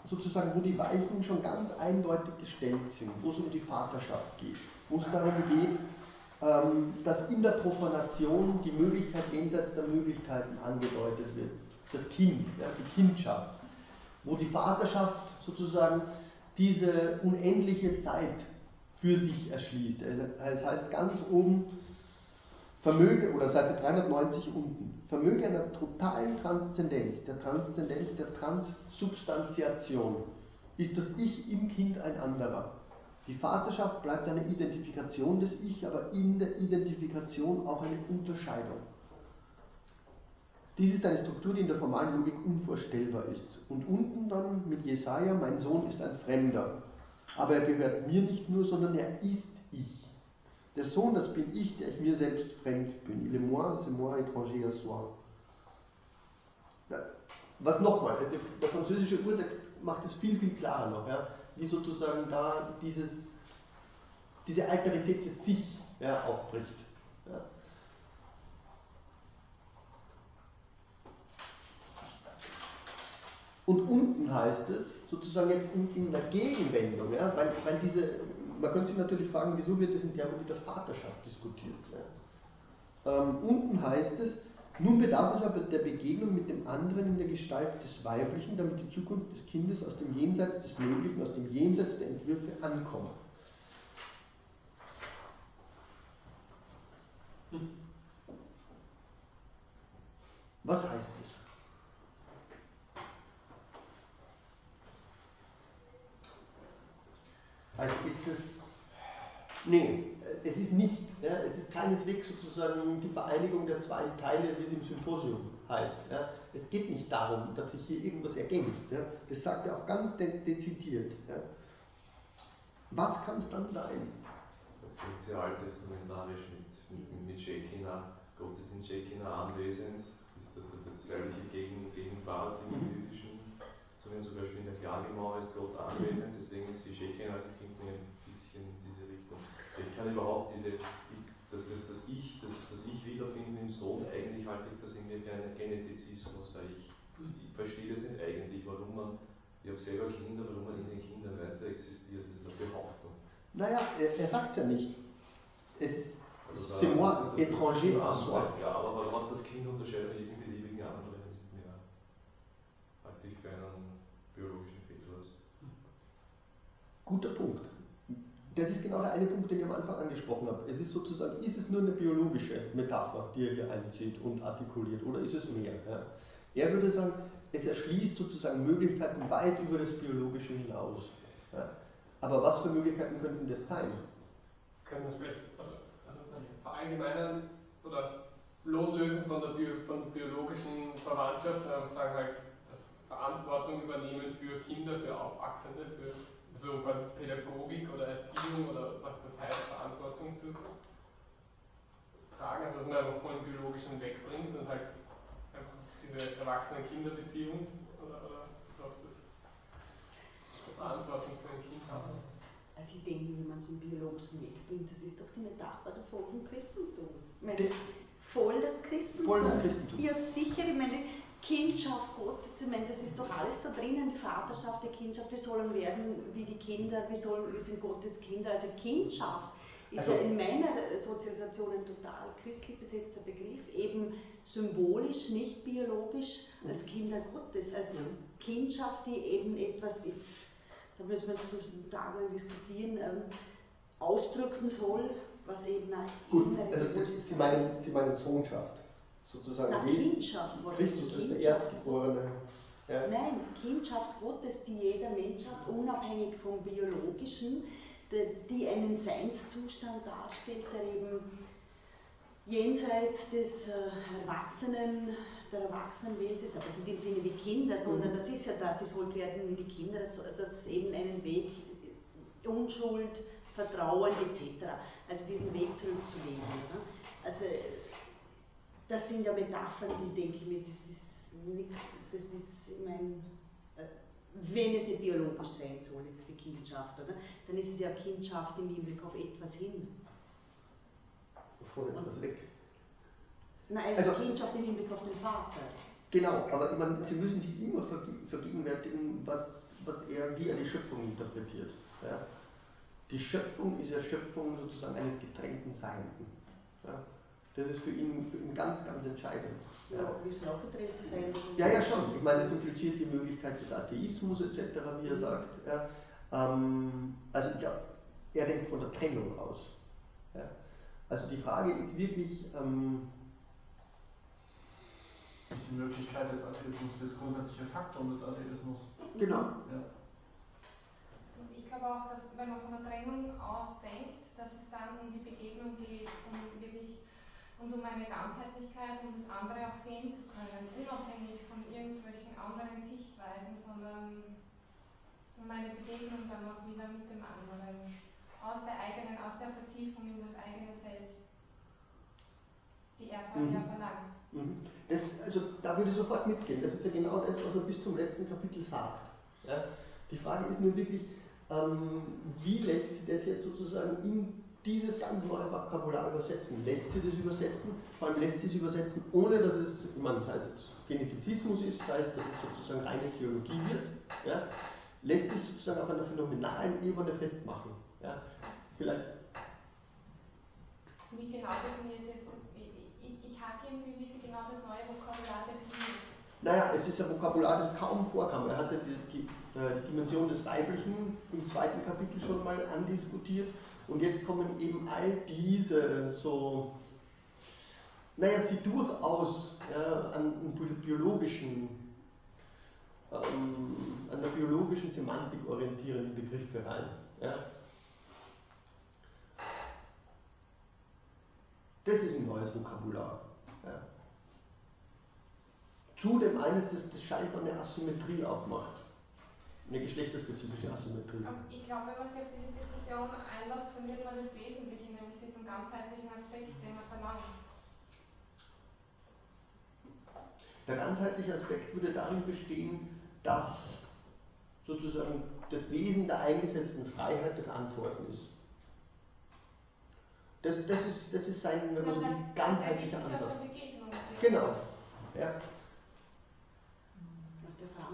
sozusagen, wo die Weichen schon ganz eindeutig gestellt sind, wo es um die Vaterschaft geht, wo es darum geht, ähm, dass in der Profanation die Möglichkeit jenseits der Möglichkeiten angedeutet wird. Das Kind, ja, die Kindschaft, wo die Vaterschaft sozusagen diese unendliche Zeit für sich erschließt. Es heißt ganz oben, Vermöge, oder Seite 390 unten, Vermöge einer totalen Transzendenz, der Transzendenz der Transsubstantiation, ist das Ich im Kind ein anderer. Die Vaterschaft bleibt eine Identifikation des Ich, aber in der Identifikation auch eine Unterscheidung. Dies ist eine Struktur, die in der formalen Logik unvorstellbar ist. Und unten dann mit Jesaja, mein Sohn ist ein Fremder. Aber er gehört mir nicht nur, sondern er ist ich. Der Sohn, das bin ich, der ich mir selbst fremd bin. Il est moi, c'est moi étranger à soi. Was nochmal, der französische Urtext macht es viel, viel klarer noch, ja, wie sozusagen da dieses, diese Alterität des Sich ja, aufbricht. Ja. Und unten heißt es, sozusagen jetzt in, in der Gegenwendung, ja, weil, weil diese, man könnte sich natürlich fragen, wieso wird das in Termini der Vaterschaft diskutiert? Ja. Ähm, unten heißt es, nun bedarf es aber der Begegnung mit dem anderen in der Gestalt des Weiblichen, damit die Zukunft des Kindes aus dem Jenseits des Möglichen, aus dem Jenseits der Entwürfe ankommt. Was heißt das? Also ist das. Nee, es ist nicht. Ja, es ist keineswegs sozusagen die Vereinigung der zwei Teile, wie es im Symposium heißt. Ja. Es geht nicht darum, dass sich hier irgendwas ergänzt. Ja. Das sagt er auch ganz de dezidiert. Ja. Was kann es dann sein? Das klingt sehr alttestamentarisch mit, mit, mit Shekinah. Gott ist in Shekinah anwesend. Das ist die zweite Gegen, Gegenwart im mhm. jüdischen so wenn zum Beispiel in der Klagemauer ist Gott anwesend, deswegen ist sie Shekin, also es klingt mir ein bisschen in diese Richtung. Ich kann überhaupt diese, das, das, das Ich, das, das Ich wiederfinden im Sohn, eigentlich halte ich das irgendwie für einen Genetizismus, weil ich, ich verstehe das nicht eigentlich, warum man, ich habe selber Kinder, warum man in den Kindern weiter existiert, das ist eine Behauptung. Naja, er, er sagt es ja nicht. Es ist also c'est moi étranger à soi. Ja, aber was das Kind unterscheidet von jedem beliebigen anderen, ist mir, halte ich für einen biologischen Fehlschluss. Guter Punkt. Das ist genau der eine Punkt, den ich am Anfang angesprochen habe. Es ist sozusagen, ist es nur eine biologische Metapher, die er hier einzieht und artikuliert, oder ist es mehr? Ja? Er würde sagen, es erschließt sozusagen Möglichkeiten weit über das Biologische hinaus. Ja? Aber was für Möglichkeiten könnten das sein? Können wir es vielleicht also, also verallgemeinern oder loslösen von der, Bio, von biologischen Verwandtschaft, aber sagen halt, Verantwortung übernehmen für Kinder, für Aufwachsende, für so was Pädagogik oder Erziehung oder was das heißt, Verantwortung zu tragen, also dass man einfach von biologischen wegbringt und halt einfach diese Erwachsenen-Kinder-Beziehung oder, oder was das zur Verantwortung für ein Kind haben. Also ich denke, wenn man so einen biologischen Weg bringt, das ist doch die Metapher davor vom Christentum. Voll das Christentum. Voll das Christentum. Ja, sicher. Ich meine, Kindschaft Gottes, ich meine, das ist doch alles da drinnen, die Vaterschaft der Kindschaft, wir sollen werden wie die Kinder, wir, sollen, wir sind Gottes Kinder. Also Kindschaft ist also, ja in meiner Sozialisation ein total christlich besetzter Begriff, eben symbolisch, nicht biologisch, als Kinder Gottes, als Kindschaft, die eben etwas da müssen wir jetzt tagelang diskutieren, ähm, ausdrücken soll, was eben eine Gut, also Sie meinen, Sie meinen Sohnschaft, sozusagen. Na, Kindschaft. Christus ist der Erstgeborene. Ja. Nein, Kindschaft Gottes, die jeder Mensch hat, unabhängig vom Biologischen, die einen Seinszustand darstellt, der eben jenseits des äh, Erwachsenen, der Erwachsenenwelt ist, aber in dem Sinne wie Kinder, sondern mhm. das ist ja das, sie soll werden wie die Kinder, dass das eben einen Weg Unschuld, Vertrauen etc., also diesen Weg zurückzulegen. Ne? Also das sind ja Metaphern, die denke ich mir, das ist nichts, das ist, ich meine, äh, wenn es nicht biologisch sein soll, jetzt die Kindschaft, oder? dann ist es ja Kindschaft im Hinblick auf etwas hin. Von etwas weg. Nein, also, also Kindschaft im Hinblick auf den Vater. Genau, aber ich meine, Sie müssen sich immer vergegenwärtigen, was, was er, wie er die Schöpfung interpretiert. Ja? Die Schöpfung ist ja Schöpfung sozusagen eines getrennten Seienden. Ja? Das ist für ihn, für ihn ganz, ganz entscheidend. Ja, wie es auch getrennte Seienden? Ja, ja, schon. Ich meine, es impliziert die Möglichkeit des Atheismus etc., wie er mhm. sagt. Ja? Ähm, also ich glaube, er denkt von der Trennung aus. Ja? Also die Frage ist wirklich, ähm, die Möglichkeit des Atheismus, das grundsätzliche Faktum des Atheismus. Genau. Ja. Ich glaube auch, dass wenn man von der Trennung aus denkt, dass es dann um die Begegnung geht, um wirklich und um eine Ganzheitlichkeit, um das andere auch sehen zu können, unabhängig von irgendwelchen anderen Sichtweisen, sondern um eine Begegnung dann auch wieder mit dem anderen, aus der eigenen, aus der Vertiefung in das eigene Selbst, die er mhm. ja verlangt. Mhm. Das, also da würde ich sofort mitgehen. Das ist ja genau das, was er bis zum letzten Kapitel sagt. Ja? Die Frage ist nun wirklich, ähm, wie lässt sich das jetzt sozusagen in dieses ganz neue Vokabular übersetzen? Lässt sie das übersetzen? Vor allem lässt sie es übersetzen, ohne dass es, ich meine, sei es jetzt Genetizismus ist, sei es, dass es sozusagen reine Theologie wird, ja? lässt sich sozusagen auf einer phänomenalen Ebene festmachen. Ja? Vielleicht. Wie genau definiert jetzt fragt irgendwie, wie Sie genau das neue Vokabular definieren. Naja, es ist ein Vokabular, das kaum vorkam. Er hatte die, die, äh, die, Dimension des Weiblichen im zweiten Kapitel schon mal andiskutiert und jetzt kommen eben all diese so, naja, sie durchaus ja, an, an biologischen, ähm, an der biologischen Semantik orientierenden Begriffe rein. Ja. Das ist ein neues Vokabular. Ja. Zudem eines, das, das scheinbar eine Asymmetrie aufmacht. Eine geschlechterspezifische Asymmetrie. Ich glaube, wenn man sich auf diese Diskussion einlässt, verliert man das Wesentliche, nämlich diesen ganzheitlichen Aspekt, den man verlangt. Der ganzheitliche Aspekt würde darin bestehen, dass sozusagen das Wesen der eingesetzten Freiheit das Antworten ist. Das, das, ist, das ist sein, wenn man so will, ganzheitlicher Ansatz. Genau. Ja.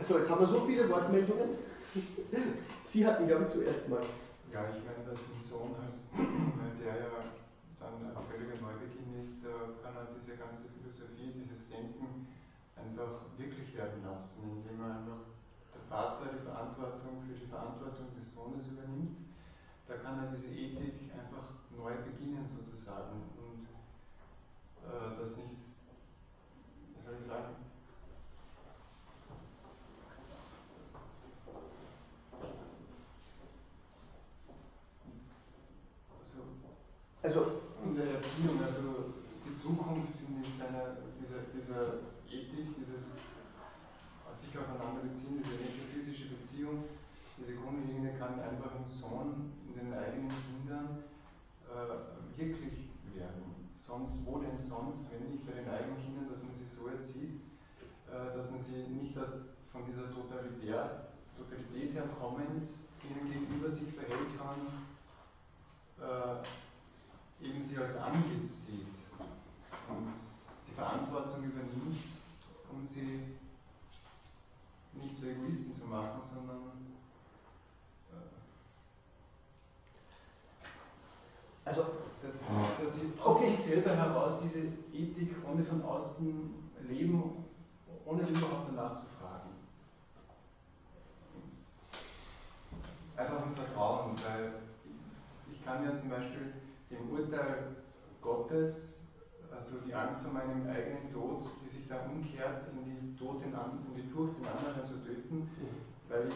So, jetzt haben wir so viele Wortmeldungen. Sie hatten, glaube ich, zuerst mal. Ja, ich meine, dass ein Sohn weil der ja dann ein völliger Neubeginn ist, kann er diese ganze Philosophie, dieses Denken einfach wirklich werden lassen, indem er einfach der Vater die Verantwortung für die Verantwortung des Sohnes übernimmt. Da kann er diese Ethik einfach neu beginnen sozusagen und äh, das nicht, wie soll ich sagen, also, in der Erziehung, also die Zukunft in seiner, dieser, dieser Ethik, dieses sich aufeinander beziehen, diese metaphysische Beziehung, diese Grundlinie kann einfach im Sohn, in den eigenen Kindern äh, wirklich werden. Sonst, wo denn sonst, wenn nicht bei den eigenen Kindern, dass man sie so erzieht, äh, dass man sie nicht aus, von dieser Totalitär, Totalität herkommend ihnen gegenüber sich verhält, sondern äh, eben sie als Antlitz sieht und die Verantwortung übernimmt, um sie nicht zu Egoisten zu machen, sondern Also, dass, dass sie aus okay. sich selber heraus diese Ethik ohne von außen leben, ohne überhaupt danach zu fragen. einfach im Vertrauen, weil ich kann ja zum Beispiel dem Urteil Gottes, also die Angst vor meinem eigenen Tod, die sich da umkehrt in die, Tod in, in die Furcht, den anderen zu töten, weil ich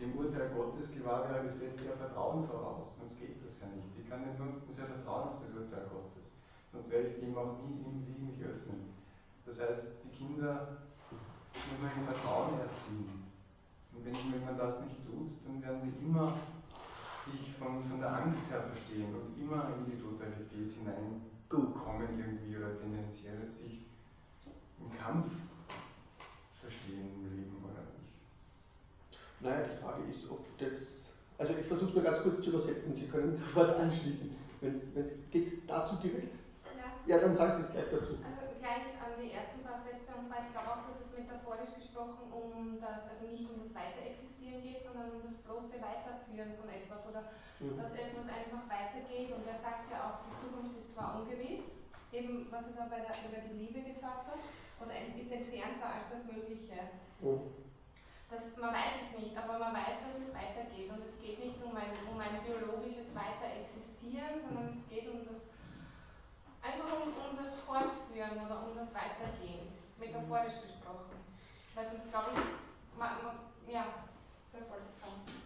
dem Urteil Gottes gewahr werde, setzt ja Vertrauen voraus, sonst geht das ja nicht. Ich kann ja nur, muss ja vertrauen auf das Urteil Gottes, sonst werde ich dem auch nie irgendwie mich öffnen. Das heißt, die Kinder muss man im Vertrauen erziehen. Und wenn, wenn man das nicht tut, dann werden sie immer sich von, von der Angst her verstehen und immer in die Totalität hineinkommen irgendwie oder tendenziell sich im Kampf verstehen im Leben oder nicht. Naja, die Frage ist, ob das. Also ich versuche es nur ganz kurz zu übersetzen, Sie können sofort anschließen. Geht es dazu direkt? Ja. Ja, dann sagen Sie es gleich dazu. Also gleich an die ersten paar Sätze, und zwar, ich glaube auch, es metaphorisch gesprochen um das, also nicht um das Weiterexistieren geht, sondern um das bloße Weiterführen von etwas oder mhm. dass etwas einfach weitergeht. Und er sagt ja auch, die Zukunft ist zwar ungewiss, eben was er da bei der, über die Liebe gesagt hat, oder ist entfernter als das Mögliche. Mhm. Das, man weiß es nicht, aber man weiß, dass es weitergeht. Und es geht nicht um ein, um ein biologisches Weiterexistieren, sondern es geht um das, einfach um, um das Fortführen oder um das Weitergehen, metaphorisch gesprochen. Weil sonst glaube ich, man, man, ja, das wollte ich sagen.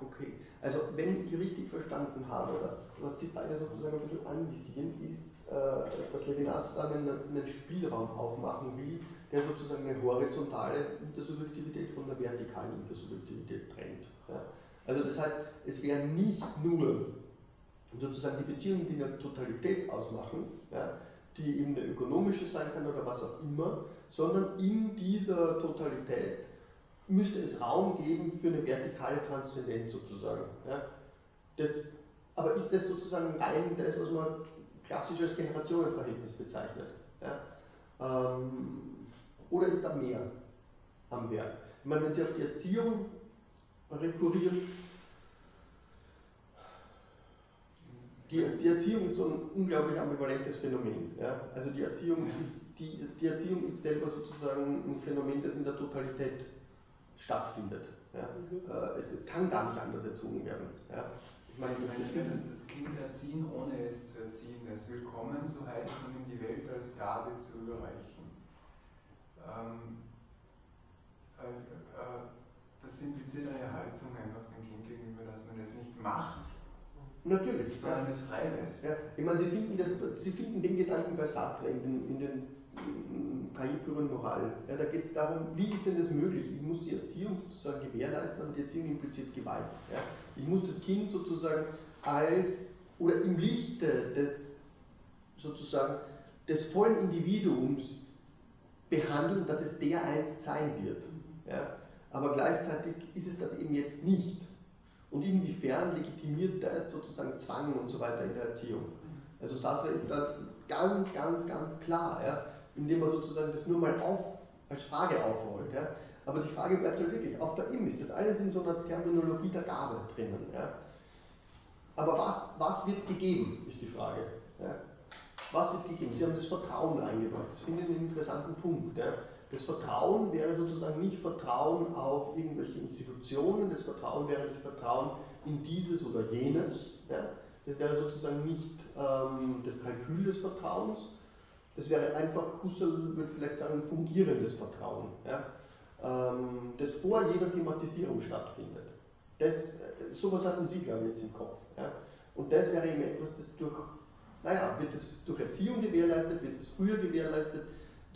Okay, also wenn ich richtig verstanden habe, was, was Sie beide sozusagen ein bisschen anvisieren, ist, äh, dass Levinas dann einen, einen, Spielraum aufmachen will, der sozusagen eine horizontale Intersubjektivität von der vertikalen Intersubjektivität trennt. Ja? Also das heißt, es wäre nicht nur sozusagen die Beziehungen, die eine Totalität ausmachen, ja, die eben eine ökonomische sein kann oder was auch immer, sondern in dieser Totalität müsste es Raum geben für eine vertikale Transzendenz sozusagen. Ja. Das, aber ist das sozusagen rein das, was man klassisch als Generationenverhältnis bezeichnet? Ja. Ähm, oder ist da mehr am Werk? Ich meine, wenn Sie auf die Erziehung rekurrieren, die, die Erziehung ist so ein unglaublich ambivalentes Phänomen. Ja? Also die Erziehung, ist, die, die Erziehung ist selber sozusagen ein Phänomen, das in der Totalität stattfindet. Ja? Mhm. Äh, es, es, kann gar nicht anders erzogen werden. Ja? Ich meine, das, das, das, das Kind erziehen, ohne es zu erziehen, es willkommen zu heißen und ihm die Welt als Gabe zu überreichen. Ähm, äh, äh, das impliziert eine Haltung einfach dem Kind gegenüber, dass man es nicht macht, Natürlich. Sondern ja. es frei lässt. Ja. Ich meine, Sie finden, das, Sie finden den Gedanken bei Sartre in den, in den Cahiers Moral. Ja, da geht es darum, wie ist denn das möglich? Ich muss die Erziehung sozusagen gewährleisten, aber die Erziehung impliziert Gewalt. Ja. Ich muss das Kind sozusagen als oder im Lichte des sozusagen des vollen Individuums behandeln, dass es der einst sein wird. Ja. Aber gleichzeitig ist es das eben jetzt nicht. Und inwiefern legitimiert das sozusagen Zwang und so weiter in der Erziehung? Also Sartre ist da ganz, ganz, ganz klar, ja, indem er sozusagen das nur mal auf, als Frage aufrollt. Ja. Aber die Frage bleibt halt wirklich, auch bei ihm ist das alles in so einer Terminologie der Gabe drinnen. Ja. Aber was, was wird gegeben, ist die Frage. Ja. Was wird gegeben? Sie haben das Vertrauen eingebracht. Das finde ich einen interessanten Punkt. Das Vertrauen wäre sozusagen nicht Vertrauen auf irgendwelche Institutionen, das Vertrauen wäre nicht Vertrauen in dieses oder jenes. Ja? Das wäre sozusagen nicht ähm, das Kalkül des Vertrauens, das wäre einfach, Husserl würde vielleicht sagen, fungierendes Vertrauen, ja? ähm, das vor jeder Thematisierung stattfindet. Das, äh, sowas hatten Sie, glaube ich, jetzt im Kopf. Ja? Und das wäre eben etwas, das durch, naja, wird es durch Erziehung gewährleistet, wird es früher gewährleistet,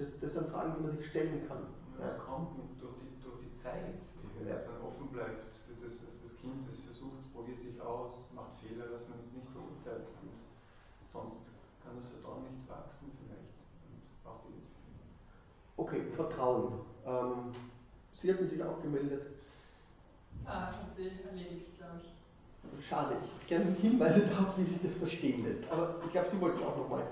das, das sind Fragen, die man sich stellen kann. Ja, das kommt durch die, durch die Zeit, wenn ja. es dann offen bleibt für das, dass das Kind das versucht, probiert sich aus, macht Fehler, dass man es nicht verurteilt. Und sonst kann das Vertrauen nicht wachsen vielleicht. Und auch die okay, Vertrauen. Ähm, Sie hatten sich auch gemeldet. Ah, hat sie erledigt, glaube ich. Schade, ich hätte gerne Hinweise darauf, wie sich das verstehen lässt. Aber ich glaube, Sie wollten auch nochmal.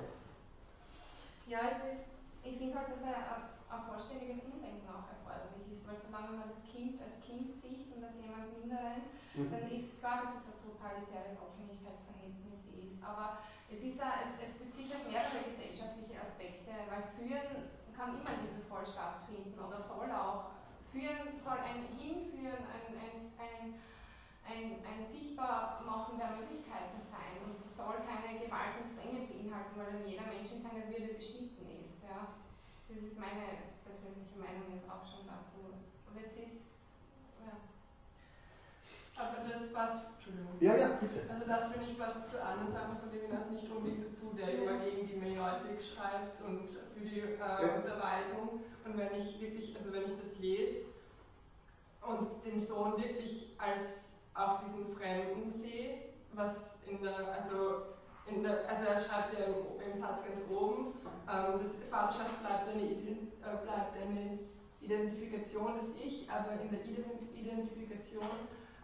Ja, es ist ich finde halt, dass ein, ein vollständiges Umdenken auch erforderlich ist, weil solange man das Kind als Kind sieht und als jemand Minderen, mhm. dann ist klar, dass es ein totalitäres Abhängigkeitsverhältnis ist. Aber es, ist a, es, es bezieht auf mehrere gesellschaftliche Aspekte, weil führen kann immer liebevoll stattfinden oder soll auch führen, soll ein Hinführen, ein, ein, ein, ein, ein Sichtbarmachen der Möglichkeiten sein und soll keine Gewalt und Zwänge beinhalten, weil dann jeder Mensch in seiner Würde beschnitten. Ja. Das ist meine persönliche Meinung jetzt auch schon dazu. Aber es ist, ja. Aber das passt, Entschuldigung. Ja, ja, bitte. Also das finde ich passt zu anderen Sachen von Levinas nicht unbedingt dazu, der immer gegen die Maiotik schreibt und für die äh, ja. Unterweisung. Und wenn ich wirklich, also wenn ich das lese und den Sohn wirklich als auch diesen Fremden sehe, was in der, also der, also er schreibt ja im, im Satz ganz oben, ähm, das Vaterschaft bleibt eine, äh, bleibt eine Identifikation des Ich, aber in der Identifikation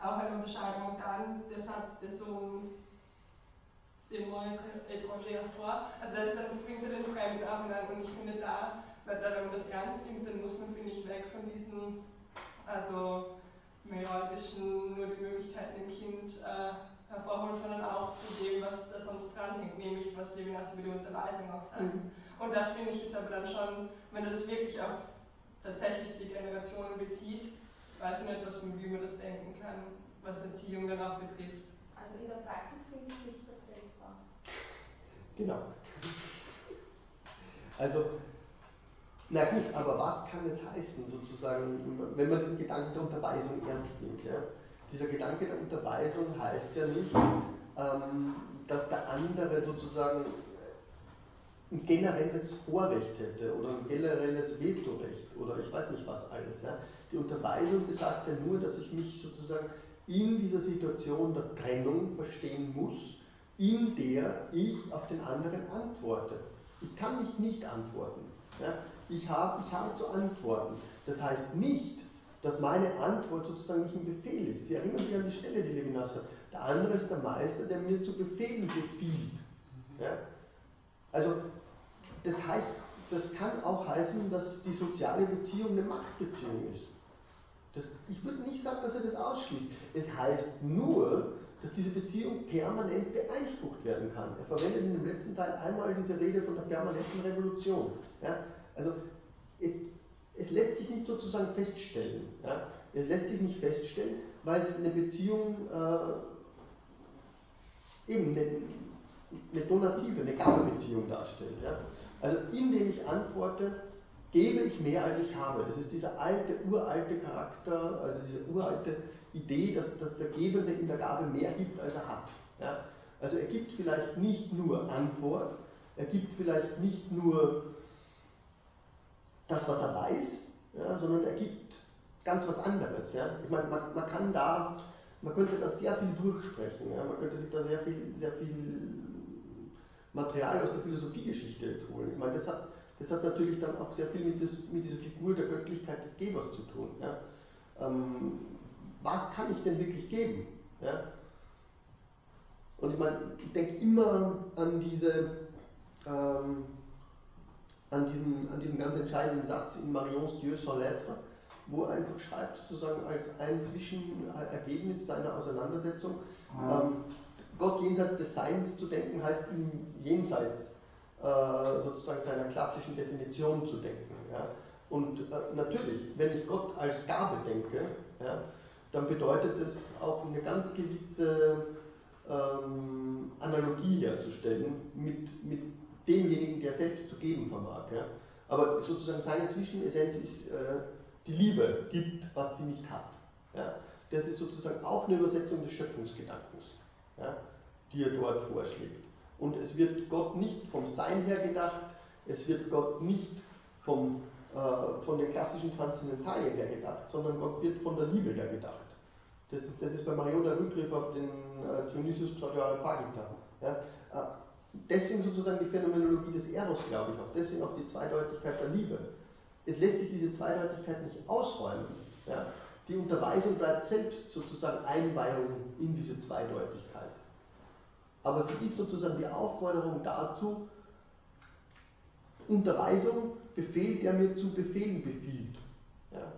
auch eine Unterscheidung. Dann der Satz der Sohn c'est moi étranger à soi. Also das dann bringt er den Fremden auch hinein und ich finde da, weil da, wenn man das ernst nimmt, dann muss man, finde ich, weg von diesen, also meiotischen, nur die Möglichkeiten im Kind äh, hervorholen, sondern auch zu dem, was da sonst dranhängt, nämlich was Levinas über die Unterweisung auch sagt. Mhm. Und das finde ich ist aber dann schon, wenn du das wirklich auf tatsächlich die Generationen bezieht, weiß ich nicht, was, wie man das denken kann, was Erziehung dann auch betrifft. Also in der Praxis finde ich nicht vertretbar. Genau. Also, na gut, aber was kann es heißen, sozusagen, wenn man diesen Gedanken der Unterweisung ernst nimmt? Ja? Dieser Gedanke der Unterweisung heißt ja nicht, ähm, dass der andere sozusagen ein generelles Vorrecht hätte oder ein generelles Vetorecht oder ich weiß nicht was alles. Ja. Die Unterweisung besagt ja nur, dass ich mich sozusagen in dieser Situation der Trennung verstehen muss, in der ich auf den anderen antworte. Ich kann mich nicht antworten. Ja. Ich, habe, ich habe zu antworten. Das heißt nicht, dass meine Antwort sozusagen nicht ein Befehl ist. Sie erinnern sich an die Stelle, die Levinas hat. Der andere ist der Meister, der mir zu befehlen befiehlt. Ja? Also das heißt, das kann auch heißen, dass die soziale Beziehung eine Machtbeziehung ist. Das, ich würde nicht sagen, dass er das ausschließt. Es heißt nur, dass diese Beziehung permanent beeinsprucht werden kann. Er verwendet in dem letzten Teil einmal diese Rede von der permanenten Revolution. Ja? Also es, es lässt sich nicht sozusagen feststellen. Ja? Es lässt sich nicht feststellen, weil es eine Beziehung äh, eben eine, eine donative, eine Gabebeziehung darstellt. Ja? Also indem ich antworte, gebe ich mehr als ich habe. Das ist dieser alte, uralte Charakter, also diese uralte Idee, dass, dass der Gebende in der Gabe mehr gibt, als er hat. Ja? Also er gibt vielleicht nicht nur Antwort, er gibt vielleicht nicht nur das, was er weiß, ja, sondern er gibt ganz was anderes. Ja? Ich meine, man, man kann da, man könnte da sehr viel durchsprechen, ja? man könnte sich da sehr viel, sehr viel Material aus der Philosophiegeschichte jetzt holen. Ich meine, das hat, das hat natürlich dann auch sehr viel mit, das, mit dieser Figur der Göttlichkeit des Gebers zu tun. Ja? Ähm, was kann ich denn wirklich geben? Ja? Und ich meine, ich denke immer an diese, ähm, an, diesen, an diesen ganz entscheidenden Satz in Marions Dieu sans l'être, wo er einfach schreibt, sozusagen als ein Zwischenergebnis seiner Auseinandersetzung, ähm, Gott jenseits des Seins zu denken, heißt ihm jenseits äh, sozusagen seiner klassischen Definition zu denken. Ja? Und äh, natürlich, wenn ich Gott als Gabe denke, ja, dann bedeutet es auch eine ganz gewisse ähm, Analogie herzustellen mit, mit demjenigen, der selbst zu geben vermag. Ja? Aber sozusagen seine Zwischenessenz ist, äh, die Liebe gibt, was sie nicht hat. Ja? Das ist sozusagen auch eine Übersetzung des Schöpfungsgedankens ja, die er dort vorschlägt. Und es wird Gott nicht vom Sein her gedacht, es wird Gott nicht vom, äh, von den klassischen Transzendentalien her gedacht, sondern Gott wird von der Liebe her gedacht. Das ist, das ist bei Marion der Rückgriff auf den äh, Dionysius Pseudo-Areopagita. Ja. Deswegen sozusagen die Phänomenologie des Eros, glaube ich, auch deswegen auch die Zweideutigkeit der Liebe. Es lässt sich diese Zweideutigkeit nicht ausräumen. Ja. Die Unterweisung bleibt selbst sozusagen Einweihung in diese Zweideutigkeit. Aber sie ist sozusagen die Aufforderung dazu, Unterweisung, Befehl, der mir zu Befehlen befiehlt. Ja?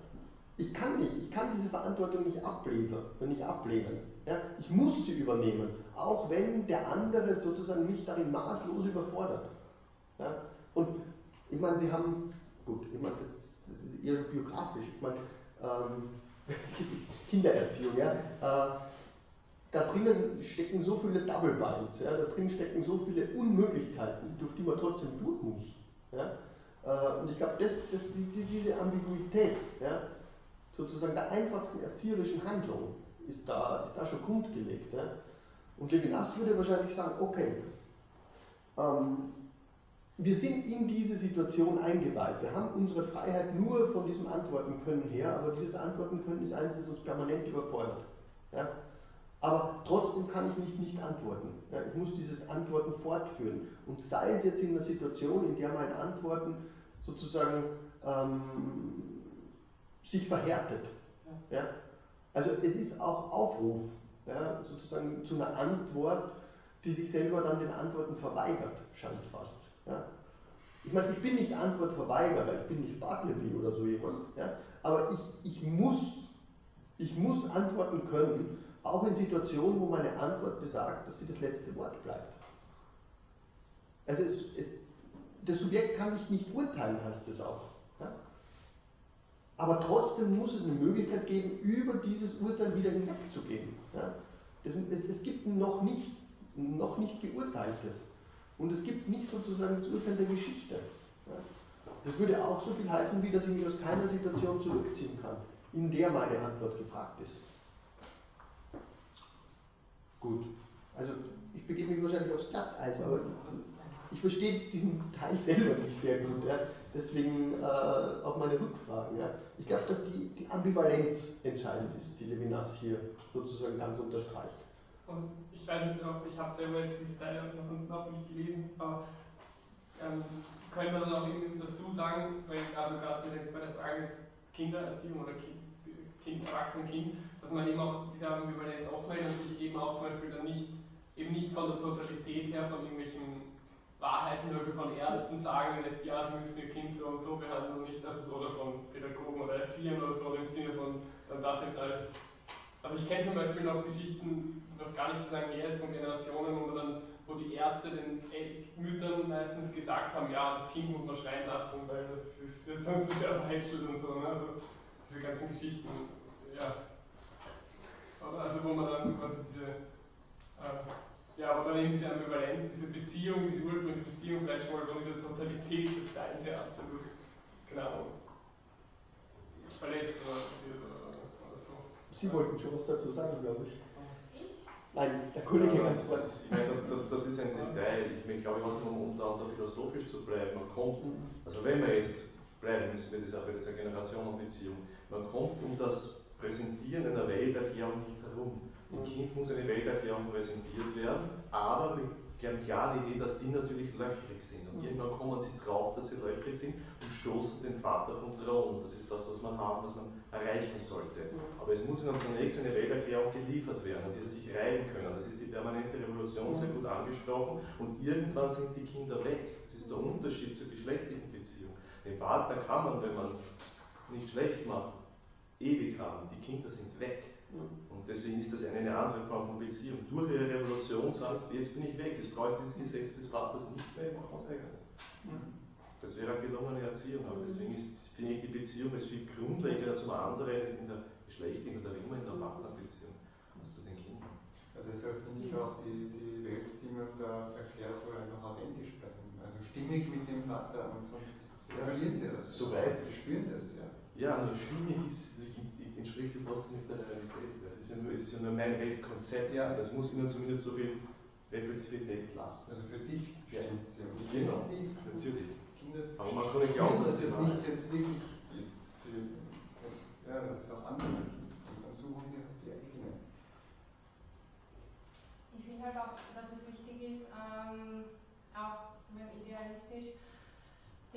Ich kann nicht, ich kann diese Verantwortung nicht ablehnen, nicht ablehnen. Ja? Ich muss sie übernehmen, auch wenn der andere sozusagen mich darin maßlos überfordert. Ja? Und ich meine, Sie haben gut, ich meine, das ist, das ist eher biografisch. Ich meine, ähm, Kindererziehung, ja. Äh, da drinnen stecken so viele Double Binds, ja, da drinnen stecken so viele Unmöglichkeiten, durch die man trotzdem durch muss. Ja. Äh, und ich glaube, das, das, die, diese Ambiguität, ja, sozusagen der einfachsten erzieherischen Handlung, ist da, ist da schon grundgelegt. Ja. Und Levinas würde wahrscheinlich sagen, okay, ähm, wir sind in diese Situation eingeweiht. Wir haben unsere Freiheit nur von diesem Antworten können her, aber dieses Antworten können ist eines, das uns permanent überfordert. Ja? Aber trotzdem kann ich nicht nicht antworten. Ja? Ich muss dieses Antworten fortführen. Und sei es jetzt in einer Situation, in der mein Antworten sozusagen ähm, sich verhärtet. Ja? Also es ist auch Aufruf, ja, sozusagen zu einer Antwort, die sich selber dann den Antworten verweigert, scheint es fast. Ja? Ich meine, ich bin nicht Antwortverweigerer, ich bin nicht Bartleby oder so jemand, ja? aber ich, ich, muss, ich muss antworten können, auch in Situationen, wo meine Antwort besagt, dass sie das letzte Wort bleibt. Also es, es, das Subjekt kann mich nicht urteilen, heißt es auch. Aber trotzdem muss es eine Möglichkeit geben, über dieses Urteil wieder hinwegzugehen. Ja? Es, es, es gibt noch nicht, noch nicht Geurteiltes. Und es gibt nicht sozusagen das Urteil der Geschichte. Ja? Das würde auch so viel heißen, wie dass ich mich aus keiner Situation zurückziehen kann, in der meine Antwort gefragt ist. Gut. Also ich begebe mich wahrscheinlich aufs Glatteis, aber ich verstehe diesen Teil selber nicht sehr gut. Ja. Deswegen äh, auch meine Rückfragen. Ja. Ich glaube, dass die, die Ambivalenz entscheidend ist, die Levinas hier sozusagen ganz unterstreicht. Und ich weiß nicht, ob ich habe selber jetzt diese Teile noch, noch nicht gelesen, aber ähm, können wir dann auch irgendwie dazu sagen, weil also gerade bei der Frage Kindererziehung oder Kind, kind Erwachsenen-Kind, dass man eben auch diese Ambivalenz aufhält und sich eben auch zum Beispiel dann nicht, eben nicht von der Totalität her von irgendwelchen Wahrheiten oder von Ärzten sagen lässt, ja, sie müssen ihr Kind so und so behandeln, nicht das oder von Pädagogen oder Erziehern oder so im Sinne von dann das jetzt als. Also ich kenne zum Beispiel noch Geschichten, was gar nicht so lange her ist, von Generationen, wo dann, wo die Ärzte den Müttern meistens gesagt haben, ja, das Kind muss man schreien lassen, weil das ist, sonst ist er verhätschelt und so. Ne? Also diese ganzen Geschichten, ja. Also wo man dann quasi diese äh, ja, aber dann eben diese Ambivalenz, diese Beziehung, diese ursprüngliche Beziehung vielleicht schon mal von dieser Totalität des Steins her absolut, genau, verletzt oder, oder, so. Sie wollten schon was dazu sagen, glaube ich. Nein, der Kollege ja, das, ist, ich meine, das, das, das ist ein Detail. Ich meine, glaube, was man um da, da philosophisch zu bleiben, man kommt, also wenn wir jetzt bleiben müssen wir das auch bei dieser Generationenbeziehung, man kommt um das Präsentieren einer Welterklärung nicht herum. Dem Kind muss eine Welterklärung präsentiert werden, aber mit der klaren Idee, dass die natürlich löchrig sind. Und irgendwann kommen sie drauf, dass sie löchrig sind und stoßen den Vater vom Thron. Das ist das, was man haben, was man erreichen sollte. Aber es muss ihnen zunächst eine Welterklärung geliefert werden, an die sie sich reiben können. Das ist die permanente Revolution sehr gut angesprochen. Und irgendwann sind die Kinder weg. Das ist der Unterschied zur geschlechtlichen Beziehung. Den Partner kann man, wenn man es nicht schlecht macht, ewig haben. Die Kinder sind weg. Und deswegen ist das eine, andere Form von Beziehung. Durch ihre Revolution sagst du, jetzt bin ich weg, es braucht dieses Gesetz des Vaters nicht mehr, ich mache was eigenes. Das wäre eine gelungene Erziehung, aber deswegen ist, finde ich die Beziehung als viel grundlegender zum anderen als in der geschlechtlichen oder immer in der Partnerbeziehung als zu den Kindern. Ja, deshalb finde ich auch die, die Weltstimmen der Verkehr so einfach authentisch bleiben. Also stimmig mit dem Vater und sonst verlieren sie das. Soweit. Sie spüren das, ja. Ja, also stimmig ist, entspricht ja trotzdem nicht der Realität. Das ist ja nur, ist ja nur mein Weltkonzept. Ja. Das muss Ihnen zumindest so viel Reflexivität lassen. Also für dich stimmt es ja. Genau, natürlich. Kinder Aber man kann nicht glauben, dass es nicht jetzt wirklich ist. Für, ja, dass es auch andere gibt. Und dann suchen sie halt die eigene. Ich finde halt auch, dass es wichtig ist, ähm, auch wenn idealistisch,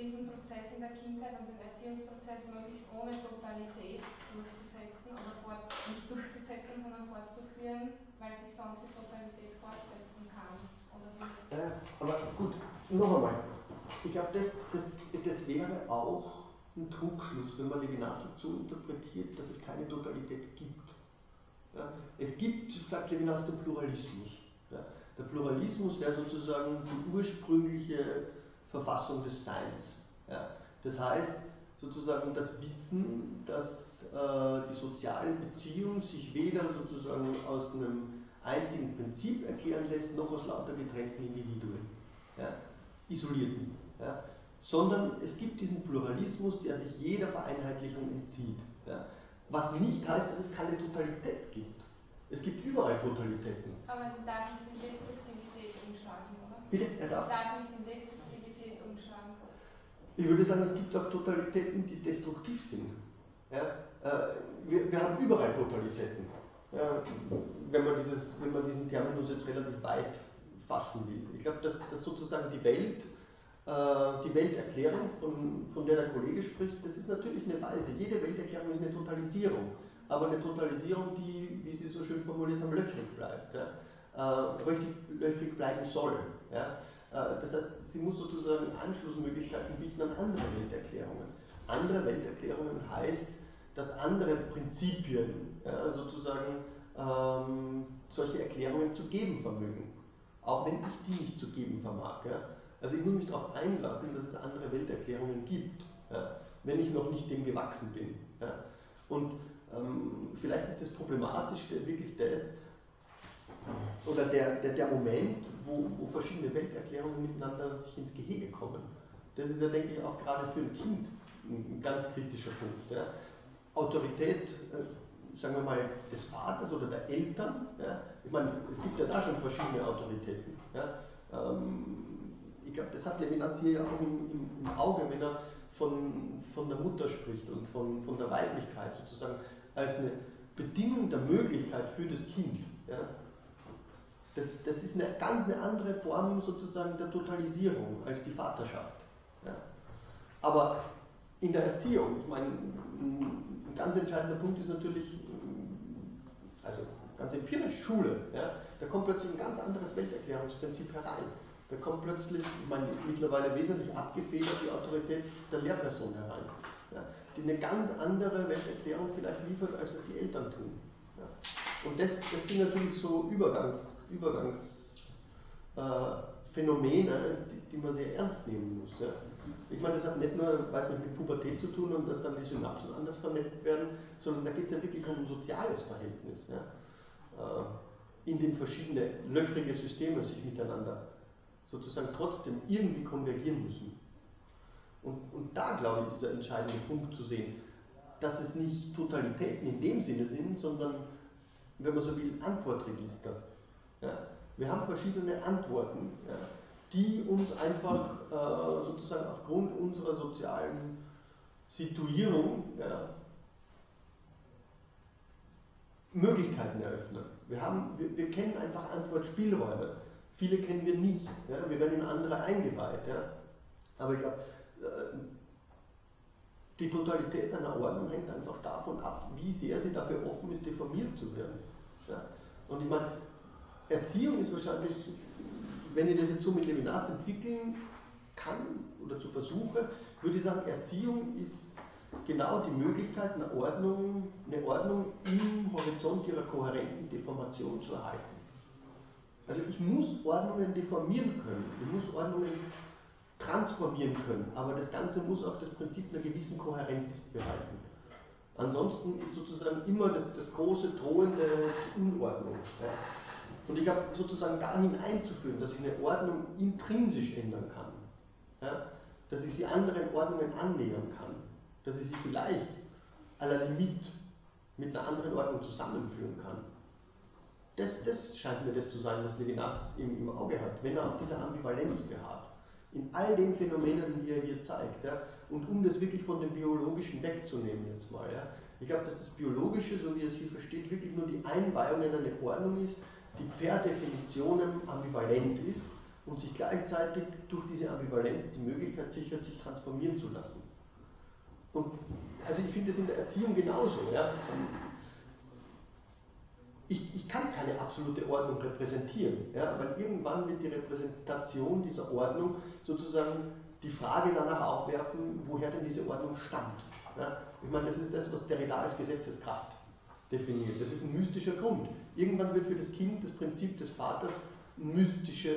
diesen Prozess in der Kindheit und den Erziehungsprozess möglichst ohne Totalität durchzusetzen oder fort, nicht durchzusetzen, sondern fortzuführen, weil sich sonst die Totalität fortsetzen kann. Äh, aber gut, noch einmal. Ich glaube, das, das, das wäre auch ein Trugschluss, wenn man Levinas so interpretiert, dass es keine Totalität gibt. Ja? Es gibt, sagt Levinas, den Pluralismus. Ja? Der Pluralismus wäre sozusagen die ursprüngliche Verfassung des Seins. Ja. Das heißt, sozusagen das Wissen, dass äh, die soziale Beziehung sich weder sozusagen aus einem einzigen Prinzip erklären lässt, noch aus lauter getrennten Individuen, ja, isolierten, ja, sondern es gibt diesen Pluralismus, der sich jeder Vereinheitlichung entzieht. Ja, was nicht heißt, dass es keine Totalität gibt. Es gibt überall Totalitäten. Aber man darf nicht in Destruktivität umschlagen, oder? Bitte? Er darf? darf nicht in Destruktivität. Ich würde sagen, es gibt auch Totalitäten, die destruktiv sind. Ja? Äh, wir, wir haben überall Totalitäten. Ja, wenn, man dieses, wenn man diesen Terminus jetzt relativ weit fassen will. Ich glaube, dass, dass sozusagen die Welt, äh, die Welterklärung, von, von der der Kollege spricht, das ist natürlich eine Weise. Jede Welterklärung ist eine Totalisierung aber eine Totalisierung, die, wie Sie so schön formuliert haben, löchrig bleibt, ja? äh, löchrig bleiben soll. Ja? Äh, das heißt, sie muss sozusagen Anschlussmöglichkeiten bieten an andere Welterklärungen. Andere Welterklärungen heißt, dass andere Prinzipien ja, sozusagen ähm, solche Erklärungen zu geben vermögen, auch wenn ich die nicht zu geben vermag. Ja? Also ich muss mich darauf einlassen, dass es andere Welterklärungen gibt, ja? wenn ich noch nicht dem gewachsen bin. Und ähm, vielleicht ist das Problematischste wirklich das, oder der, der, der Moment, wo, wo verschiedene Welterklärungen miteinander sich ins Gehege kommen. Das ist ja, denke ich, auch gerade für ein Kind ein ganz kritischer Punkt. Ja. Autorität, äh, sagen wir mal, des Vaters oder der Eltern. Ja. Ich meine, es gibt ja da schon verschiedene Autoritäten. Ja. Ähm, ich glaube, das hat Levinas hier ja auch im, im, im, Auge, wenn er von, von der Mutter spricht und von, von der Weiblichkeit sozusagen als eine Bedingung der Möglichkeit für das Kind. Ja? Das, das ist eine ganz eine andere Form sozusagen der Totalisierung als die Vaterschaft. Ja? Aber in der Erziehung, ich meine, ein ganz entscheidender Punkt ist natürlich, also ganz empirisch Schule, ja? da kommt plötzlich ein ganz anderes Welterklärungsprinzip herein. Da kommt plötzlich, ich meine, mittlerweile wesentlich abgefedert die Autorität der Lehrperson herein ja, die eine ganz andere Welterklärung vielleicht liefert, als es die Eltern tun. Ja. Und das, das sind natürlich so Übergangs, Übergangsphänomene, äh, die, die, man sehr ernst nehmen muss. Ja. Ich meine, das hat nicht nur weiß nicht, mit Pubertät zu tun und dass dann die Synapsen anders vernetzt werden, sondern da geht es ja wirklich um ein soziales Verhältnis, ja, äh, in dem verschiedene löchrige Systeme sich miteinander sozusagen trotzdem irgendwie konvergieren müssen. Und, und da, glaube ich, ist der entscheidende Punkt zu sehen, dass es nicht Totalitäten in dem Sinne sind, sondern, wenn man so will, Antwortregister. Ja? Wir haben verschiedene Antworten, ja, die uns einfach äh, sozusagen aufgrund unserer sozialen Situierung ja, Möglichkeiten eröffnen. Wir, haben, wir, wir, kennen einfach Antwortspielräume. Viele kennen wir nicht. Ja? Wir werden in andere eingeweiht. Aber ich glaube, äh, die Totalität einer Ordnung hängt einfach davon ab, wie sehr sie dafür offen ist, deformiert zu werden. Ja? Und ich meine, Erziehung ist wahrscheinlich, wenn ich das jetzt so mit Levinas entwickeln kann oder zu versuche, würde ich sagen, Erziehung ist genau die Möglichkeit, eine Ordnung, eine Ordnung im Horizont ihrer kohärenten Deformation zu erhalten. Also ich muss Ordnungen deformieren können, ich muss Ordnungen transformieren können. Aber das Ganze muss auch das Prinzip einer gewissen Kohärenz behalten. Ansonsten ist sozusagen immer das, das große drohende Unordnung. Ja. Und ich glaube, sozusagen dahin einzuführen, dass ich eine Ordnung intrinsisch ändern kann, ja, dass ich sie anderen Ordnungen annähern kann, dass ich sie vielleicht à la limite mit einer anderen Ordnung zusammenführen kann. Das, das scheint mir das zu sein, was Levinas im, im Auge hat, wenn er auf dieser Ambivalenz beharrt in all den Phänomenen, die er hier zeigt. Ja? Und um das wirklich von dem Biologischen wegzunehmen jetzt mal. Ja? Ich glaube, dass das Biologische, so wie er es hier versteht, wirklich nur die Einweihung in eine Ordnung ist, die per Definition ambivalent ist und sich gleichzeitig durch diese Ambivalenz die Möglichkeit sichert, sich transformieren zu lassen. Und also ich finde es in der Erziehung genauso. Ja? Ich, ich kann keine absolute Ordnung repräsentieren, ja, weil irgendwann wird die Repräsentation dieser Ordnung sozusagen die Frage danach aufwerfen, woher denn diese Ordnung stammt. Ja. Ich meine, das ist das, was Derrida als Gesetzeskraft definiert. Das ist ein mystischer Grund. Irgendwann wird für das Kind das Prinzip des Vaters eine mystische,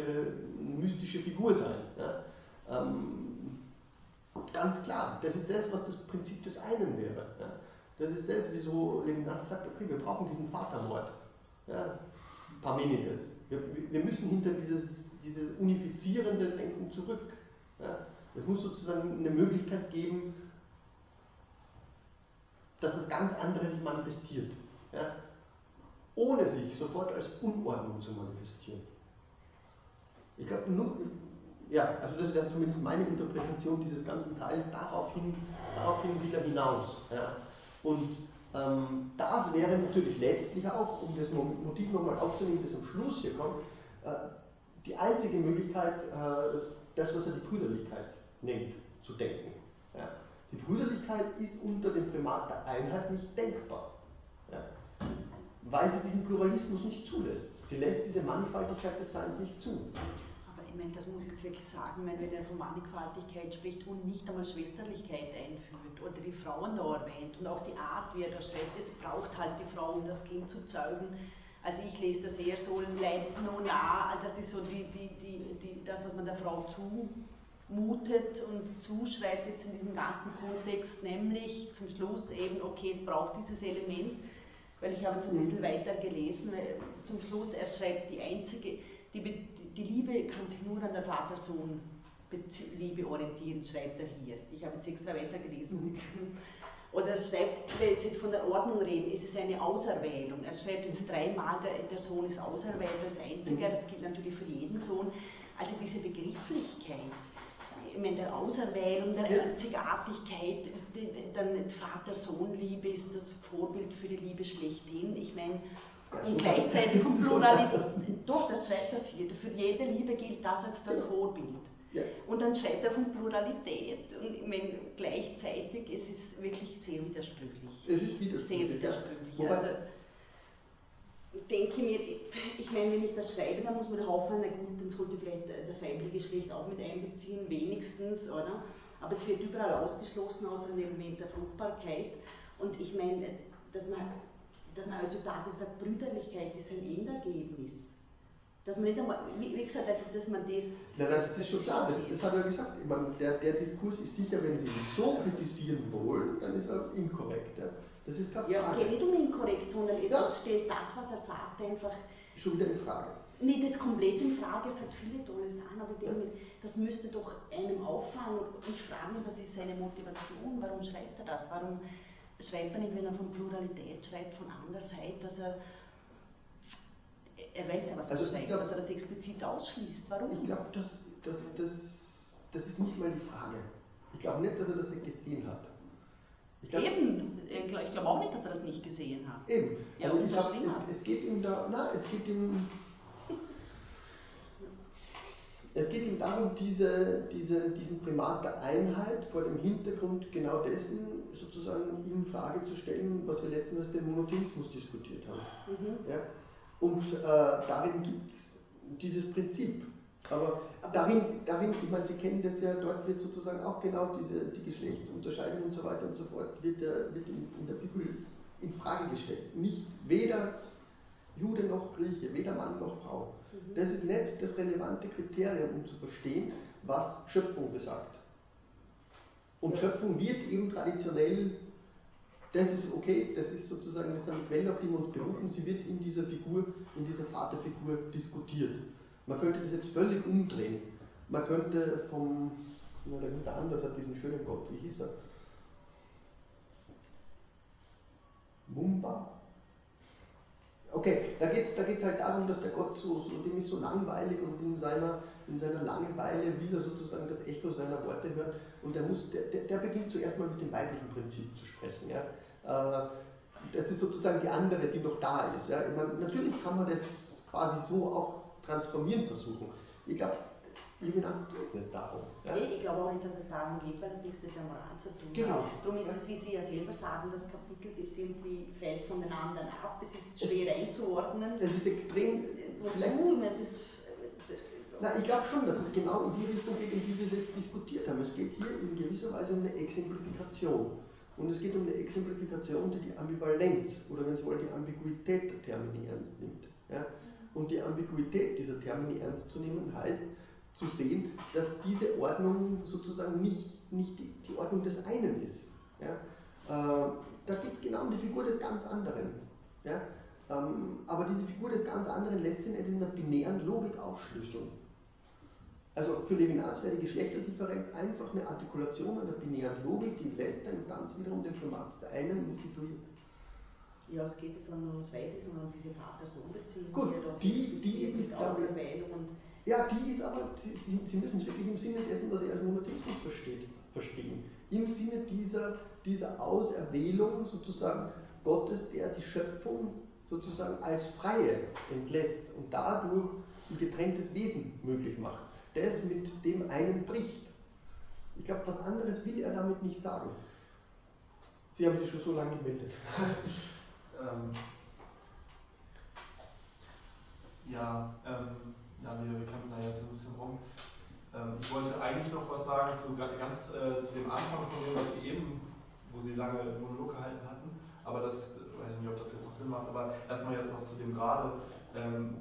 eine mystische Figur sein. Ja. Ähm, ganz klar. Das ist das, was das Prinzip des einen wäre. Ja. Das ist das, wieso Levinas sagt, okay, wir brauchen diesen Vatermord. Ja. Parmenides. Wir, wir müssen hinter dieses, dieses unifizierende Denken zurück. Ja. Es muss sozusagen eine Möglichkeit geben, dass das ganz andere sich manifestiert. Ja? Ohne sich sofort als Unordnung zu manifestieren. Ich glaube, nur, ja, also das wäre zumindest meine Interpretation dieses ganzen Teils, daraufhin, daraufhin will er hinaus. Ja? Und das wäre natürlich letztlich auch, um das Motiv nochmal aufzunehmen, das am Schluss hier kommt, äh, die einzige Möglichkeit, äh, das, was er die Brüderlichkeit nennt, zu denken. Die Brüderlichkeit ist unter dem Primat der Einheit nicht denkbar, weil sie diesen Pluralismus nicht zulässt. Sie lässt diese Mannigfaltigkeit des Seins nicht zu. Ich meine, das muss ich jetzt wirklich sagen, wenn er von Mannigfaltigkeit spricht und nicht einmal Schwesterlichkeit einführt oder die Frauen da erwähnt und auch die Art, wie er das schreibt, es braucht halt die Frau, um das Kind zu zeugen. Also ich lese das eher so nah, das ist so die, die, die, das, was man der Frau zu mutet und zuschreibt jetzt in diesem ganzen Kontext, nämlich zum Schluss eben, okay, es braucht dieses Element, weil ich habe jetzt ein bisschen weiter gelesen, zum Schluss, er schreibt, die einzige, die, die Liebe kann sich nur an der Vater-Sohn-Liebe orientieren, schreibt er hier. Ich habe jetzt extra weiter gelesen. Oder er schreibt, wenn jetzt von der Ordnung reden, ist es eine Auserwählung. Er schreibt jetzt dreimal, der, der Sohn ist auserwählt als einziger, das gilt natürlich für jeden Sohn. Also diese Begrifflichkeit, ich meine, der Auserwählung, der Einzigartigkeit, dann Vater-Sohn-Liebe ist das Vorbild für die Liebe schlechthin. Ich meine, und gleichzeitig vom Pluralität, doch, das schreibt das hier, für jede Liebe gilt das als das Vorbild. Ja. Und dann schreibt er von Pluralität und ich meine, gleichzeitig, es ist wirklich sehr widersprüchlich. Es ist widersprüchlich. Sehr widersprüchlich. Ja. Also, denke mir, ich meine, wenn ich das schreibe, dann muss man hoffen, na gut, dann sollte vielleicht das weibliche Geschlecht auch mit einbeziehen, wenigstens, oder? Aber es wird überall ausgeschlossen, außer dem Element der Fruchtbarkeit. Und ich meine, dass man, dass man heutzutage sagt, Brüderlichkeit ist ein Endergebnis. Dass man nicht einmal, wie, gesagt, also, dass man das. Ja, das, ist schon klar, das, das habe ich ja gesagt. Ich meine, der, der Diskurs ist sicher, wenn Sie ihn so kritisieren wollen, dann ist er inkorrekt. Ja. Das ist keine Frage. Ja, es geht nicht um inkorrekt, sondern es ja. stellt das, was er sagt, einfach. Schon wieder in Frage. Nicht jetzt komplett in Frage, es hat viele tolle Sachen, aber ich denke, das müsste doch einem auffallen. Und ich frage mich, was ist seine Motivation? Warum schreibt er das? Warum schreibt er nicht, wenn er von Pluralität schreibt, von andererseits, dass er. Er weiß ja, was er also schreibt, glaub, dass er das explizit ausschließt. Warum? Ich glaube, das, das, das, das ist nicht mal die Frage. Ich glaube nicht, dass er das nicht gesehen hat. Ich glaub, Eben, ich glaube auch nicht, dass er das nicht gesehen hat. Eben. Ja, also ich glaub, es, es, geht ihm da, na, es geht ihm, es geht ihm darum, diese, diese, diesen Primat der Einheit vor dem Hintergrund genau dessen sozusagen in Frage zu stellen, was wir letztens den Monotheismus diskutiert haben. Mhm. Ja? Und äh, darin gibt es dieses Prinzip. Aber darin, darin, ich meine, Sie kennen das ja, dort wird sozusagen auch genau diese, die Geschlechtsunterscheidung und so weiter und so fort, wird, wird in, in der Bibel in Frage gestellt. Nicht weder Jude noch Grieche, weder Mann noch Frau. Mhm. Das ist nicht das relevante Kriterium, um zu verstehen, was Schöpfung besagt. Und Schöpfung wird eben traditionell, das ist okay, das ist sozusagen das ist eine Quelle, auf die wir uns berufen, sie wird in dieser Figur, in dieser Vaterfigur diskutiert. Man könnte das jetzt völlig umdrehen. Man könnte vom, na, der Günther Anders hat diesen schönen Gott, wie hieß er? Mumba? Okay, da geht es da geht's halt darum, dass der Gott so, so, dem ist so langweilig und in seiner, in seiner Langeweile will er sozusagen das Echo seiner Worte hören und der, muss, der, der, der beginnt zuerst mal mit dem weiblichen Prinzip zu sprechen. Ja. Äh, das ist sozusagen die andere, die noch da ist. Ja. Meine, natürlich kann man das quasi so auch transformieren versuchen. Ich glaube, Levinas geht es nicht darum. Ja? Nee, ich glaube auch nicht, dass es darum geht, weil das nichts mit der Moral zu tun genau. hat. Darum ist es, wie Sie ja selber sagen, das Kapitel das irgendwie fällt von den anderen ab, es ist schwer es, einzuordnen. Es ist extrem. wozu? Das, na, ich glaube schon, dass es genau in die Richtung geht, in die wir es jetzt diskutiert haben. Es geht hier in gewisser Weise um eine Exemplifikation. Und es geht um eine Exemplifikation, die die Ambivalenz oder wenn Sie wollen, die Ambiguität der Termini ernst nimmt. Ja? Und die Ambiguität dieser Termini ernst zu nehmen heißt, zu sehen, dass diese Ordnung sozusagen nicht nicht die, die Ordnung des einen ist. Ja? Äh, da geht es genau um die Figur des ganz anderen. Ja? Ähm, aber diese Figur des ganz anderen lässt sich nicht in einer binären Logik aufschlüsseln. Also für Levinas wäre die Geschlechterdifferenz einfach eine Artikulation einer binären Logik, die in letzter Instanz wiederum den Format des einen instituiert. Ja, es geht jetzt auch nur ums Weibliche, sondern um diese Vater-Sohn-Beziehung, Gut, die, die ist, glaube ja, die ist aber, Sie, Sie müssen es wirklich im Sinne dessen, was Sie als Monotheismus versteht, verstehen. Im Sinne dieser, dieser Auserwählung sozusagen Gottes, der die Schöpfung sozusagen als Freie entlässt und dadurch ein getrenntes Wesen möglich macht. Das mit dem einen bricht. Ich glaube, was anderes will er damit nicht sagen. Sie haben sich schon so lange gemeldet. ähm, ja, ähm, ja, wir, kämpfen da jetzt ein bisschen rum. Ähm, ich wollte eigentlich noch was sagen zu, ganz äh, zu dem Anfang von dem, was Sie eben, wo Sie lange Monolog gehalten hatten, aber das, äh, weiß ich nicht, ob das jetzt noch Sinn macht, aber erstmal jetzt noch zu dem gerade. Ähm,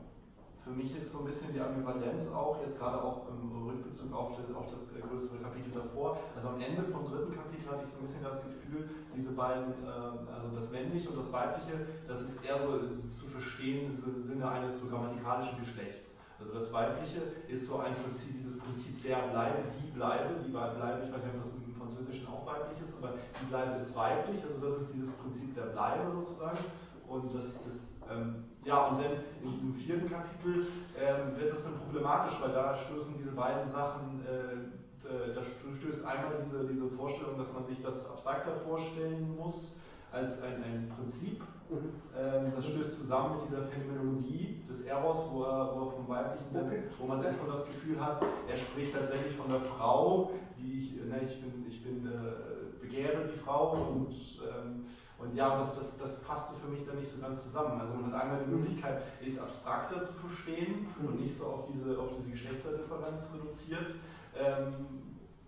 für mich ist so ein bisschen die Ambivalenz auch, jetzt gerade auch im Rückbezug auf das, auf das größere Kapitel davor. Also am Ende vom dritten Kapitel hatte ich so ein bisschen das Gefühl, diese beiden, äh, also das männliche und das weibliche, das ist eher so zu verstehen im Sinne eines so grammatikalischen Geschlechts. Also das Weibliche ist so ein Prinzip, dieses Prinzip der Bleibe, die Bleibe, die Bleibe, ich weiß nicht, ob das im Französischen auch weiblich ist, aber die Bleibe ist weiblich, also das ist dieses Prinzip der Bleibe sozusagen. Und das, das ähm, ja, und dann in diesem vierten Kapitel ähm, wird es dann problematisch, weil da stoßen diese beiden Sachen, äh, da stößt einmal diese, diese Vorstellung, dass man sich das abstrakter vorstellen muss als ein, ein Prinzip. Mhm. Ähm, das stößt zusammen mit dieser Phänomenologie des Eros, wo er, wo er vom Weiblichen, okay. wo man dann schon das Gefühl hat, er spricht tatsächlich von der Frau, die ich, ne, ich bin, ich bin äh, begehre die Frau und ähm, und ja, das, das, das passte für mich dann nicht so ganz zusammen. Also man hat einmal die mhm. Möglichkeit, es abstrakter zu verstehen und nicht so auf diese, auf diese Geschlechterdifferenz reduziert. Ähm,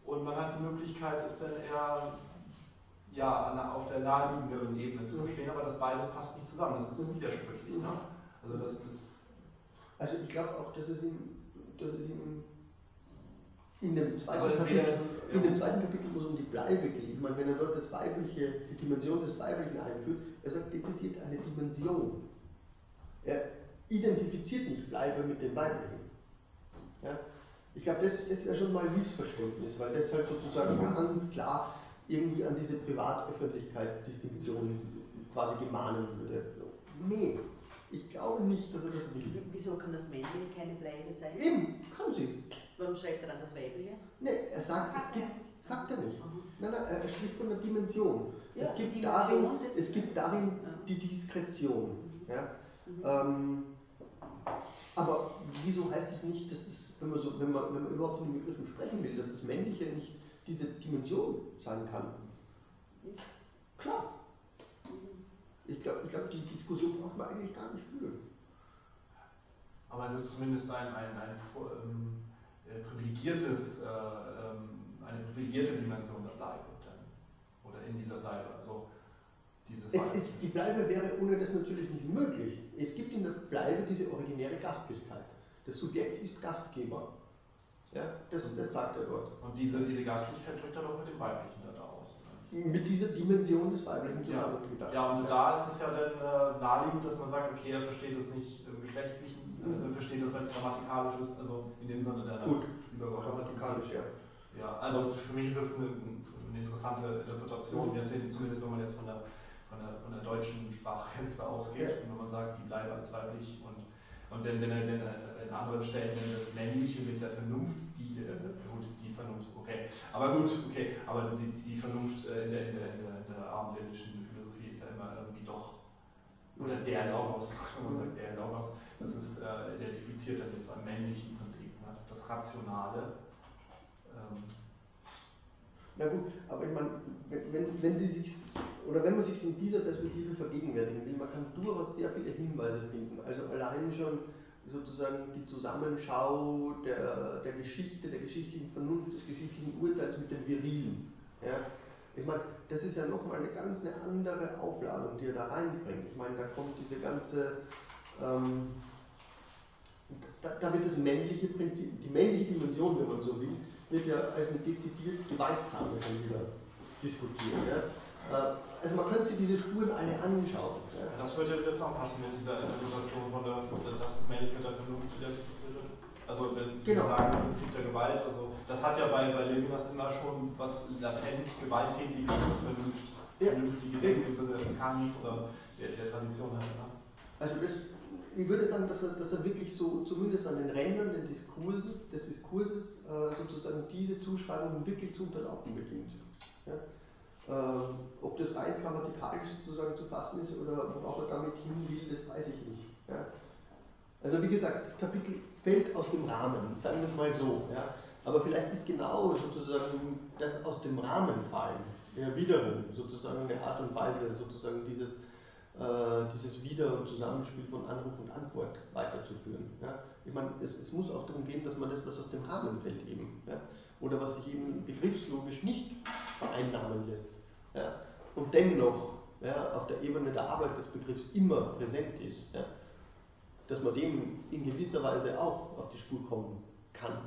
und man hat die Möglichkeit, es dann eher ja, auf der naheliegenderen Ebene zu verstehen, aber das beides passt nicht zusammen, das ist mhm. widersprüchlich. Ne? Also, das, das also ich glaube auch, dass es ihm, dass es ihm in dem zweiten, also Kapitel, in dem zweiten Kapitel, wo es um die Bleibe geht, ich meine, wenn er dort das Weibliche, die Dimension des Weiblichen einführt, er sagt dezidiert eine Dimension. Er identifiziert nicht Bleibe mit dem Weiblichen. Ja? Ich glaube, das, das ist ja schon mal ein Missverständnis, weil das halt sozusagen ganz klar irgendwie an diese Privat-Öffentlichkeit-Distinktion quasi gemahnen würde. Nee, ich glaube nicht, dass er das will. Wieso kann das Männliche keine Bleibe sein? Eben, kann sie. Warum schreibt er dann das Weibliche? Nee, er sagt, es gibt, sagt er nicht. Mhm. Nein, nein, er spricht von der Dimension. Ja, es, gibt darin, es gibt darin ja. die Diskretion. Mhm. Ja? Mhm. Ähm, aber wieso heißt es das nicht, dass das, wenn man, so, wenn, man, wenn man überhaupt in den Begriffen sprechen will, dass das Männliche nicht diese Dimension sein kann? Klar. Ich glaube, ich glaub, die Diskussion braucht man eigentlich gar nicht führen. Aber es ist zumindest ein, ein, ein, ähm, äh, privilegiertes, äh, ähm, eine privilegierte Dimension der Bleibe dann, oder in dieser Bleibe. Also dieses es, es, die Bleibe wäre ohne das natürlich nicht möglich. Es gibt in der Bleibe diese originäre Gastlichkeit. Das Subjekt ist Gastgeber. Ja, das, das sagt er dort. Und diese, diese Gastlichkeit drückt er doch mit dem Weiblichen da aus. Ne? Mit dieser Dimension des Weiblichen zusammengedacht. Ja, ja, und da ist es ja dann äh, naheliegend, dass man sagt, okay, er versteht es nicht im geschlechtlichen, mhm. also er versteht das als grammatikalisches, also in dem Sinne der Gut, grammatikalisch, ja. Ja, also für mich ist es eine, eine interessante Interpretation, jetzt zumindest wenn man jetzt von der, von der, von der deutschen Sprachfenster ausgeht, ja. wenn man sagt, die bleiben als weiblich und, und dann, wenn er dann in anderen Stellen das Männliche mit der Vernunft gut, die Vernunft, okay. Aber gut, okay, aber die, die Vernunft äh, in der, in der, in der, in der abendländischen Philosophie ist ja immer irgendwie doch, oder der Logos, oder der Logos, das ist äh, identifiziert dann jetzt am männlichen Prinzip, ne? das Rationale. Ähm. Na gut, aber ich meine, wenn, wenn Sie sich oder wenn man sich in dieser Perspektive vergegenwärtigen will, man kann durchaus sehr viele Hinweise finden. Also allein schon sozusagen die Zusammenschau der, der Geschichte, der geschichtlichen Vernunft, des geschichtlichen Urteils mit dem Virilen. Ja? Ich meine, das ist ja nochmal eine ganz eine andere Aufladung, die er da reinbringt. Ich meine, da kommt diese ganze, ähm, da, da, wird das männliche Prinzip, die männliche Dimension, wenn man so will, wird ja als eine dezidiert gewaltsame schon wieder diskutiert. Ja. Äh, also man könnte sich diese Spuren alle anschauen. Ja. Das würde jetzt auch passen mit dieser Interpretation von der, dass das männlich mit der Vernunft identifiziert wird. Also wenn genau. wir sagen, im Prinzip der Gewalt, also das hat ja bei, bei Levinas immer schon was latent gewalttätiges, was Vernunft, ja. vernünftige Denken im Sinne Kants oder der, der Tradition hat. Ne? Also das, ich würde sagen, dass er, dass er wirklich so zumindest an den Rändern des Diskurses, des Diskurses äh, sozusagen diese Zuschreibungen wirklich zu unterlaufen beginnt. Ja? Ähm, ob das rein grammatikalisch sozusagen zu fassen ist oder worauf er damit hin will, das weiß ich nicht. Ja? Also wie gesagt, das Kapitel fällt aus dem Rahmen, sagen wir es mal so. Ja? Aber vielleicht ist genau sozusagen das aus dem Rahmen fallen, ja, wiederum sozusagen eine Art und Weise, sozusagen dieses äh, dieses Wieder- und Zusammenspiel von Anruf und Antwort weiterzuführen. Ja? Ich meine, es, es, muss auch darum gehen, dass man das, was aus dem Rahmen fällt, eben, ja? Oder was sich eben begriffslogisch nicht vereinnahmen lässt, ja? und dennoch ja, auf der Ebene der Arbeit des Begriffs immer präsent ist, ja? dass man dem in gewisser Weise auch auf die Spur kommen kann,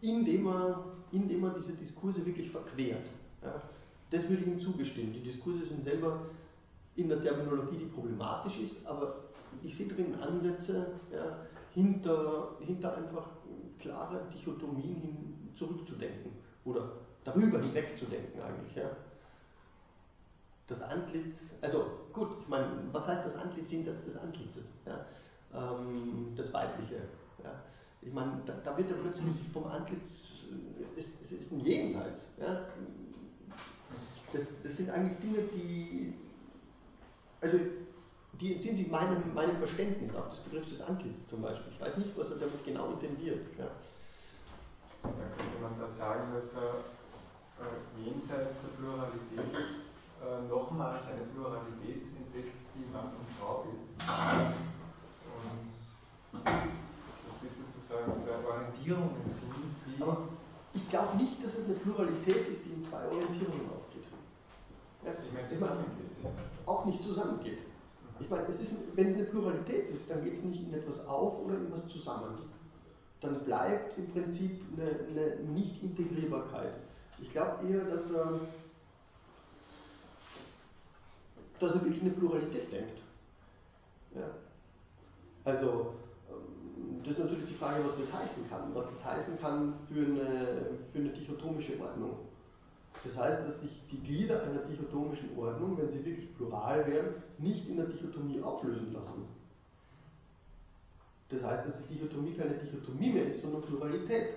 indem, man, indem man diese Diskurse wirklich verquert. Das würde ich ihm zugestehen. Die Diskurse sind selber in der Terminologie, die problematisch ist, aber ich sehe drin Ansätze hinter, hinter einfach klare Dichotomien hin zurückzudenken oder darüber hinwegzudenken eigentlich. Ja. Das Antlitz, also gut, ich meine, was heißt das Antlitz jenseits des Antlitzes? Ja? Ähm, das Weibliche. Ja? Ich meine, da, da, wird ja plötzlich vom Antlitz, es, es ist ein Jenseits. Ja? Das, das sind eigentlich Dinge, die also die entziehen sich meinem, meinem Verständnis auch des Begriffs des Antlitz zum Beispiel. Ich weiß nicht, was er damit genau intendiert. Ja. Da könnte man da sagen, dass er äh, jenseits der Pluralität äh, nochmals eine Pluralität entdeckt, die Mann und Frau ist. Und dass die sozusagen zwei Orientierungen sind, die. Aber ich glaube nicht, dass es eine Pluralität ist, die in zwei Orientierungen aufgeht. Ja, ich meine, zusammengeht auch nicht zusammengeht. Ich meine, wenn es eine Pluralität ist, dann geht es nicht in etwas auf oder in etwas zusammen. Dann bleibt im Prinzip eine, eine Nicht-Integrierbarkeit. Ich glaube eher, dass er, dass er wirklich eine Pluralität denkt. Ja. Also, ähm, das ist natürlich die Frage, was das heißen kann. Was das heißen kann für eine, für eine dichotomische Ordnung. Das heißt, dass sich die Glieder einer dichotomischen Ordnung, wenn sie wirklich plural wären, nicht in der Dichotomie auflösen lassen. Das heißt, dass die Dichotomie keine Dichotomie mehr ist, sondern Pluralität.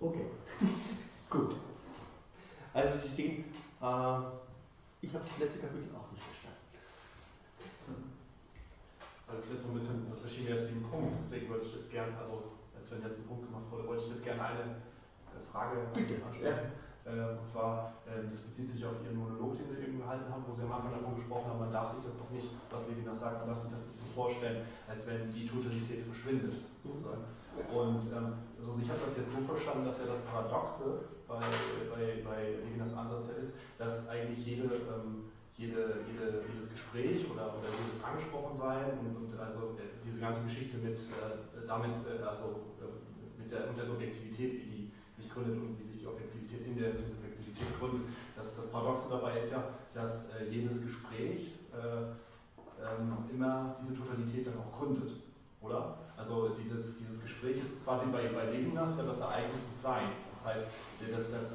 Okay, gut. Also Sie sehen, äh, ich habe das letzte Kapitel auch nicht verstanden. Das ist jetzt so ein bisschen, das jetzt wie ein Punkt, deswegen würde ich jetzt gerne, also wenn jetzt ein Punkt gemacht wurde, wollte ich jetzt gerne eine äh, Frage ansprechen. Ja. und zwar, ähm, das bezieht sich auf Ihren Monolog, den Sie eben gehalten haben, wo Sie am Anfang davon gesprochen haben, man darf sich das auch nicht, was Levinas sagt, man darf sich das nicht so vorstellen, als wenn die Totalität verschwindet, sozusagen. Und ähm, also ich habe das jetzt so verstanden, dass ja das Paradoxe bei, bei, bei Levinas Ansatz ja ist, dass eigentlich jede ähm, jede, jede, jedes Gespräch oder, oder jedes Angesprochensein und, und also äh, diese ganze Geschichte mit äh, damit, äh, also äh, mit, der, mit der Subjektivität, wie die sich gründet und wie sich die Objektivität in der Subjektivität gründet. Das, das Paradoxe dabei ist ja, dass äh, jedes Gespräch äh, ähm, immer diese Totalität dann auch gründet, oder? Also dieses, dieses Gespräch ist quasi bei, bei Levinas ja das Ereignis des Seins. Das heißt, das, das,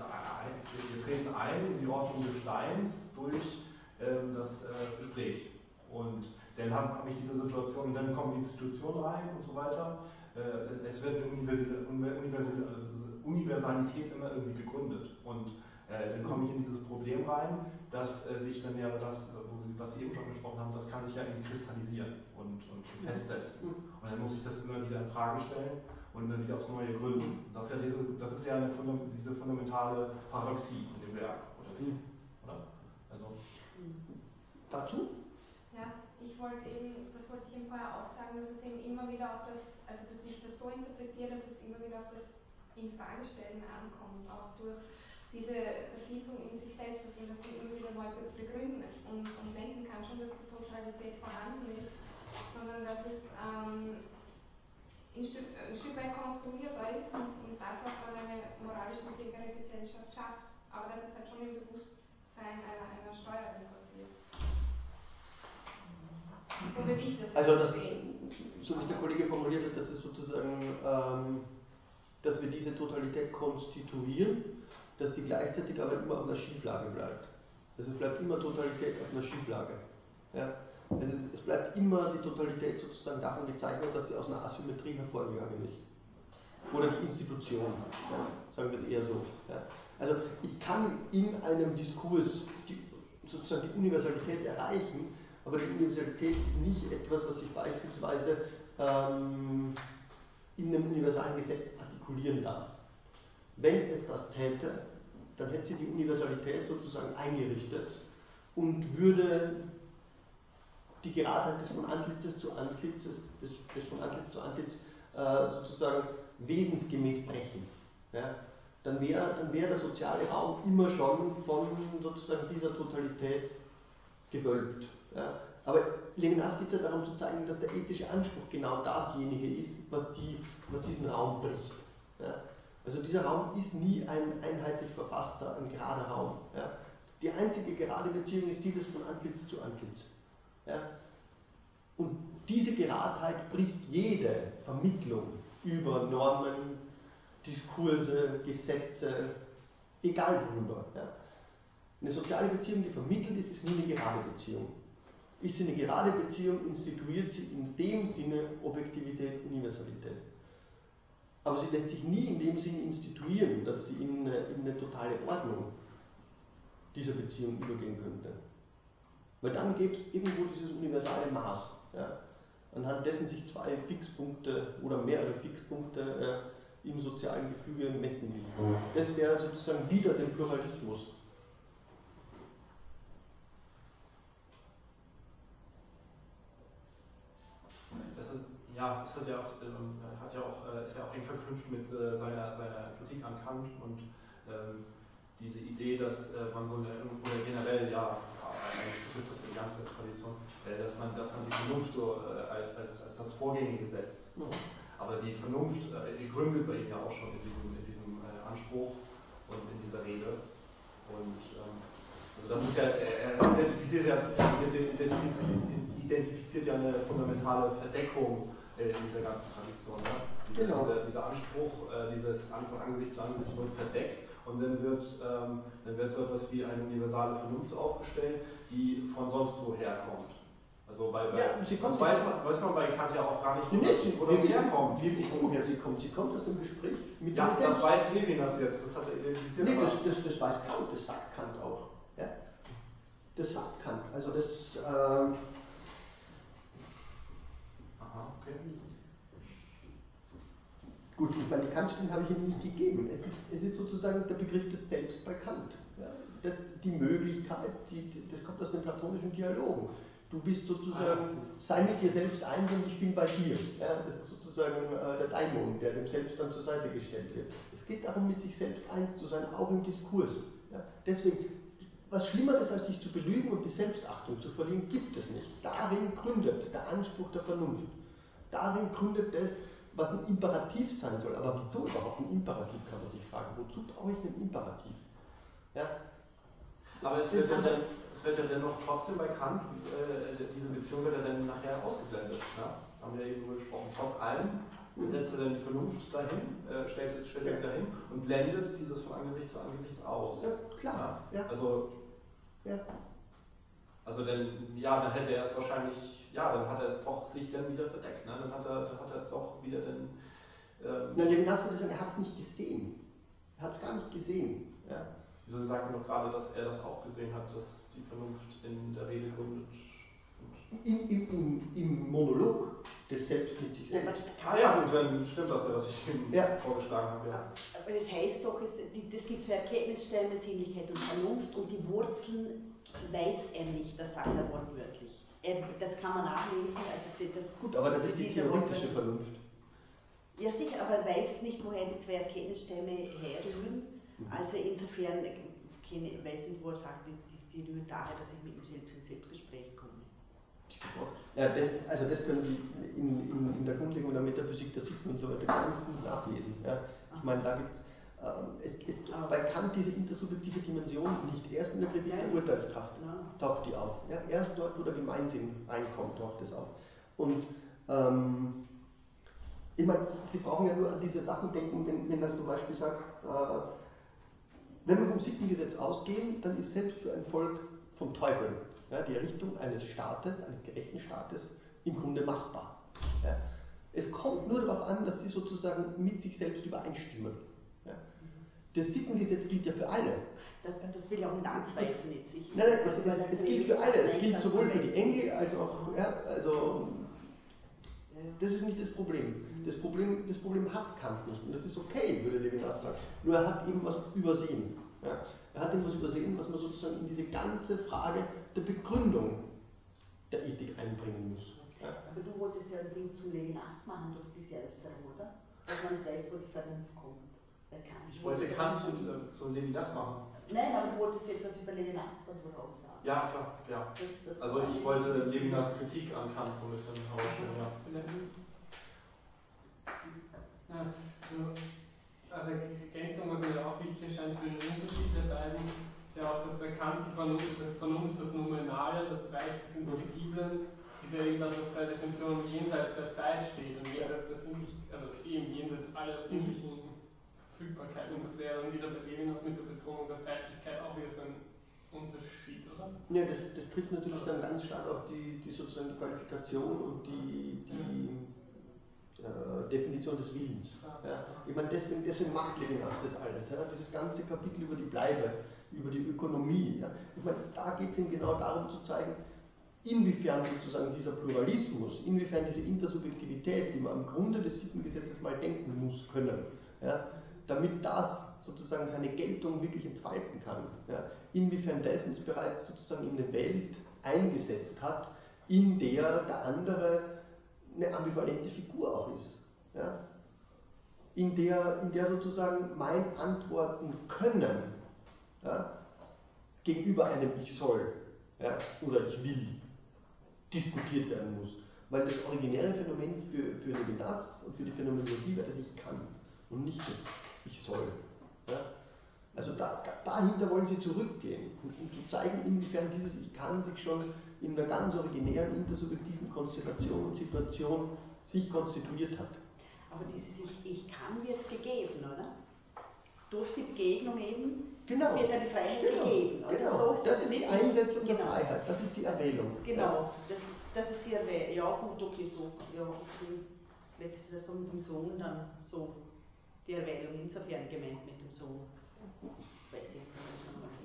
wir treten ein in die Ordnung des Seins durch ähm, das äh, Gespräch. Und dann habe hab ich diese Situation, und dann kommen die Institutionen rein und so weiter. Äh, es wird eine Universalität immer irgendwie gegründet. Und äh, dann komme ich in dieses Problem rein, dass äh, sich dann ja das, was Sie eben schon gesprochen haben, das kann sich ja irgendwie kristallisieren und, und festsetzen. Und dann muss ich das immer wieder in Frage stellen und immer wieder aufs Neue gründen. Das ist ja diese, das ist ja eine, diese fundamentale Paradoxie in dem Werk, oder nicht? Dazu? Ja, ich wollte eben, das wollte ich eben vorher auch sagen, dass es eben immer wieder auf das, also dass ich das so interpretiere, dass es immer wieder auf das Infragestellen ankommt, auch durch diese Vertiefung in sich selbst, dass man das dann immer wieder neu begründen und, und denken kann, schon dass die Rationalität vorhanden ist, sondern dass es ähm, ein, Stück, ein Stück weit konstruierbar ist und, und das auch dann eine moralisch integere Gesellschaft schafft. Aber dass es halt schon im Bewusstsein einer, einer passiert. So würde ich das also das, so wie es der Kollege formuliert hat, dass es sozusagen, ähm, dass wir diese Totalität konstituieren, dass sie gleichzeitig aber immer auf einer Schieflage bleibt. Also es bleibt immer Totalität auf einer Schieflage. Ja? Also es, es, bleibt immer die Totalität sozusagen davon gezeichnet, dass sie aus einer Asymmetrie hervorgegangen ist. Oder die Institution, ja? sagen wir es eher so. Ja? Also ich kann in einem Diskurs die, sozusagen die Universalität erreichen, aber die Universalität ist nicht etwas, was ich beispielsweise ähm, in einem universalen Gesetz artikulieren darf. Wenn es das täte, dann hätte sie die Universalität sozusagen eingerichtet und würde die Geradheit des von Antlitzes zu Antlitzes, des, des von Antlitz zu Antlitz äh, sozusagen wesensgemäß brechen. Ja? Dann wäre dann wär der soziale Raum immer schon von sozusagen dieser Totalität gewölbt. Ja? Aber Levinas geht es ja darum zu zeigen, dass der ethische Anspruch genau dasjenige ist, was, die, was diesen Raum bricht. Ja? Also dieser Raum ist nie ein einheitlich verfasster, ein gerader Raum. Ja? Die einzige gerade Beziehung ist die des von Antlitz zu Antlitz. Und diese Geradheit bricht jede Vermittlung über Normen, Diskurse, Gesetze, egal worüber. Eine soziale Beziehung, die vermittelt ist, ist nie eine gerade Beziehung. Ist sie eine gerade Beziehung, instituiert sie in dem Sinne Objektivität, Universalität. Aber sie lässt sich nie in dem Sinne instituieren, dass sie in eine, in eine totale Ordnung dieser Beziehung übergehen könnte. Weil dann gäbe es irgendwo dieses universale Maß, ja, anhand dessen sich zwei Fixpunkte oder mehrere Fixpunkte äh, im sozialen Gefüge messen ließen. Das wäre sozusagen wieder den Pluralismus. Das ist, ja, das hat ja auch, ähm, hat ja auch, äh, ist ja auch eng verknüpft mit äh, seiner, seiner Kritik an Kant und ähm, diese Idee, dass äh, man so eine, oder generell, ja, eigentlich betrifft das die ganze Tradition, äh, dass, man, dass man die Vernunft so äh, als, als, als das Vorgängige setzt. Aber die Vernunft äh, die gründet bei ihm ja auch schon in diesem, in diesem Anspruch und in dieser Rede. Und ähm, also das ist ja, er identifiziert ja, identifiziert ja eine fundamentale Verdeckung in dieser ganzen Tradition. Ne? Genau. Dieser, dieser Anspruch, dieses von Angesicht zu Angesicht wird verdeckt und dann wird, ähm, dann wird so etwas wie eine universale Vernunft aufgestellt, die von sonst woher kommt. Also bei, bei ja, sie kommt das weiß man, weiß man bei Kant ja auch gar nicht, wo, nee, das, wo das herkommt. Wissen, woher sie kommt. Sie kommt aus dem Gespräch mit Ja, das weiß Levinas jetzt, das hat er identifiziert. Nee, das, das, das, weiß Kant, das sagt Kant auch. Ja? Das sagt Kant. Also das... Aha, okay. Gut, ich meine, die Kantstellen habe ich Ihnen nicht gegeben. Es ist, es ist sozusagen der Begriff des Selbst bei Kant. Ja? Das, die Möglichkeit, die, das kommt aus den platonischen Dialogen. Du bist sozusagen, sei mit dir selbst eins und ich bin bei dir. Ja? Das ist sozusagen äh, der Daimon, der dem Selbst dann zur Seite gestellt wird. Es geht darum, mit sich selbst eins zu sein, auch im Diskurs. Ja? Deswegen, was Schlimmeres als sich zu belügen und die Selbstachtung zu verlieren, gibt es nicht. Darin gründet der Anspruch der Vernunft. Darin gründet das, was ein Imperativ sein soll. Aber wieso überhaupt ein Imperativ, kann man sich fragen. Wozu brauche ich einen Imperativ? Ja? Aber es wird, ja dann, es wird ja dennoch trotzdem bei Kant, äh, diese Beziehung wird ja dann nachher ausgeblendet. Ja? Haben wir ja eben gesprochen. Trotz allem mhm. setzt er dann die Vernunft dahin, äh, stellt es stellt ja. dahin und blendet dieses von Angesicht zu Angesicht aus. Ja, klar. Ja? Also, ja. Also dann, ja, dann hätte er es wahrscheinlich ja, dann hat er es doch sich dann wieder verdeckt. Ne? Dann, hat er, dann hat er es doch wieder dann. Ähm, ja, Levinas würde sagen, er hat es nicht gesehen. Er hat es gar nicht gesehen. Ja. Wieso sagt man doch gerade, dass er das auch gesehen hat, dass die Vernunft in der Rede gründet? Im, im, im, Im Monolog des Selbst mit sich selbst. Ah ja, gut, dann stimmt das ja, was ich ihm ja. vorgeschlagen habe. Ja. Aber das heißt doch, es, das gibt für Erkenntnisstellen Sinnlichkeit und Vernunft und die Wurzeln weiß er nicht, das sagt er wortwörtlich. Äh, das kann man nachlesen. Also das, Gut, aber das ist die theoretische Vernunft. Ja, sicher, aber er weiß nicht, woher die zwei Erkenntnisstämme herrühren. Mhm. Also insofern keine, weiß nicht, wo er sagt, die, die, die rühren daher, dass ich mit ihm selbst ins Selbstgespräch komme. Ja, das, also das können Sie in, in, in der Grundlegung der Metaphysik der Sitten und so weiter ganz gut nachlesen. Ja. Ich meine, da gibt ähm, es, es gibt bei Kant diese intersubjektive Dimension nicht. Erst in der Kritik der Urteilskraft taucht die auf. Ja, erst dort, wo der Gemeinsinn reinkommt, taucht das auf. Und ähm, ich meine, Sie brauchen ja nur an diese Sachen denken, wenn, wenn das zum Beispiel sagt, äh, wenn wir vom Sittengesetz ausgehen, dann ist selbst für ein Volk vom Teufel ja, die Errichtung eines Staates, eines gerechten Staates, im Grunde machbar. Ja. Es kommt nur darauf an, dass sie sozusagen mit sich selbst übereinstimmen. Ja. Das Sittengesetz gilt ja für alle. Das, das will ich auch nicht anzweifeln jetzt. Ich, nein, nein, es, es, es gilt für alle. Es gilt sowohl für die Engel als auch, ja, also das ist nicht das Problem. Das Problem, das Problem hat Kant nicht. Und das ist okay, würde Levinas sagen. Nur er hat eben was übersehen. Ja? Er hat eben was übersehen, was man sozusagen in diese ganze Frage der Begründung der Ethik einbringen muss. Ja? Aber du wolltest ja ein Ding zum Levinas machen durch diese Äußerung, oder? Dass man weiß, wo die Vernunft kommt. Ich wollte Kant zu, äh, zu Levinas machen. Nein, aber du wolltest etwas über Levinas darüber sagen. Ja, klar, ja. Das, das also ich wollte Levinas Kritik an Kant so ein bisschen herausstellen, ja. ja. Also Ergänzung, was mir auch wichtig scheint für den Unterschied der beiden, ist ja auch, dass bei Kant die Vernunft, das Vernunft, das Nominale, das Reich des Intelligiblen, ist ja eben das, was bei Definition jenseits der Zeit steht und jenseits der Sinnlichen, also eben jenseits aller sinnlichen Verfügbarkeit. Und das wäre dann wieder bei Levinas mit der Betonung der Zeitlichkeit auch wieder so ein Unterschied, oder? Ja, das, das trifft natürlich dann ganz stark auch die, die sozusagen die Qualifikation und die, die äh, Definition des Willens. Ja. Ich meine, deswegen, deswegen macht Levinas das alles. Ja. Dieses ganze Kapitel über die Bleibe, über die Ökonomie. Ja. Ich meine, da geht es ihm genau darum zu zeigen, inwiefern sozusagen dieser Pluralismus, inwiefern diese Intersubjektivität, die man am Grunde des Sittengesetzes mal denken muss können, ja, damit das sozusagen seine Geltung wirklich entfalten kann. Ja, inwiefern das uns bereits sozusagen in eine Welt eingesetzt hat, in der der andere eine ambivalente Figur auch ist. Ja, in, der, in der sozusagen mein Antworten können ja, gegenüber einem Ich soll oder Ich will diskutiert werden muss. Weil das originäre Phänomen für, für Levinas und für die Phänomenologie wäre, dass ich kann und nicht das ich soll. Ja? Also da, da, dahinter wollen sie zurückgehen, um, um, zu zeigen, inwiefern dieses Ich kann sich schon in einer ganz originären intersubjektiven Konstellation und Situation sich konstituiert hat. Aber dieses Ich, ich kann wird gegeben, oder? Durch die Begegnung eben genau. wird eine Freiheit genau. gegeben. Oder? Genau. So das ist die Einsetzung genau. der Freiheit, das ist die Erwählung. Das ist, genau, ja. das, das, ist die Erwählung. Ja gut, okay, so. Ja, okay. Vielleicht ist das so mit dem Sohn dann so die Erwählung insofern gemeint mit dem Sohn.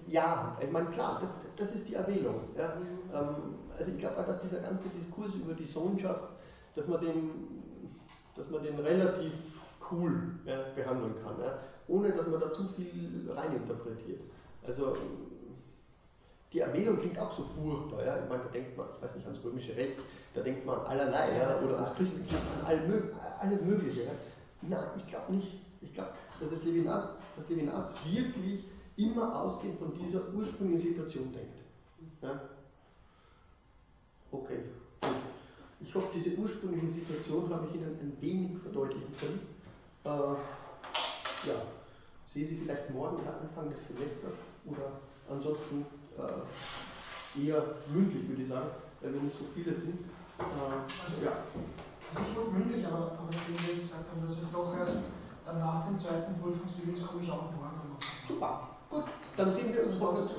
Ja, ich meine, klar, das, das ist die Erwählung. Ja. Mhm. Ähm, also ich glaube auch, dass dieser ganze Diskurs über die Sohnschaft, dass man den, dass man den relativ cool ja, behandeln kann, ja, ohne dass man da zu viel reininterpretiert. Also die Erwählung klingt auch so furchtbar. Ja? Ich meine, da denkt man, ich weiß nicht, ans römische Recht, da denkt man an allerlei, ja? oder ans Christentum, an alles Mögliche. Ja? Nein, ich glaube nicht. Ich glaube, dass das Levinas, dass Levinas wirklich immer ausgehend von dieser ursprünglichen Situation denkt. Ja? Okay, gut. Ich hoffe, diese ursprüngliche Situation habe ich Ihnen ein wenig verdeutlichen können. Äh, ja, sehe Sie vielleicht morgen oder Anfang des Semesters oder ansonsten äh, eher mündlich, würde ich sagen, weil wir nicht so viele sind. Äh, also, ja. Also ich mündlich, aber, aber wenn Sie jetzt gesagt haben, dass es doch erst dann nach dem zweiten Prüfungsbeweis komme ich auch morgen noch. Super, gut, dann sehen wir uns hoffentlich,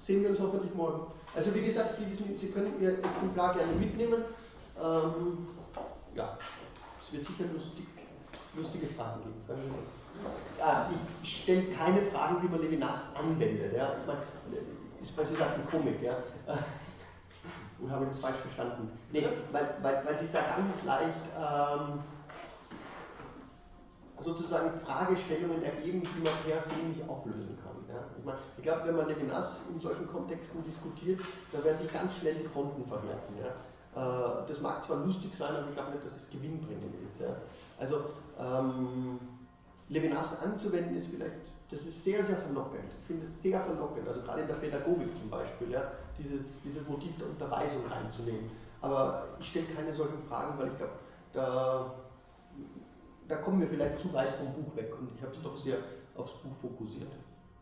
sehen wir uns hoffentlich morgen. Also wie gesagt, Sie können Ihr Exemplar gerne mitnehmen. Ähm, ja, es wird sicher lustig, lustige Fragen geben, sagen wir so. Ja, ich stelle keine Fragen, wie man Levinas anwendet. Ja. Ich meine, ist, weil Sie sagten Komik, ja. Oder habe ich das falsch verstanden? Nee, weil, weil, weil sich da ganz leicht ähm, sozusagen Fragestellungen ergeben, die man per se nicht auflösen kann. Ja? Ich, meine, ich glaube, wenn man Levinas in solchen Kontexten diskutiert, da werden sich ganz schnell die Fronten verhärten. Ja? Äh, das mag zwar lustig sein, aber ich glaube nicht, dass es gewinnbringend ist. Ja? Also ähm, Levinas anzuwenden ist vielleicht, das ist sehr, sehr verlockend. Ich finde es sehr verlockend, also gerade in der Pädagogik zum Beispiel. Ja? dieses, dieses Motiv der Unterweisung reinzunehmen. Aber ich stelle keine solchen Fragen, weil ich glaube, da, da kommen wir vielleicht zu weit vom Buch weg und ich habe es doch sehr aufs Buch fokussiert.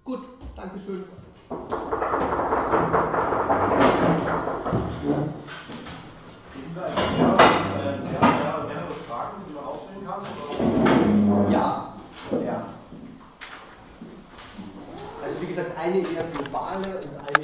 Gut, Dankeschön. Ja, ja. Also wie gesagt, eine eher globale und eine